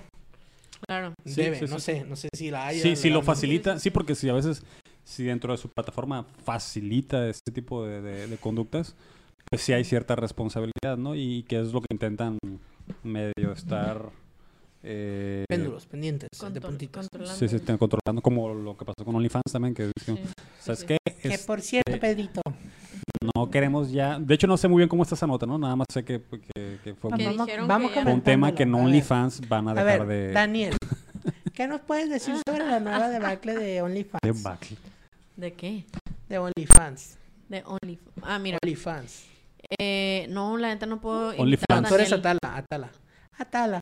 Claro. Debe, sí, no sí. sé, no sé si la hay. Sí, sí lo facilita. Sí, porque si a veces, si dentro de su plataforma facilita este tipo de, de- de conductas, pues sí hay cierta responsabilidad, ¿no? Y que es lo que intentan medio estar... eh, Péndulos, pendientes, de Control- puntitos. controlando. Sí, sí, están controlando, como lo que pasó con OnlyFans también, que Sí, ¿sabes sí. qué? Que Es- por cierto, Pedrito. no queremos ya... De hecho, no sé muy bien cómo está esa nota, ¿no? Nada más sé que, que- que fue, Que un, Vamos- vamos que un tema que ver. OnlyFans van a A dejar ver, de... Daniel, ¿qué nos puedes decir sobre la nueva debacle de OnlyFans? ¿De qué? De OnlyFans. De Only. Ah, mira. OnlyFans. Eh, no, la neta no puedo. OnlyFans. No, tú. Atala, Atala. Atala.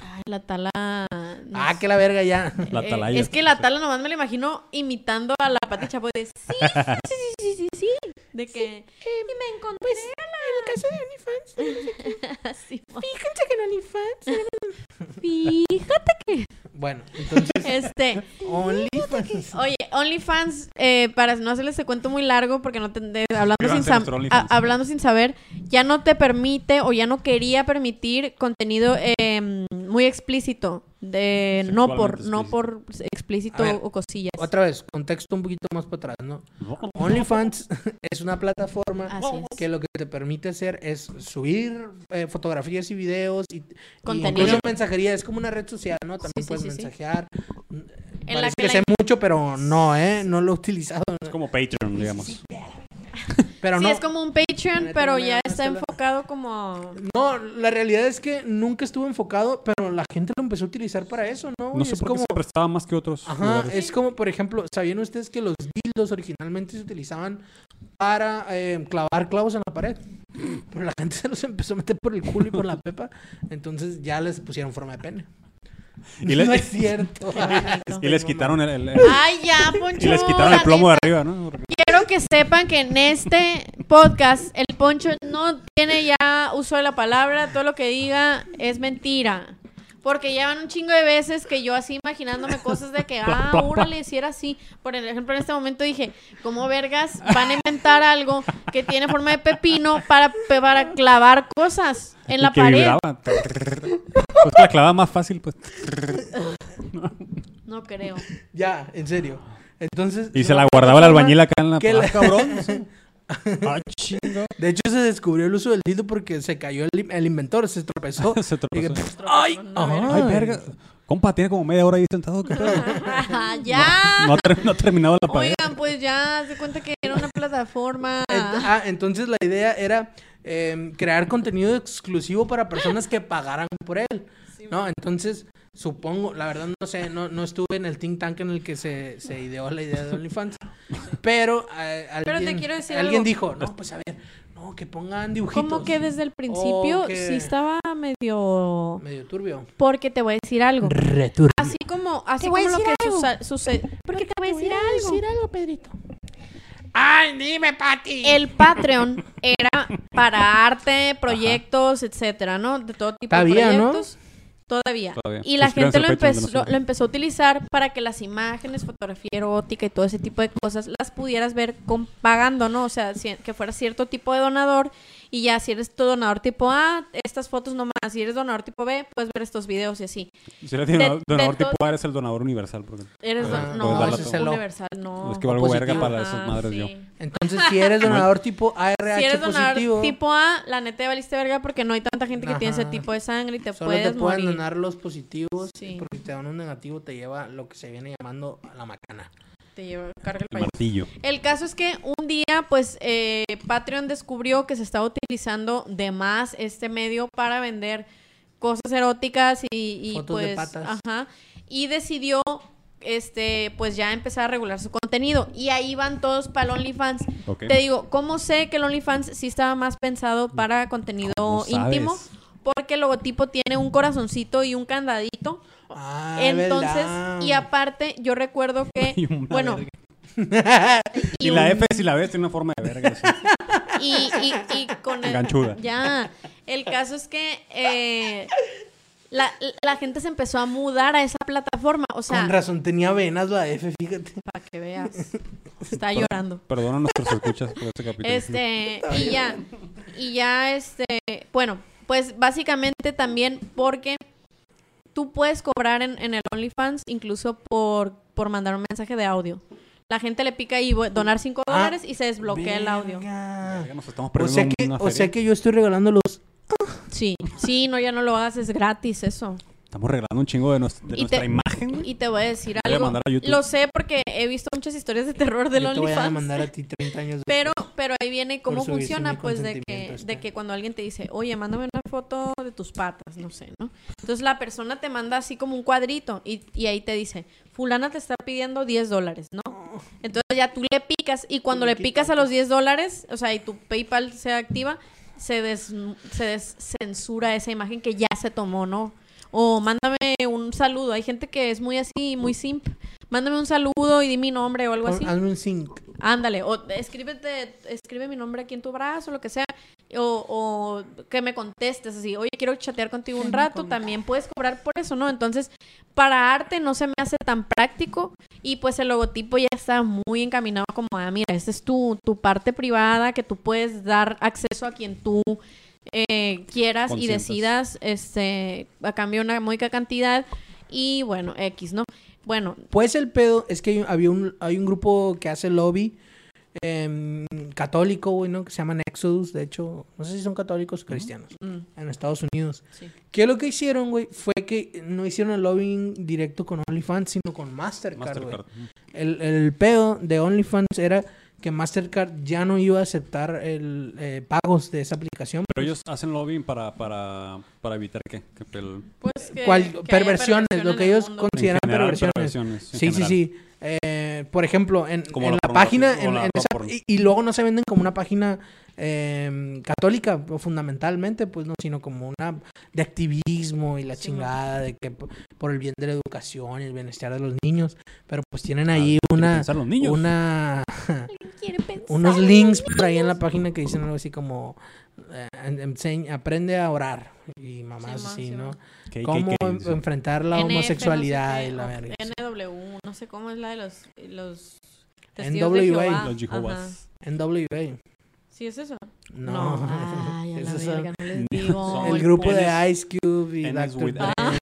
Ay, la tala. no Ah, sé. que la verga ya. La Eh, atalaya. es que la tala nomás me la imagino imitando a la Pati Chapoy de sí, sí, sí, sí, sí, sí. De que. y me encontré En el caso de OnlyFans, fíjense que en OnlyFans. Fíjate. Bueno, entonces, Este. OnlyFans. Oye, OnlyFans, eh, para no hacerles ese cuento muy largo, porque no te, de- hablando, sin sab- a- hablando sin saber, ya no te permite o ya no quería permitir contenido eh, muy explícito. De, no por, no por explícito ver, o cosillas. Otra vez, contexto un poquito más para atrás, ¿no? OnlyFans es una plataforma es. que lo que te permite hacer es subir eh, fotografías y videos y, y Contenido. incluso mensajería. Es como una red social, ¿no? También Sí, sí, puedes sí, sí. mensajear. En la que, que la- sé mucho, pero no, ¿eh? No lo he utilizado. Es como Patreon, digamos. Pero sí, no. es como un Patreon, pero ya está enfocado como... No, la realidad es que nunca estuvo enfocado, pero la gente lo empezó a utilizar para eso, ¿no? No Y sé es por qué como, se prestaba más que otros Ajá, lugares. es como, por ejemplo, ¿sabían ustedes que los dildos originalmente se utilizaban para eh, clavar clavos en la pared? Pero la gente se los empezó a meter por el culo y por la pepa, entonces ya les pusieron forma de pene. Y le- no es cierto. Y les quitaron el, el- el- Ay, ya, Poncho. y les quitaron el plomo de arriba, ¿no? Quiero que sepan que en este podcast el Poncho no tiene ya uso de la palabra, todo lo que diga es mentira. Porque llevan un chingo de veces que yo así imaginándome cosas de que, ah, órale, si era así. Por ejemplo, en este momento dije, ¿cómo vergas van a inventar algo que tiene forma de pepino para, para clavar cosas en y la que pared? vibraba. Pues la clavaba más fácil, pues. No creo. ya, en serio. Entonces. Y se la guardaba el albañil acá en la... que la- cabrón. Ah, chinga. De hecho, se descubrió el uso del dildo porque se cayó el, el inventor, se tropezó. Se Y que, tropezó. ¡Ay! No. Ay, verga. Compa, tiene como media hora ahí sentado. ¿qué ya. No, ha ter- no ha terminado la pared. Oigan, pues ya se cuenta que era una plataforma. Ent- ah, entonces la idea era em, crear contenido exclusivo para personas que pagaran por él. ¿No? Entonces, Supongo, la verdad no sé, no, no estuve en el think tank en el que se, se ideó la idea de OnlyFans. Pero, eh, alguien, quiero decir alguien algo. dijo, no, pues a ver, no, que pongan dibujitos. Como que desde el principio Oh, que- sí estaba medio... Medio turbio. Porque te voy a decir algo. Returbio. Así como, así como lo que decir sucede. Porque te voy a decir algo. algo, Pedrito. Ay, dime, Pati. El Patreon era para arte, proyectos, etcétera, ¿no? De todo tipo de proyectos. Todavía. Todavía. Y la gente lo empezó, lo empezó a utilizar para que las imágenes, fotografía erótica y todo ese tipo de cosas las pudieras ver con, pagando, ¿no? O sea, si- que fuera cierto tipo de donador y ya si eres tu donador tipo A, estas fotos nomás. Si eres donador tipo B, puedes ver estos videos y así. Si eres De- donador, tipo A, eres el donador universal. Porque Eres Ah, no, es todo. universal, no. es que valgo verga para esas madres sí. yo. Entonces, si eres donador tipo ARH Si eres donador positivo, tipo A, la neta ya valiste verga porque no hay tanta gente que tiene ese tipo de sangre y te solo puedes te pueden morir. donar los positivos. Sí. Porque si te dan un negativo, te lleva lo que se viene llamando la macana. Te lleva, carga el El martillo. El caso es que un día, pues, eh, Patreon descubrió que se estaba utilizando de más este medio para vender cosas eróticas y, y, Fotos de pues, patas. ajá, y decidió, este, pues ya empezar a regular su contenido. Y ahí van todos para el OnlyFans. Ok. Te digo, ¿cómo sé que el OnlyFans sí estaba más pensado para contenido ¿Cómo íntimo? Porque el logotipo tiene un corazoncito y un candadito. Ah, Entonces, ¿verdad? y aparte, yo recuerdo que, Y una bueno, verga. y Y la F, si la ves, tiene una forma de verga. así. y, y, y con el, Ganchuda. Ya. El caso es que eh, la, la gente se empezó a mudar a esa plataforma. O sea, Con razón, tenía venas la F, fíjate. para que veas. Está llorando. Perdona nuestros escuchas por este capítulo. Este, y ya, y ya, este, bueno, pues básicamente también porque tú puedes cobrar en, en el OnlyFans incluso por, por mandar un mensaje de audio. La gente le pica y donar 5 Ah, dólares y se desbloquea el audio. Verga. Nos estamos O sea, que, una o sea que yo estoy regalando los... Sí, sí, no, ya no lo hagas, es gratis eso. Estamos regalando un chingo de, nues- de nuestra te- imagen. Y te voy a decir Voy a algo. mandar a YouTube. Lo sé porque he visto muchas historias de terror del yo te voy a OnlyFans. mandar a ti 30 años Pero, pero ahí viene cómo funciona, pues, de que, de que cuando alguien te dice, oye, mándame una foto de tus patas, no sé, ¿no? Entonces la persona te manda así como un cuadrito y, y ahí te dice, fulana te está pidiendo 10 dólares, ¿no? Entonces ya tú le picas y cuando le picas a los 10 dólares, o sea, y tu PayPal se activa, se, des, se descensura esa imagen que ya se tomó, ¿no? O mándame un saludo. Hay gente que es muy así, muy simp. Mándame un saludo y di mi nombre o algo así. Hazme un sync. Ándale, o escríbete, escribe mi nombre aquí en tu brazo, lo que sea, o, o que me contestes así, oye, quiero chatear contigo un rato, también puedes cobrar por eso, ¿no? Entonces, para arte no se me hace tan práctico y pues el logotipo ya está muy encaminado como, ah, mira, esta es tu, tu parte privada que tú puedes dar acceso a quien tú eh, quieras y decidas, este, a cambio de una módica cantidad y bueno, X, ¿no? Bueno, Pues el pedo es que hay, había un, hay un grupo que hace lobby em, católico, güey, ¿no? Que se llama Exodus, de hecho, no sé si son católicos o cristianos, mm, en Estados Unidos. sí. Que lo que hicieron, güey, fue que no hicieron el lobbying directo con OnlyFans, sino con Mastercard, güey. Mastercard. El, el pedo de OnlyFans era que Mastercard ya no iba a aceptar el eh, pagos de esa aplicación. Pero ellos hacen lobbying para, para, para evitar que, que el- Pues que, Cual- que perversiones, lo que el ellos mundo. consideran en general, perversiones. perversiones en Sí, sí, general. sí. Eh, por ejemplo, en, Como en la la, página, pornografía o en- la en esa- porno. y, y luego no se venden como una página eh, católica, fundamentalmente, pues no, sino como una de activismo y la Sí, chingada de que por el bien de la educación y el bienestar de los niños, pero pues tienen Ah, ahí quieren una, pensar los niños. una. unos links por ahí en la página que dicen algo así como eh, aprende a orar y mamás Simón, así, ¿no? KKK, Cómo dice. enfrentar la NF, no sé homosexualidad qué, y la verga. NW, no sé cómo es la de los, los testigos de NWA, Jehová. Los. NWA. ¿Sí es eso? No. Ay, a la verga, no les digo. El grupo de Ice Cube y Ns Dr. with Dre. Ah.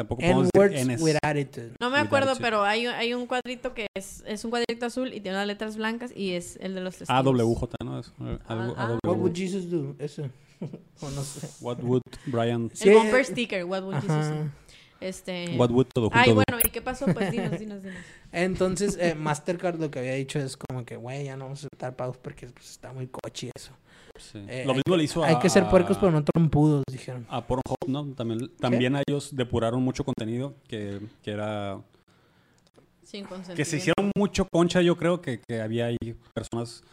Tampoco podemos decir N-words Ns. with attitude. No me With acuerdo, attitude. pero hay, hay un cuadrito que es, es un cuadrito azul y tiene unas letras blancas y es el de los testigos. AWJ, ¿no? Es, eh, algo, Ah, ah. What would Jesus do? Eso. o no sé. What would Brian... El bumper sticker, what would Jesus do? Este... What would todo? Ay, bueno, ¿y qué pasó? Pues dinos, dinos, dinos. Entonces, eh, Mastercard lo que había dicho es como que, güey, ya no vamos a aceptar pagos porque pues, está muy cochi eso. Sí. Eh, Lo mismo le hizo a... Hay que ser puercos, a- pero no trompudos, dijeron. A Pornhub, ¿no? También, también a ellos depuraron mucho contenido que, que era... Sin consentimiento. Que se hicieron mucho concha, yo creo que, que había ahí personas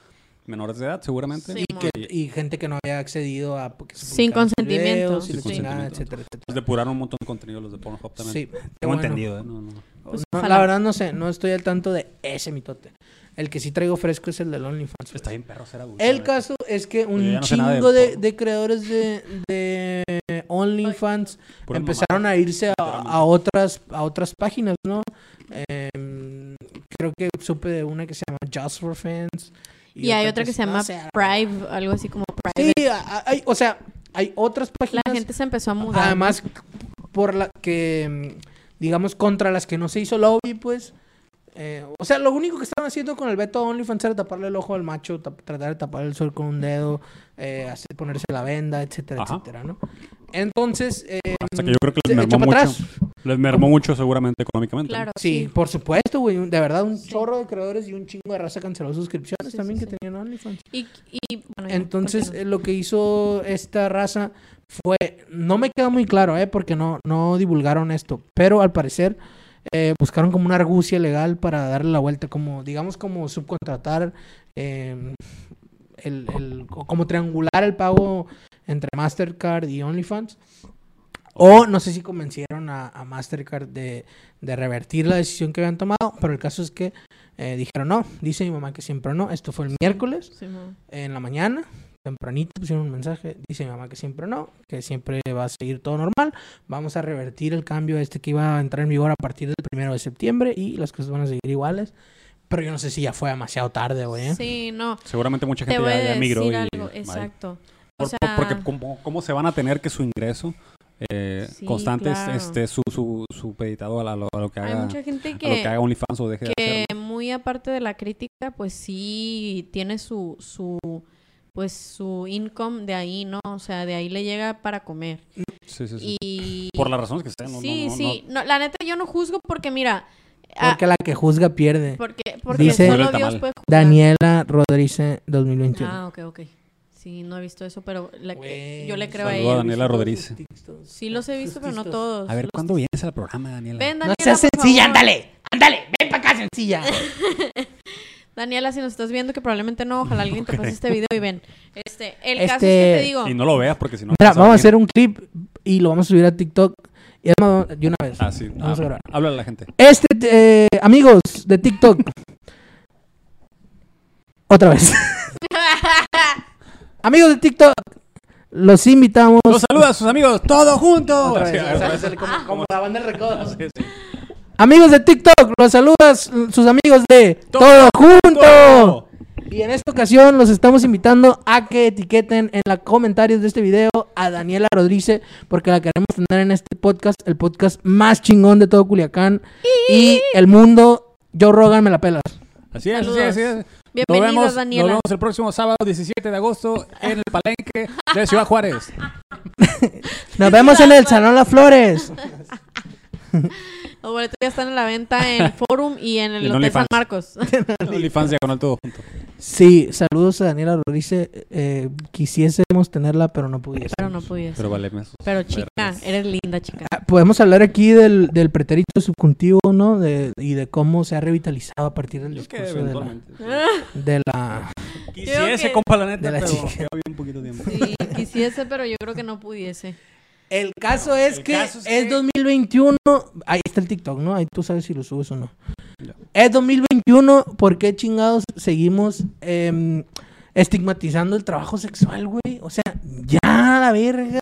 menores de edad, seguramente. Sí, Y, que, y gente que no había accedido a... Sin consentimiento. videos Sin chingada, consentimiento. etcétera, etcétera. Pues depuraron un montón de contenido los de Pornhub también. Sí, Tengo bueno. entendido, ¿eh? No, no. Pues, No, la verdad no sé, no estoy al tanto de ese mitote. El que sí traigo fresco es el del OnlyFans. Está bien perro ser adulto. El caso es que un no de chingo de, creadores de, de OnlyFans empezaron a irse a, a otras a otras páginas, ¿no? Em, creo que supe de una que se llama Just for Fans. Y hay otra que se llama sé, Prive, algo así como Sí, Private. a- hay, o sea, hay otras páginas. La gente se empezó a mudar. Además, por la que, digamos, contra las que no se hizo lobby, pues. eh, o sea, lo único que estaban haciendo con el veto a OnlyFans era taparle el ojo al macho, tratar de tapar el sol con un dedo, eh, hacer, ponerse la venda, etcétera, Ajá. etcétera, ¿no? Entonces, eh, Hasta que yo creo que les mermó mucho. atrás. Les mermó mucho seguramente económicamente. Claro, Sí, sí. por supuesto, güey. un- De verdad, un Sí. chorro de creadores y un chingo de raza canceló suscripciones Sí, también sí, que sí. tenían OnlyFans. Y, y, bueno, Entonces, eh, lo que hizo esta raza fue, no me queda muy claro, ¿eh? porque no, no divulgaron esto, pero al parecer eh, buscaron como una argucia legal para darle la vuelta, como, digamos, como subcontratar, eh, el, el- como triangular el pago entre Mastercard y OnlyFans. O no sé si convencieron a, a Mastercard de, de revertir la decisión que habían tomado, pero el caso es que eh, dijeron no, dice mi mamá que siempre no, esto fue el miércoles Sí, en la mañana, tempranito pusieron un mensaje, dice mi mamá que siempre no, que siempre va a seguir todo normal, vamos a revertir el cambio este que iba a entrar en vigor a partir del primero de septiembre y las cosas van a seguir iguales, pero yo no sé si ya fue demasiado tarde, güey. ¿eh? Sí, no. Seguramente mucha Te gente ya, ya migró. y, algo. Exacto. Por- O sea, por- porque ¿cómo, cómo se van a tener que su ingreso eh, Sí, constante claro. esté su, su, supeditado a, la- a lo, a lo que hay haga, mucha gente a lo que haga que, OnlyFans o deje de que hacerlo. muy aparte de la crítica, pues sí tiene su, su, pues su income de ahí, ¿no? O sea, de ahí le llega para comer. Sí, sí, sí. Y... Por las razones que sean. no- sí, no- no- sí. No, la neta yo no juzgo porque mira... ah, Porque la que juzga pierde. porque porque Dice- solo Dios mal. puede juzgar. Daniela Rodríguez 2021. Ah, ok, ok. Sí, no he visto eso, pero la- yo le creo a saludo a ella. Daniela Rodríguez. Sí los he visto, pero no todos. A ver, Los- ¿cuándo vienes al programa, Daniela? Ven, No Daniela, seas por sencilla, favor. ándale, ándale, ven para acá, sencilla. Daniela, si nos estás viendo, que probablemente no, ojalá alguien te pase este video y ven. Este, el caso Este- es que te digo. Y no lo veas porque si no... Mira, vamos a hacer un clip y lo vamos a subir a TikTok. Y además, de una vez. Ah, sí. Vamos a Ah, grabar. háblale a la gente. Este, eh, amigos de TikTok. Otra vez. amigos de TikTok, los invitamos. Los saluda a sus amigos, todos juntos. Otra vez, Sí, o sea, es el- como, como la banda del recodo. sí, sí. Amigos de TikTok, los saludas sus amigos de Todo, Junto. Y en esta ocasión los estamos invitando a que etiqueten en los comentarios de este video a Daniela Rodríguez porque la queremos tener en este podcast, el podcast más chingón de todo Culiacán y el mundo. Joe Rogan me la pelas. Así es, así es, así es. Nos vemos, Daniela. nos vemos el próximo sábado 17 de agosto en el Palenque de Ciudad Juárez. Nos vemos en el Salón Las Flores. Los boletos ya están en la venta en Forum y en el Y en Hotel San OnlyFans. Marcos. OnlyFans diagonal todo junto. Sí, saludos a Daniela Rodríguez. Eh, quisiésemos tenerla, pero no pudiésemos. Pero no pudiese. Pero Pero, vale, me- chica, vergas. eres linda, chica. Ah, Podemos hablar aquí del, del pretérito subjuntivo, ¿no? De, y de cómo se ha revitalizado a partir del Yo que discurso de la, de la... Quisiese, que- compa, la neta, de la pero chica. queda bien poquito tiempo. Sí, quisiese, pero yo creo que no pudiese. El caso es el que caso es es que- 2021. Ahí está el TikTok, ¿no? Ahí tú sabes si lo subes o no. Es 2021. ¿Por qué chingados seguimos em, estigmatizando el trabajo sexual, güey? O sea, ya la verga.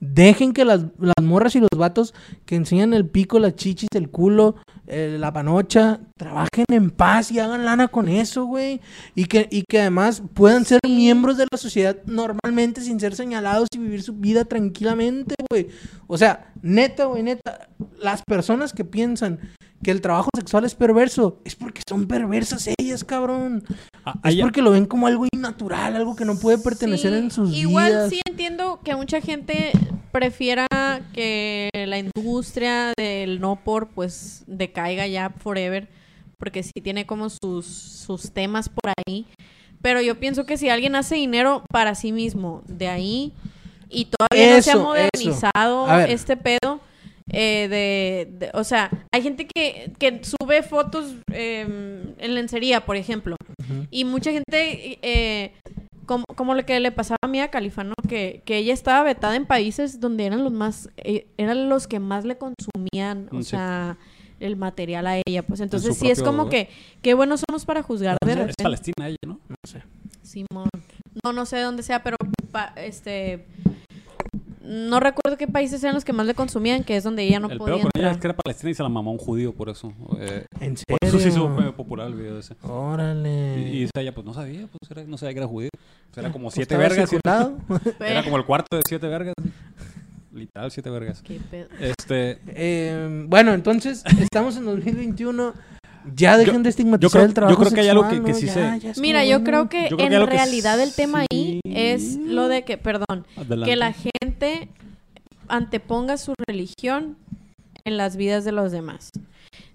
Dejen que las, las morras y los vatos que enseñan el pico, las chichis, el culo, eh, la panocha, trabajen en paz y hagan lana con eso, güey. Y que, y que además puedan ser miembros de la sociedad normalmente sin ser señalados y vivir su vida tranquilamente, güey. O sea, neta, güey, neta, las personas que piensan que el trabajo sexual es perverso, es porque son perversas ellas, cabrón. Ah, Es porque lo ven como algo innatural, algo que no puede pertenecer Sí, en sus Igual vidas. sí entiendo que mucha gente prefiera que la industria del no por pues decaiga ya forever, porque sí tiene como sus, sus temas por ahí. Pero yo pienso que si alguien hace dinero para sí mismo de ahí y todavía no se ha modernizado este pedo, eh, de, de- o sea, hay gente que, que sube fotos eh, en lencería, por ejemplo, y mucha gente, eh, como, como lo que le pasaba a Mia Califa, ¿no? Que, que ella estaba vetada en países donde eran los más, eh, eran los que más le consumían, o Mm, sí. sea, el material a ella. Pues entonces sí es como lugar. que, qué buenos somos para juzgar de Es. Palestina ella, ¿no? No sé. Simón. No, no sé de dónde sea, pero pa- este no recuerdo qué países eran los que más le consumían, que es donde ella no el podía peor con ella es que era palestina y se la mamó un judío por eso. Eh, ¿En por eso se hizo serio? eh, popular el video ese. Órale. Y, y dice ella, pues no sabía, pues era- no sabía que era judío. Pues era como Pues siete vergas. Era como el cuarto de siete vergas. Literal, siete vergas. Qué pedo. Este, Eh, bueno, entonces estamos en 2021. Ya dejen de estigmatizar creo- el trabajo yo creo que hay algo sexual, que- sí Ya, se- ya estuvo Mira, yo bueno. creo que Yo creo en que algo que realidad el tema ahí es lo de que, perdón, adelante. que la gente anteponga su religión en las vidas de los demás.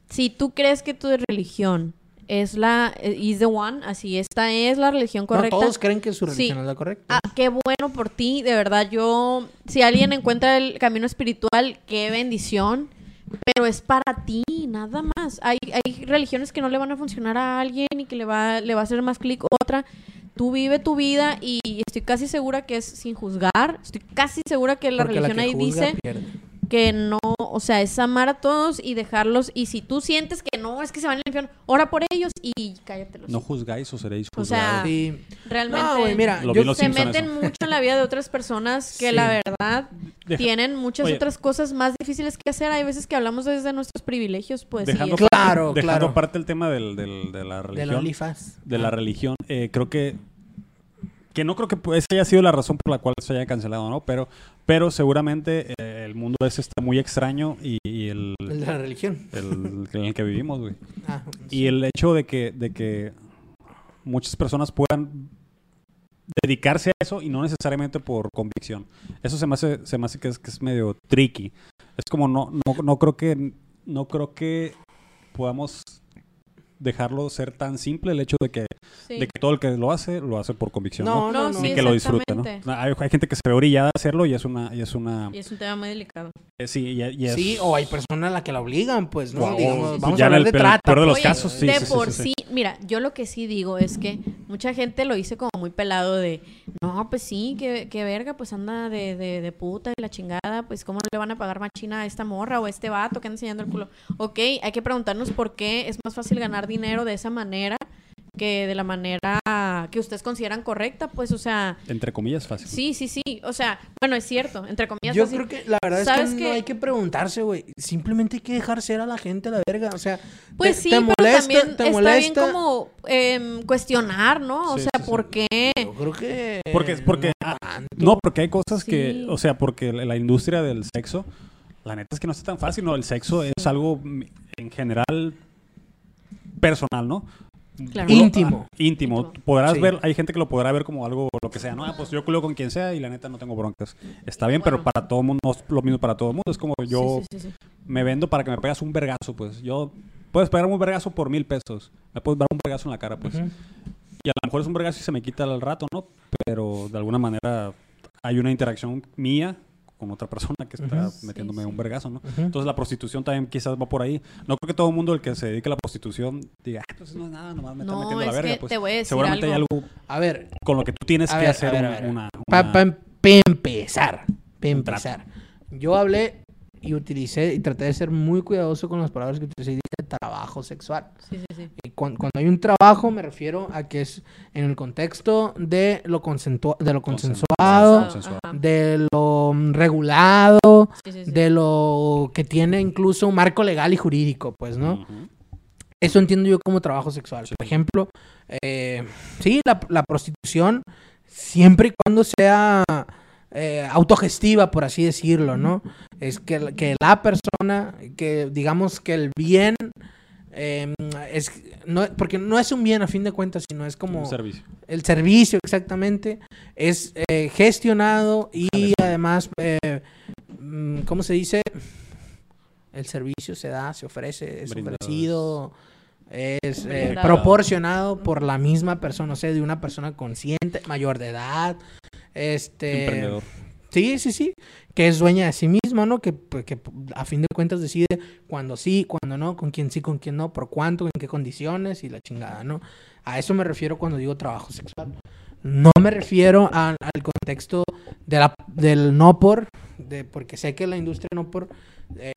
Si tú crees que tu religión es la eh, is the one, así esta es la religión correcta. No, todos creen que su Sí. religión es la correcta. Ah, qué bueno por ti, de verdad. Yo, si alguien encuentra el camino espiritual, qué bendición. Pero es para ti, nada más. Hay, hay religiones que no le van a funcionar a alguien y que le va, le va a hacer más clic otra. Tú vive tu vida y estoy casi segura que es sin juzgar. Estoy casi segura que la Porque religión que ahí juzga dice pierde. Que no, o sea, es amar a todos y dejarlos. Y si tú sientes que no, es que se van al infierno, ora por ellos y cállatelos. No juzgáis o seréis O sea, juzgados. Sí. Realmente. No, mira, yo- se Simpson meten eso. mucho en la vida de otras personas que Sí. la verdad Deja- tienen muchas Oye. otras cosas más difíciles que hacer. Hay veces que hablamos desde nuestros privilegios, pues. dejando aparte- Claro, dejando claro. aparte el tema del, del- de la de religión. la OnlyFans. de la Ah. religión, eh, creo que que no creo que esa haya sido la razón por la cual se haya cancelado, ¿no? Pero, pero seguramente eh, el mundo ese está muy extraño y, y el, El de la religión. el- en el que vivimos, güey. Ah, Y el hecho de que, de que muchas personas puedan dedicarse a eso y no necesariamente por convicción. Eso se me hace, se me hace que, es, que es medio tricky. Es como no, no, no creo que no creo que podamos dejarlo ser tan simple el hecho de que, sí. de que todo el que lo hace, lo hace por convicción. No, ¿no? no, No, no. sí, Ni que lo disfrute, ¿no? Hay, hay gente que se ve orillada a hacerlo y es una, y es una, Y es un tema muy delicado. eh, sí, y, y es, Sí, o hay personas a la que la obligan, pues, ¿no? Wow. Digamos, vamos Ya a en hablar el de peor- trata. peor de los Oye, casos, sí, de sí, sí, por sí, sí, sí. mira, yo lo que sí digo es que mucha gente lo dice como muy pelado de, no, pues sí, que, que verga, pues anda de, de, de puta y la chingada, pues cómo le van a pagar machina a esta morra o a este vato que anda enseñando el culo. Ok, hay que preguntarnos por qué es más fácil ganar dinero de esa manera que de la manera que ustedes consideran correcta, pues, o sea, entre comillas fácil. sí, sí, sí, o sea, bueno, es cierto, entre comillas. Yo fácil. creo que la verdad es ¿Sabes que qué? no hay que preguntarse, güey. Simplemente hay que dejar ser a la gente a la verga. O sea, Pues te- sí, te pero molesta, también te está molesta. bien como em, cuestionar, ¿no? O Sí, sea, sí, sí. ¿por qué? Yo creo que. Porque, porque, ah, tanto. no, porque hay cosas Sí. que, o sea, porque la la industria del sexo, la neta es que no está tan fácil, ¿no? El sexo es algo mm, en general personal, ¿no? Claro. Íntimo. Ah, íntimo. Íntimo. Podrás Sí. ver, hay gente que lo podrá ver como algo, lo que sea, ¿no? Ah, pues yo culo con quien sea y la neta no tengo broncas. Está bien, Bueno. pero para todo mundo, no es lo mismo para todo el mundo. Es como yo Sí, sí, sí, sí. me vendo para que me pegas un vergazo, pues. Yo, puedes pegarme un vergazo por mil pesos. Me puedes dar un vergazo en la cara, pues. Y a lo mejor es un vergazo y se me quita al rato, ¿no? Pero de alguna manera hay una interacción mía con otra persona que está metiéndome Sí, sí. un vergazo, ¿no? Entonces la prostitución también quizás va por ahí. No creo que todo el mundo el que se dedique a la prostitución diga, ah, entonces no es nada, nomás me está No, metiendo la verga. que Pues te voy a decir seguramente hay algo. A ver, con lo que tú tienes que ver, hacer a ver, una, a ver. una- para empezar. Empezar. Yo hablé y utilicé y traté de ser muy cuidadoso con las palabras que utilicé. y Dije trabajo sexual. Sí, sí, sí. Y cuan- cuando, hay un trabajo me refiero a que es en el contexto de lo, de lo consensuado, Consensuado. Ajá. de lo mm, regulado, Sí, sí, sí. de lo que tiene incluso un marco legal y jurídico, pues, ¿no? Eso entiendo yo como trabajo sexual. Sí. Por ejemplo, eh, sí, la, la prostitución, siempre y cuando sea eh, autogestiva, por así decirlo, ¿no? Es que, la- que la persona, que digamos que el bien, eh, es, no, porque no es un bien a fin de cuentas, sino es como Un servicio. el servicio exactamente, es eh, gestionado y además, eh, mm, ¿cómo se dice? El servicio se da, se ofrece, es ofrecido es eh, proporcionado por la misma persona, o sea, de una persona consciente, mayor de edad, este... Emprendedor. Sí, sí, sí, que es dueña de sí misma, ¿no? Que, pues, que a fin de cuentas decide cuándo sí, cuándo no, con quién sí, con quién no, por cuánto, en qué condiciones y la chingada, ¿no? A eso me refiero cuando digo trabajo sexual. No me refiero a- al contexto de la, del no por, de, porque sé que la industria no por eh,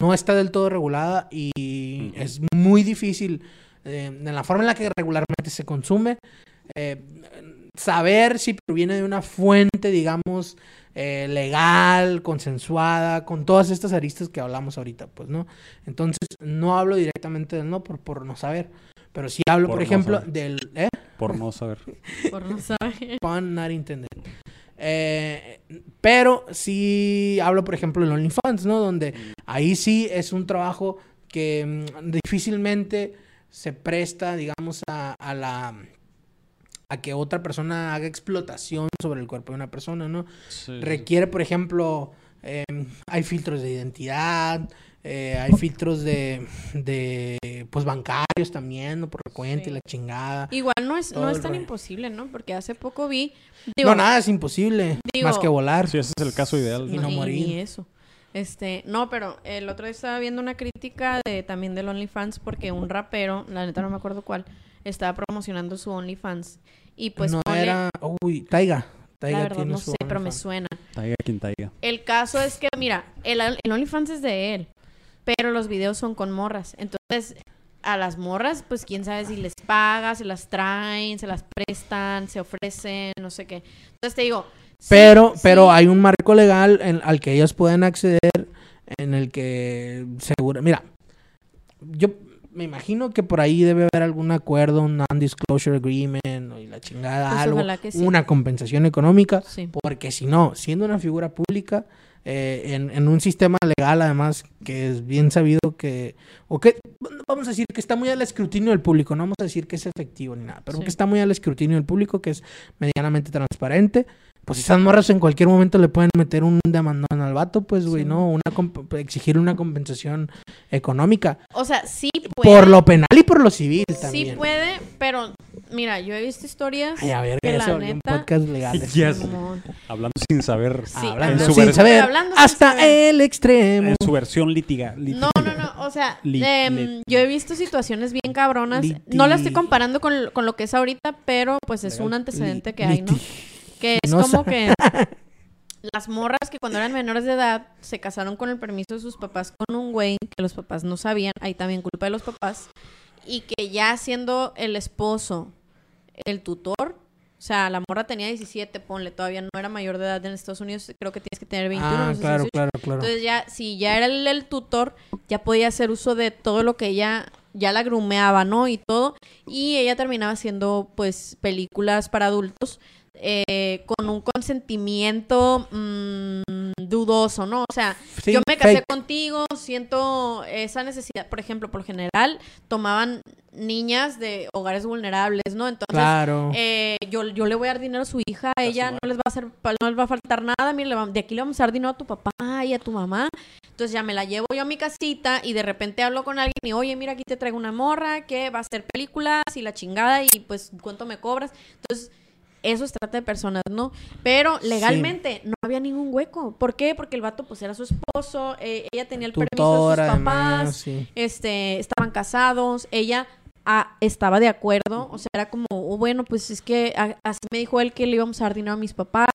no está del todo regulada y es muy difícil eh, en la forma en la que regularmente se consume. eh, saber si proviene de una fuente, digamos, eh, legal, consensuada, con todas estas aristas que hablamos ahorita, pues, ¿no? Entonces, no hablo directamente del no por, por no saber, pero sí hablo, Por por, no ejemplo, saber. del... ¿eh? Por no saber. Por no saber. Pun not intended. Eh, pero sí hablo, por ejemplo, del OnlyFans, ¿no? Donde ahí sí es un trabajo que mm, difícilmente se presta, digamos, a, a la a que otra persona haga explotación sobre el cuerpo de una persona, ¿no? Sí, Requiere, por ejemplo, eh, hay filtros de identidad, eh, hay filtros de, de, pues, bancarios también, ¿no? Por la cuenta Sí. y la chingada. Igual no es, no es tan rollo. imposible, ¿no? Porque hace poco vi. Digo, no, nada es imposible, digo- más que volar. Sí, ese es el caso ideal. Y ¿no? no morir. ni eso. Este, no, pero el otro día estaba viendo una crítica de también del OnlyFans porque un rapero, la neta no me acuerdo cuál, estaba promocionando su OnlyFans y pues no pone- era. Uy, Taiga. Taiga la verdad no sé, pero me suena. Taiga quien taiga. El caso es que, mira, el, el OnlyFans es de él, pero los videos son con morras. Entonces, a las morras, pues quién sabe si les paga, se las traen, se las prestan, se ofrecen, no sé qué. Entonces te digo. sí, Pero, sí, pero hay un marco legal en- al que ellas pueden acceder, en el que seguro. Mira, yo me imagino que por ahí debe haber algún acuerdo, un non-disclosure agreement y la chingada, Pues algo, ojalá que sí. una compensación económica. Sí. Porque si no, siendo una figura pública, eh, en, en un sistema legal además que es bien sabido que, o que, vamos a decir que está muy al escrutinio del público, no vamos a decir que es efectivo ni nada, pero Sí. que está muy al escrutinio del público, que es medianamente transparente, pues esas morras en cualquier momento le pueden meter un demandón al vato, pues, güey, Sí. ¿no? Una comp- exigir una compensación económica, O sea, sí puede. por lo penal y por lo civil Sí también. puede, pero mira, yo he visto historias. Ay, a ver, que la volvió un neta- podcast legal. Hablando sin saber. Sí, Hablando en ajá. su sin vers- saber, sin hasta saber. el extremo. En su versión litiga. lit- No, no, no. O sea, Lit- em, lit- yo he visto situaciones bien cabronas. Liti- No la estoy comparando con, con lo que es ahorita, pero pues es Legal. un antecedente que hay, ¿no? Que es No como que las morras que cuando eran menores de edad se casaron con el permiso de sus papás con un güey que los papás no sabían, ahí también culpa de los papás, y que ya siendo el esposo el tutor, o sea, la morra tenía 17, ponle, todavía no era mayor de edad en Estados Unidos, creo que tienes que tener 21, Ah, no sé si claro, 18. claro, claro. Entonces ya, si ya era el, el tutor, ya podía hacer uso de todo lo que ella ya la grumeaba, ¿no? Y todo. Y ella terminaba haciendo, pues, películas para adultos eh, con un consentimiento mm, dudoso, ¿no? O sea, Sí, yo me casé fake. contigo, siento esa necesidad. Por ejemplo, por general, tomaban niñas de hogares vulnerables, ¿no? Entonces, Claro. eh, yo, yo le voy a dar dinero a su hija, a ella no les va a hacer, no les va a faltar nada, mire, de aquí le vamos a dar dinero a tu papá y a tu mamá. Entonces ya me la llevo yo a mi casita y de repente hablo con alguien y, oye, mira, aquí te traigo una morra que va a hacer películas y la chingada y pues, ¿cuánto me cobras? Entonces, eso es trata de personas, ¿no? Pero legalmente no había ningún hueco. ¿Por qué? Porque el vato pues era su esposo, eh, ella tenía el permiso de sus además, papás, sí. este, estaban casados, ella ah, estaba de acuerdo, o sea, era como, oh, bueno, pues es que a- así me dijo él que le íbamos a dar dinero a mis papás.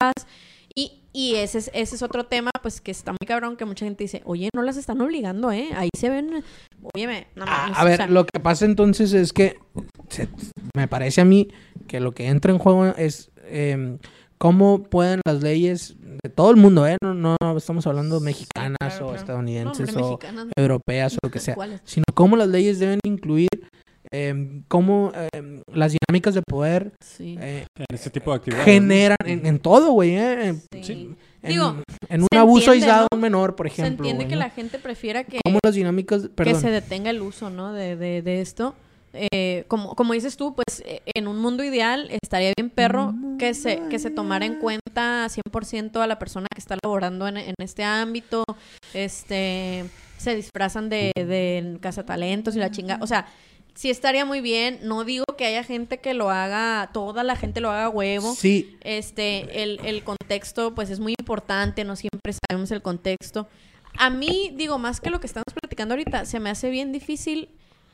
Y, y ese, es, ese es otro tema, pues que está muy cabrón, que mucha gente dice, oye, no las están obligando, ¿eh? Ahí se ven, óyeme, no Ah, a o ver, sea, lo que pasa entonces es que se- me parece a mí que lo que entra en juego es eh, cómo pueden las leyes de todo el mundo, ¿eh? No, no estamos hablando mexicanas claro, o claro. No, estadounidenses hombre, o mexicanas, europeas o lo que sea, ¿cuáles? sino cómo las leyes deben incluir eh, cómo eh, las dinámicas de poder Sí. eh, En este tipo de actividades. generan en, en todo, güey, ¿eh? Sí. En, Digo, en un se abuso entiende, aislado menor, por Se ejemplo. entiende güey, que ¿no? la gente prefiera que, Cómo las dinámicas, que se detenga el uso, ¿no? De, de, de esto. Eh, como, como dices tú, pues eh, en un mundo ideal estaría bien perro que se, que se tomara en cuenta 100% a la persona que está laborando en, en este ámbito. Este, se disfrazan de, de cazatalentos y la chinga. O sea, sí estaría muy bien. No digo que haya gente que lo haga, toda la gente lo haga huevo. Sí, Este, el, el contexto, pues es muy importante, no siempre sabemos el contexto. A mí, digo, más que lo que estamos platicando ahorita, se me hace bien difícil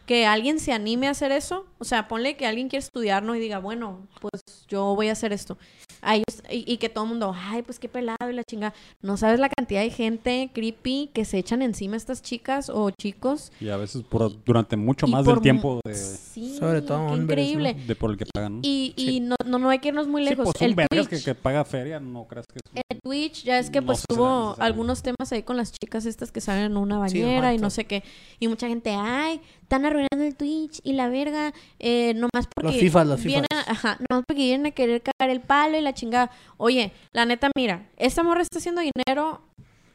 que alguien se anime a hacer eso. O sea, ponle que alguien quiere estudiar, ¿no? Y diga, bueno, pues yo voy a hacer esto. A ellos- y, y que todo el mundo, ay, pues qué pelado y la chinga. No sabes la cantidad de gente creepy que se echan encima a estas chicas o chicos. Y a veces por, durante mucho y más del tiempo de, Sí, Sobre todo hombres, ¿no? increíble. de por el que pagan. ¿no? Y, y Sí. no, no, no hay que irnos muy Sí, lejos. pues son el Twitch, que, que paga feria, no creas que es... el Twitch, ya es que No pues necesario. algunos temas ahí con las chicas estas que salen en una Sí, bañera y hot no sé qué. Y mucha gente, ay, están arruinando el Twitch y la verga, eh, nomás porque los vienen, fifas. ajá, nomás porque vienen a querer cagar el palo y la chingada. Oye, la neta, mira, esta morra está haciendo dinero,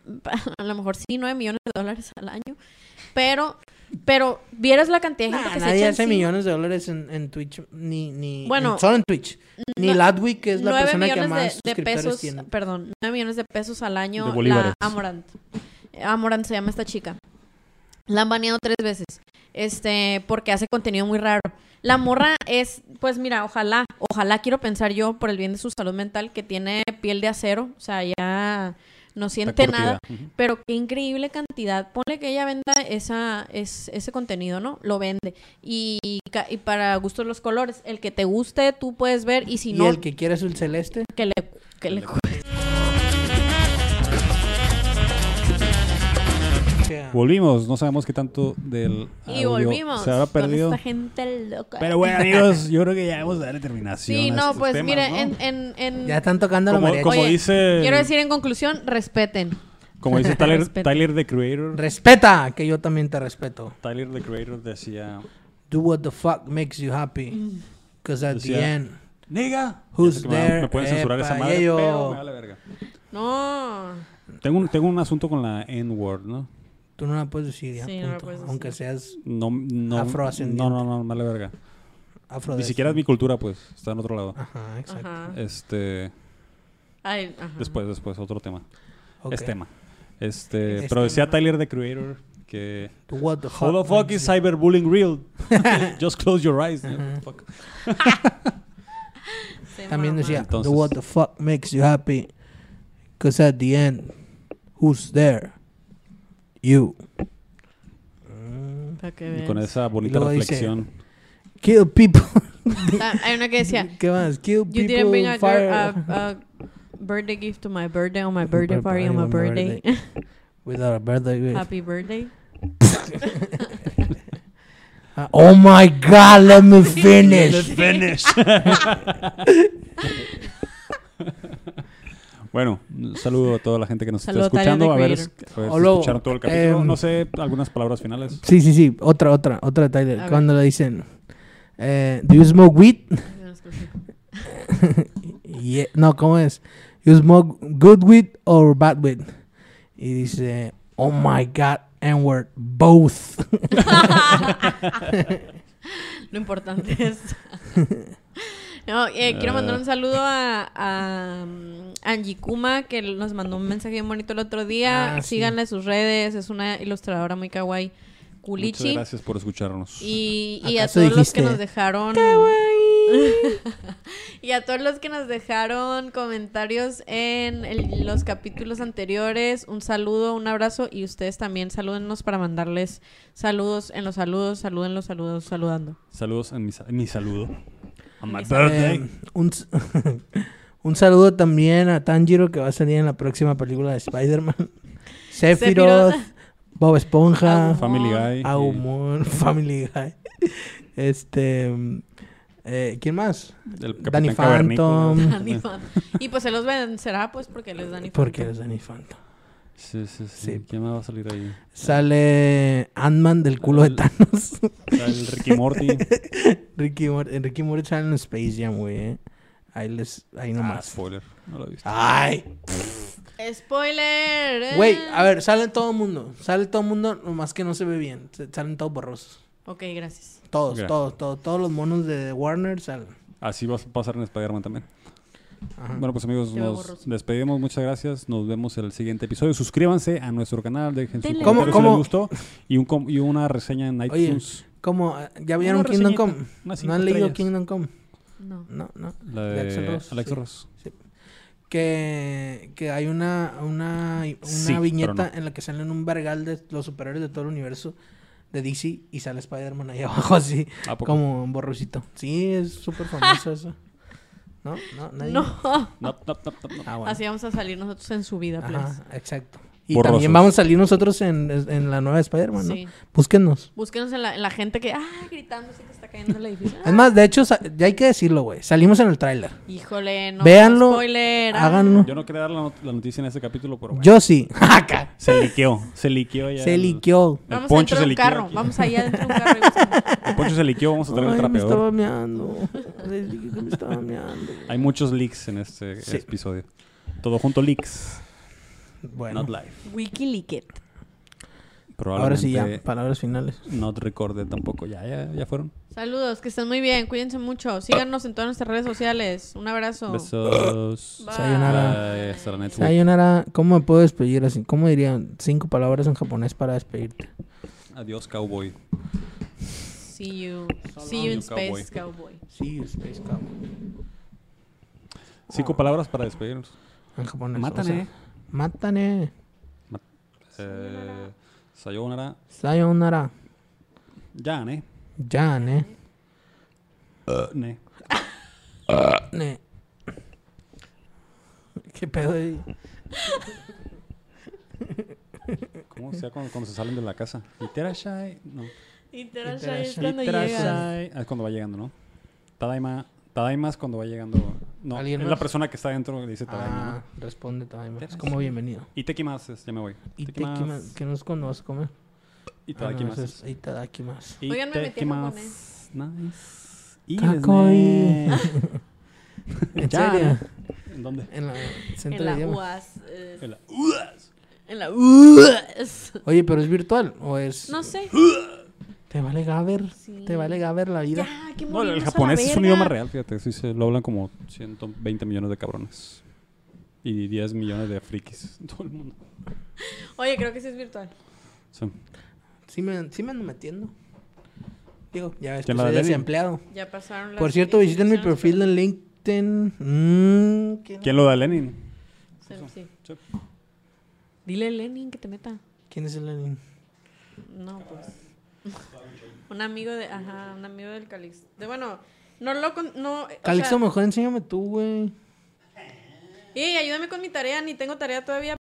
a lo mejor sí, 9 millones de dólares al año, pero, pero vieras la cantidad de gente Nah, que se nadie echa hace millones de dólares en, en Twitch, ni, ni Bueno, en- solo en Twitch. Ni no- Ladwick, que es la 9 persona que más de, de pesos, tiene. perdón, 9 millones de pesos al año De la. Amorant. Amorant se llama esta chica. La han baneado tres veces. Este, porque hace contenido muy raro. La morra es, pues mira, ojalá, ojalá quiero pensar yo, por el bien de su salud mental, que tiene piel de acero, o sea, ya no siente nada, pero qué increíble cantidad. Ponle que ella venda esa, es, ese contenido, ¿no? Lo vende. Y, y para gustos los colores, el que te guste, tú puedes ver, y si y no, el que quiere azul celeste, que le, que le Volvimos, no sabemos qué tanto del Y audio volvimos se habrá con perdido. esta gente loca. Pero bueno, amigos, yo creo que ya vamos a darle terminación. sí, a no, estos pues temas, mire, ¿no? en, en, en- ya están tocando la Como, mariachi. como Oye, dice, quiero decir en conclusión, respeten. como dice Tyler. Tyler the Creator, Respeta, que yo también te respeto. Tyler the Creator decía, Do what the fuck makes you happy. Because at the Decía, end, nigga, Who's que me, there? me pueden censurar esa madre, pero me vale verga. No. Tengo un, tengo un asunto con la N-word, ¿no? Tú no la puedes decir ya, Sí, no la punto. puedes decir. Aunque seas No, no, Afroascendiente. no, no, no, me vale verga. afro. Ni siquiera es mi cultura, pues, está en otro lado. Ajá, exacto. Ajá. Este, Ay, ajá. después, después, otro tema. Ok. Es tema. Este, Es pero decía tema. Tyler the Creator que what the fuck, How the fuck makes is you- cyberbullying real? Just close your eyes. you know, fuck. También decía, Entonces- do what the fuck makes you happy. Because at the end, who's there? You. Mm. Para que Y veas. con esa bonita luego dice, reflexión. Kill people. Ah, Hay una que decía, ¿Qué más? Kill You people, didn't bring a, girl, fire. a, a birthday gift to my birthday on my birthday party on my birthday. Without a birthday gift. Happy birthday. Ah, oh my god, let me finish. Finish. Bueno, un saludo a toda la gente que nos Saludo a está Tyler, escuchando. the A ver, a ver si O luego, escucharon todo el capítulo. em, no sé, algunas palabras finales. sí, sí, sí. Otra, otra, otra Tyler. A ver. Cuando le dicen, eh, ¿Do you smoke weed? Yeah. No, ¿cómo es? ¿You smoke good weed or bad weed? Y dice, oh my god, N-word, both. Lo importante es. No, eh, quiero mandar un saludo a, a um, Angie Kuma, que nos mandó un mensaje bien bonito el otro día. Ah, sí. Síganle sus redes, es una ilustradora muy kawaii. Muchas Culichi. gracias por escucharnos. Y, y a ¿Acaso todos los que nos dejaron. y a todos los que nos dejaron comentarios en el- los capítulos anteriores, un saludo, un abrazo. Y ustedes también salúdennos para mandarles saludos en los saludos, saluden los saludos, saludando. Saludos en mi, en mi saludo. On my Mi birthday. Eh, un, saludo también a Tanjiro que va a salir en la próxima película de Spider-Man. Sephiroth, Bob Esponja, Agumon. Family Guy. y- Agumon, Family Guy. Este. mm, eh, ¿Quién más? el Danny. Phantom. Danny Phantom. y pues se los vencerá, pues, porque él es Danny Porque Phantom. es Danny Phantom. Sí, sí, sí, Sí. ¿Quién más va a salir ahí? Sale Ant-Man del culo de Thanos. El Ricky Morty. Ricky Morty, Ricky Morty sale en Space Jam, güey. eh. Ahí les. Ahí ah, nomás. spoiler. No lo he visto. Ay. Spoiler. eh. Güey, a ver, sale todo el mundo. Sale todo el mundo, nomás que no se ve bien. Salen todos borrosos. Ok, gracias. Todos, Gracias. todos, todos. Todos los monos de Warner salen. Así va a pasar en Spider-Man también. Ajá. Bueno, pues amigos, nos borroso. despedimos. Muchas gracias. Nos vemos en el siguiente episodio. Suscríbanse a nuestro canal. Dejen su comentario ¿Cómo- si les gustó. Y, un com- y una reseña en Oye, iTunes. Como, eh, ¿ya vieron Kingdom reseñita, Come? unas ¿No cinco han leído estrellas. Kingdom Come? No. No, no. La de de Axl Rose, Alex sí. Ross. Que, que hay una, una, una Sí, pero viñeta no. en la que salen un vergal de los superhéroes de todo el universo de DC y sale Spider-Man ahí abajo así, ¿A poco? como un borrosito. Sí, es súper famoso eso. ¿No? ¿No? ¿Nadie? No. No, no, no, no, no. Ah, bueno. Así vamos a salir nosotros en su vida, please. Ajá, exacto. Y Borrosos. también vamos a salir nosotros en, en la nueva Spider-Man, ¿no? Sí. Búsquenos. Búsquenos en la, en la gente que, ah, gritando, así que está cayendo el edificio. Es más, de hecho, ya hay que decirlo, güey. Salimos en el tráiler. Híjole, no. Véanlo, Spoiler. Háganlo. Yo no quería dar la, not- la noticia en este capítulo, pero bueno. Yo sí. Acá. Se liqueó. Se liqueó ya. Se el- liqueó. El Vamos poncho adentro se de un liqueó carro. aquí. Vamos allá adentro de un carro. El poncho se liqueó. Vamos a traer el Ay, me trapeador. estaba meando. Me estaba meando. Hay muchos leaks en este Sí. episodio. Todo junto leaks. Bueno, Not live. Wikileaked. ahora sí ya. Palabras finales. Not recorded tampoco. Ya, ya, ya fueron. Saludos, que estén muy bien. Cuídense mucho. Síganos en todas nuestras redes sociales. Un abrazo. Besos. Bye. Sayonara. Bye. Hasta la. Sayonara, ¿cómo me puedo despedir así? ¿Cómo dirían cinco palabras en japonés para despedirte? Adiós, cowboy. See you. So See you in you space, cowboy. Sí, Space Cowboy. Cinco palabras para despedirnos. En japonés. Mátane. o sea, mátane. Eh, sayonara. Sayonara. Ya, ne. Ya, ne. Ne. Ne. ¿Qué pedo ahí? ¿Cómo sea cuando, cuando se salen de la casa? Iterashai. No. Interashai es cuando. Iterashai. Ah, Es cuando va llegando, ¿no? Tadaima. Tadaima es cuando va llegando. No, ¿Alguien es más? la persona que está dentro que dice Tadaima, Ah, responde también. Es como bienvenido. ¿no? Itekimasu es, ya me voy. Itakimasu. ¿Qué nos vas a comer? Ah, no, Itadakimasu. Itadakimasu. Oigan, me metí Itekimasu. japonés. Nice. Y Kakoi. ¿En serio? ¿En dónde? En la centro En de la idioma. UAS. eh, En la- En la UAS. Oye, pero es virtual o es No sé. te vale gaber, Sí. te vale gaber la vida. Ya, que No, el japonés es un idioma real, fíjate. Sí, se lo hablan como 120 millones de cabrones. Y 10 millones de frikis. Todo el mundo. Oye, creo que sí es virtual. Sí. Sí me, sí me ando metiendo. Digo, ya ves que ¿Quién la soy desempleado. Ya pasaron las Por cierto, visiten mi perfil en LinkedIn. Mm, ¿quién, ¿Quién lo da, Lenin? Sí, sí. Sí. Dile a Lenin que te meta. quién es el Lenin? No, pues. un amigo de. Ajá, un amigo del Calix. De bueno, no lo. Con, no, o Calixto, sea, mejor enséñame tú, güey. ¡Ey, ayúdame con mi tarea! Ni tengo tarea todavía.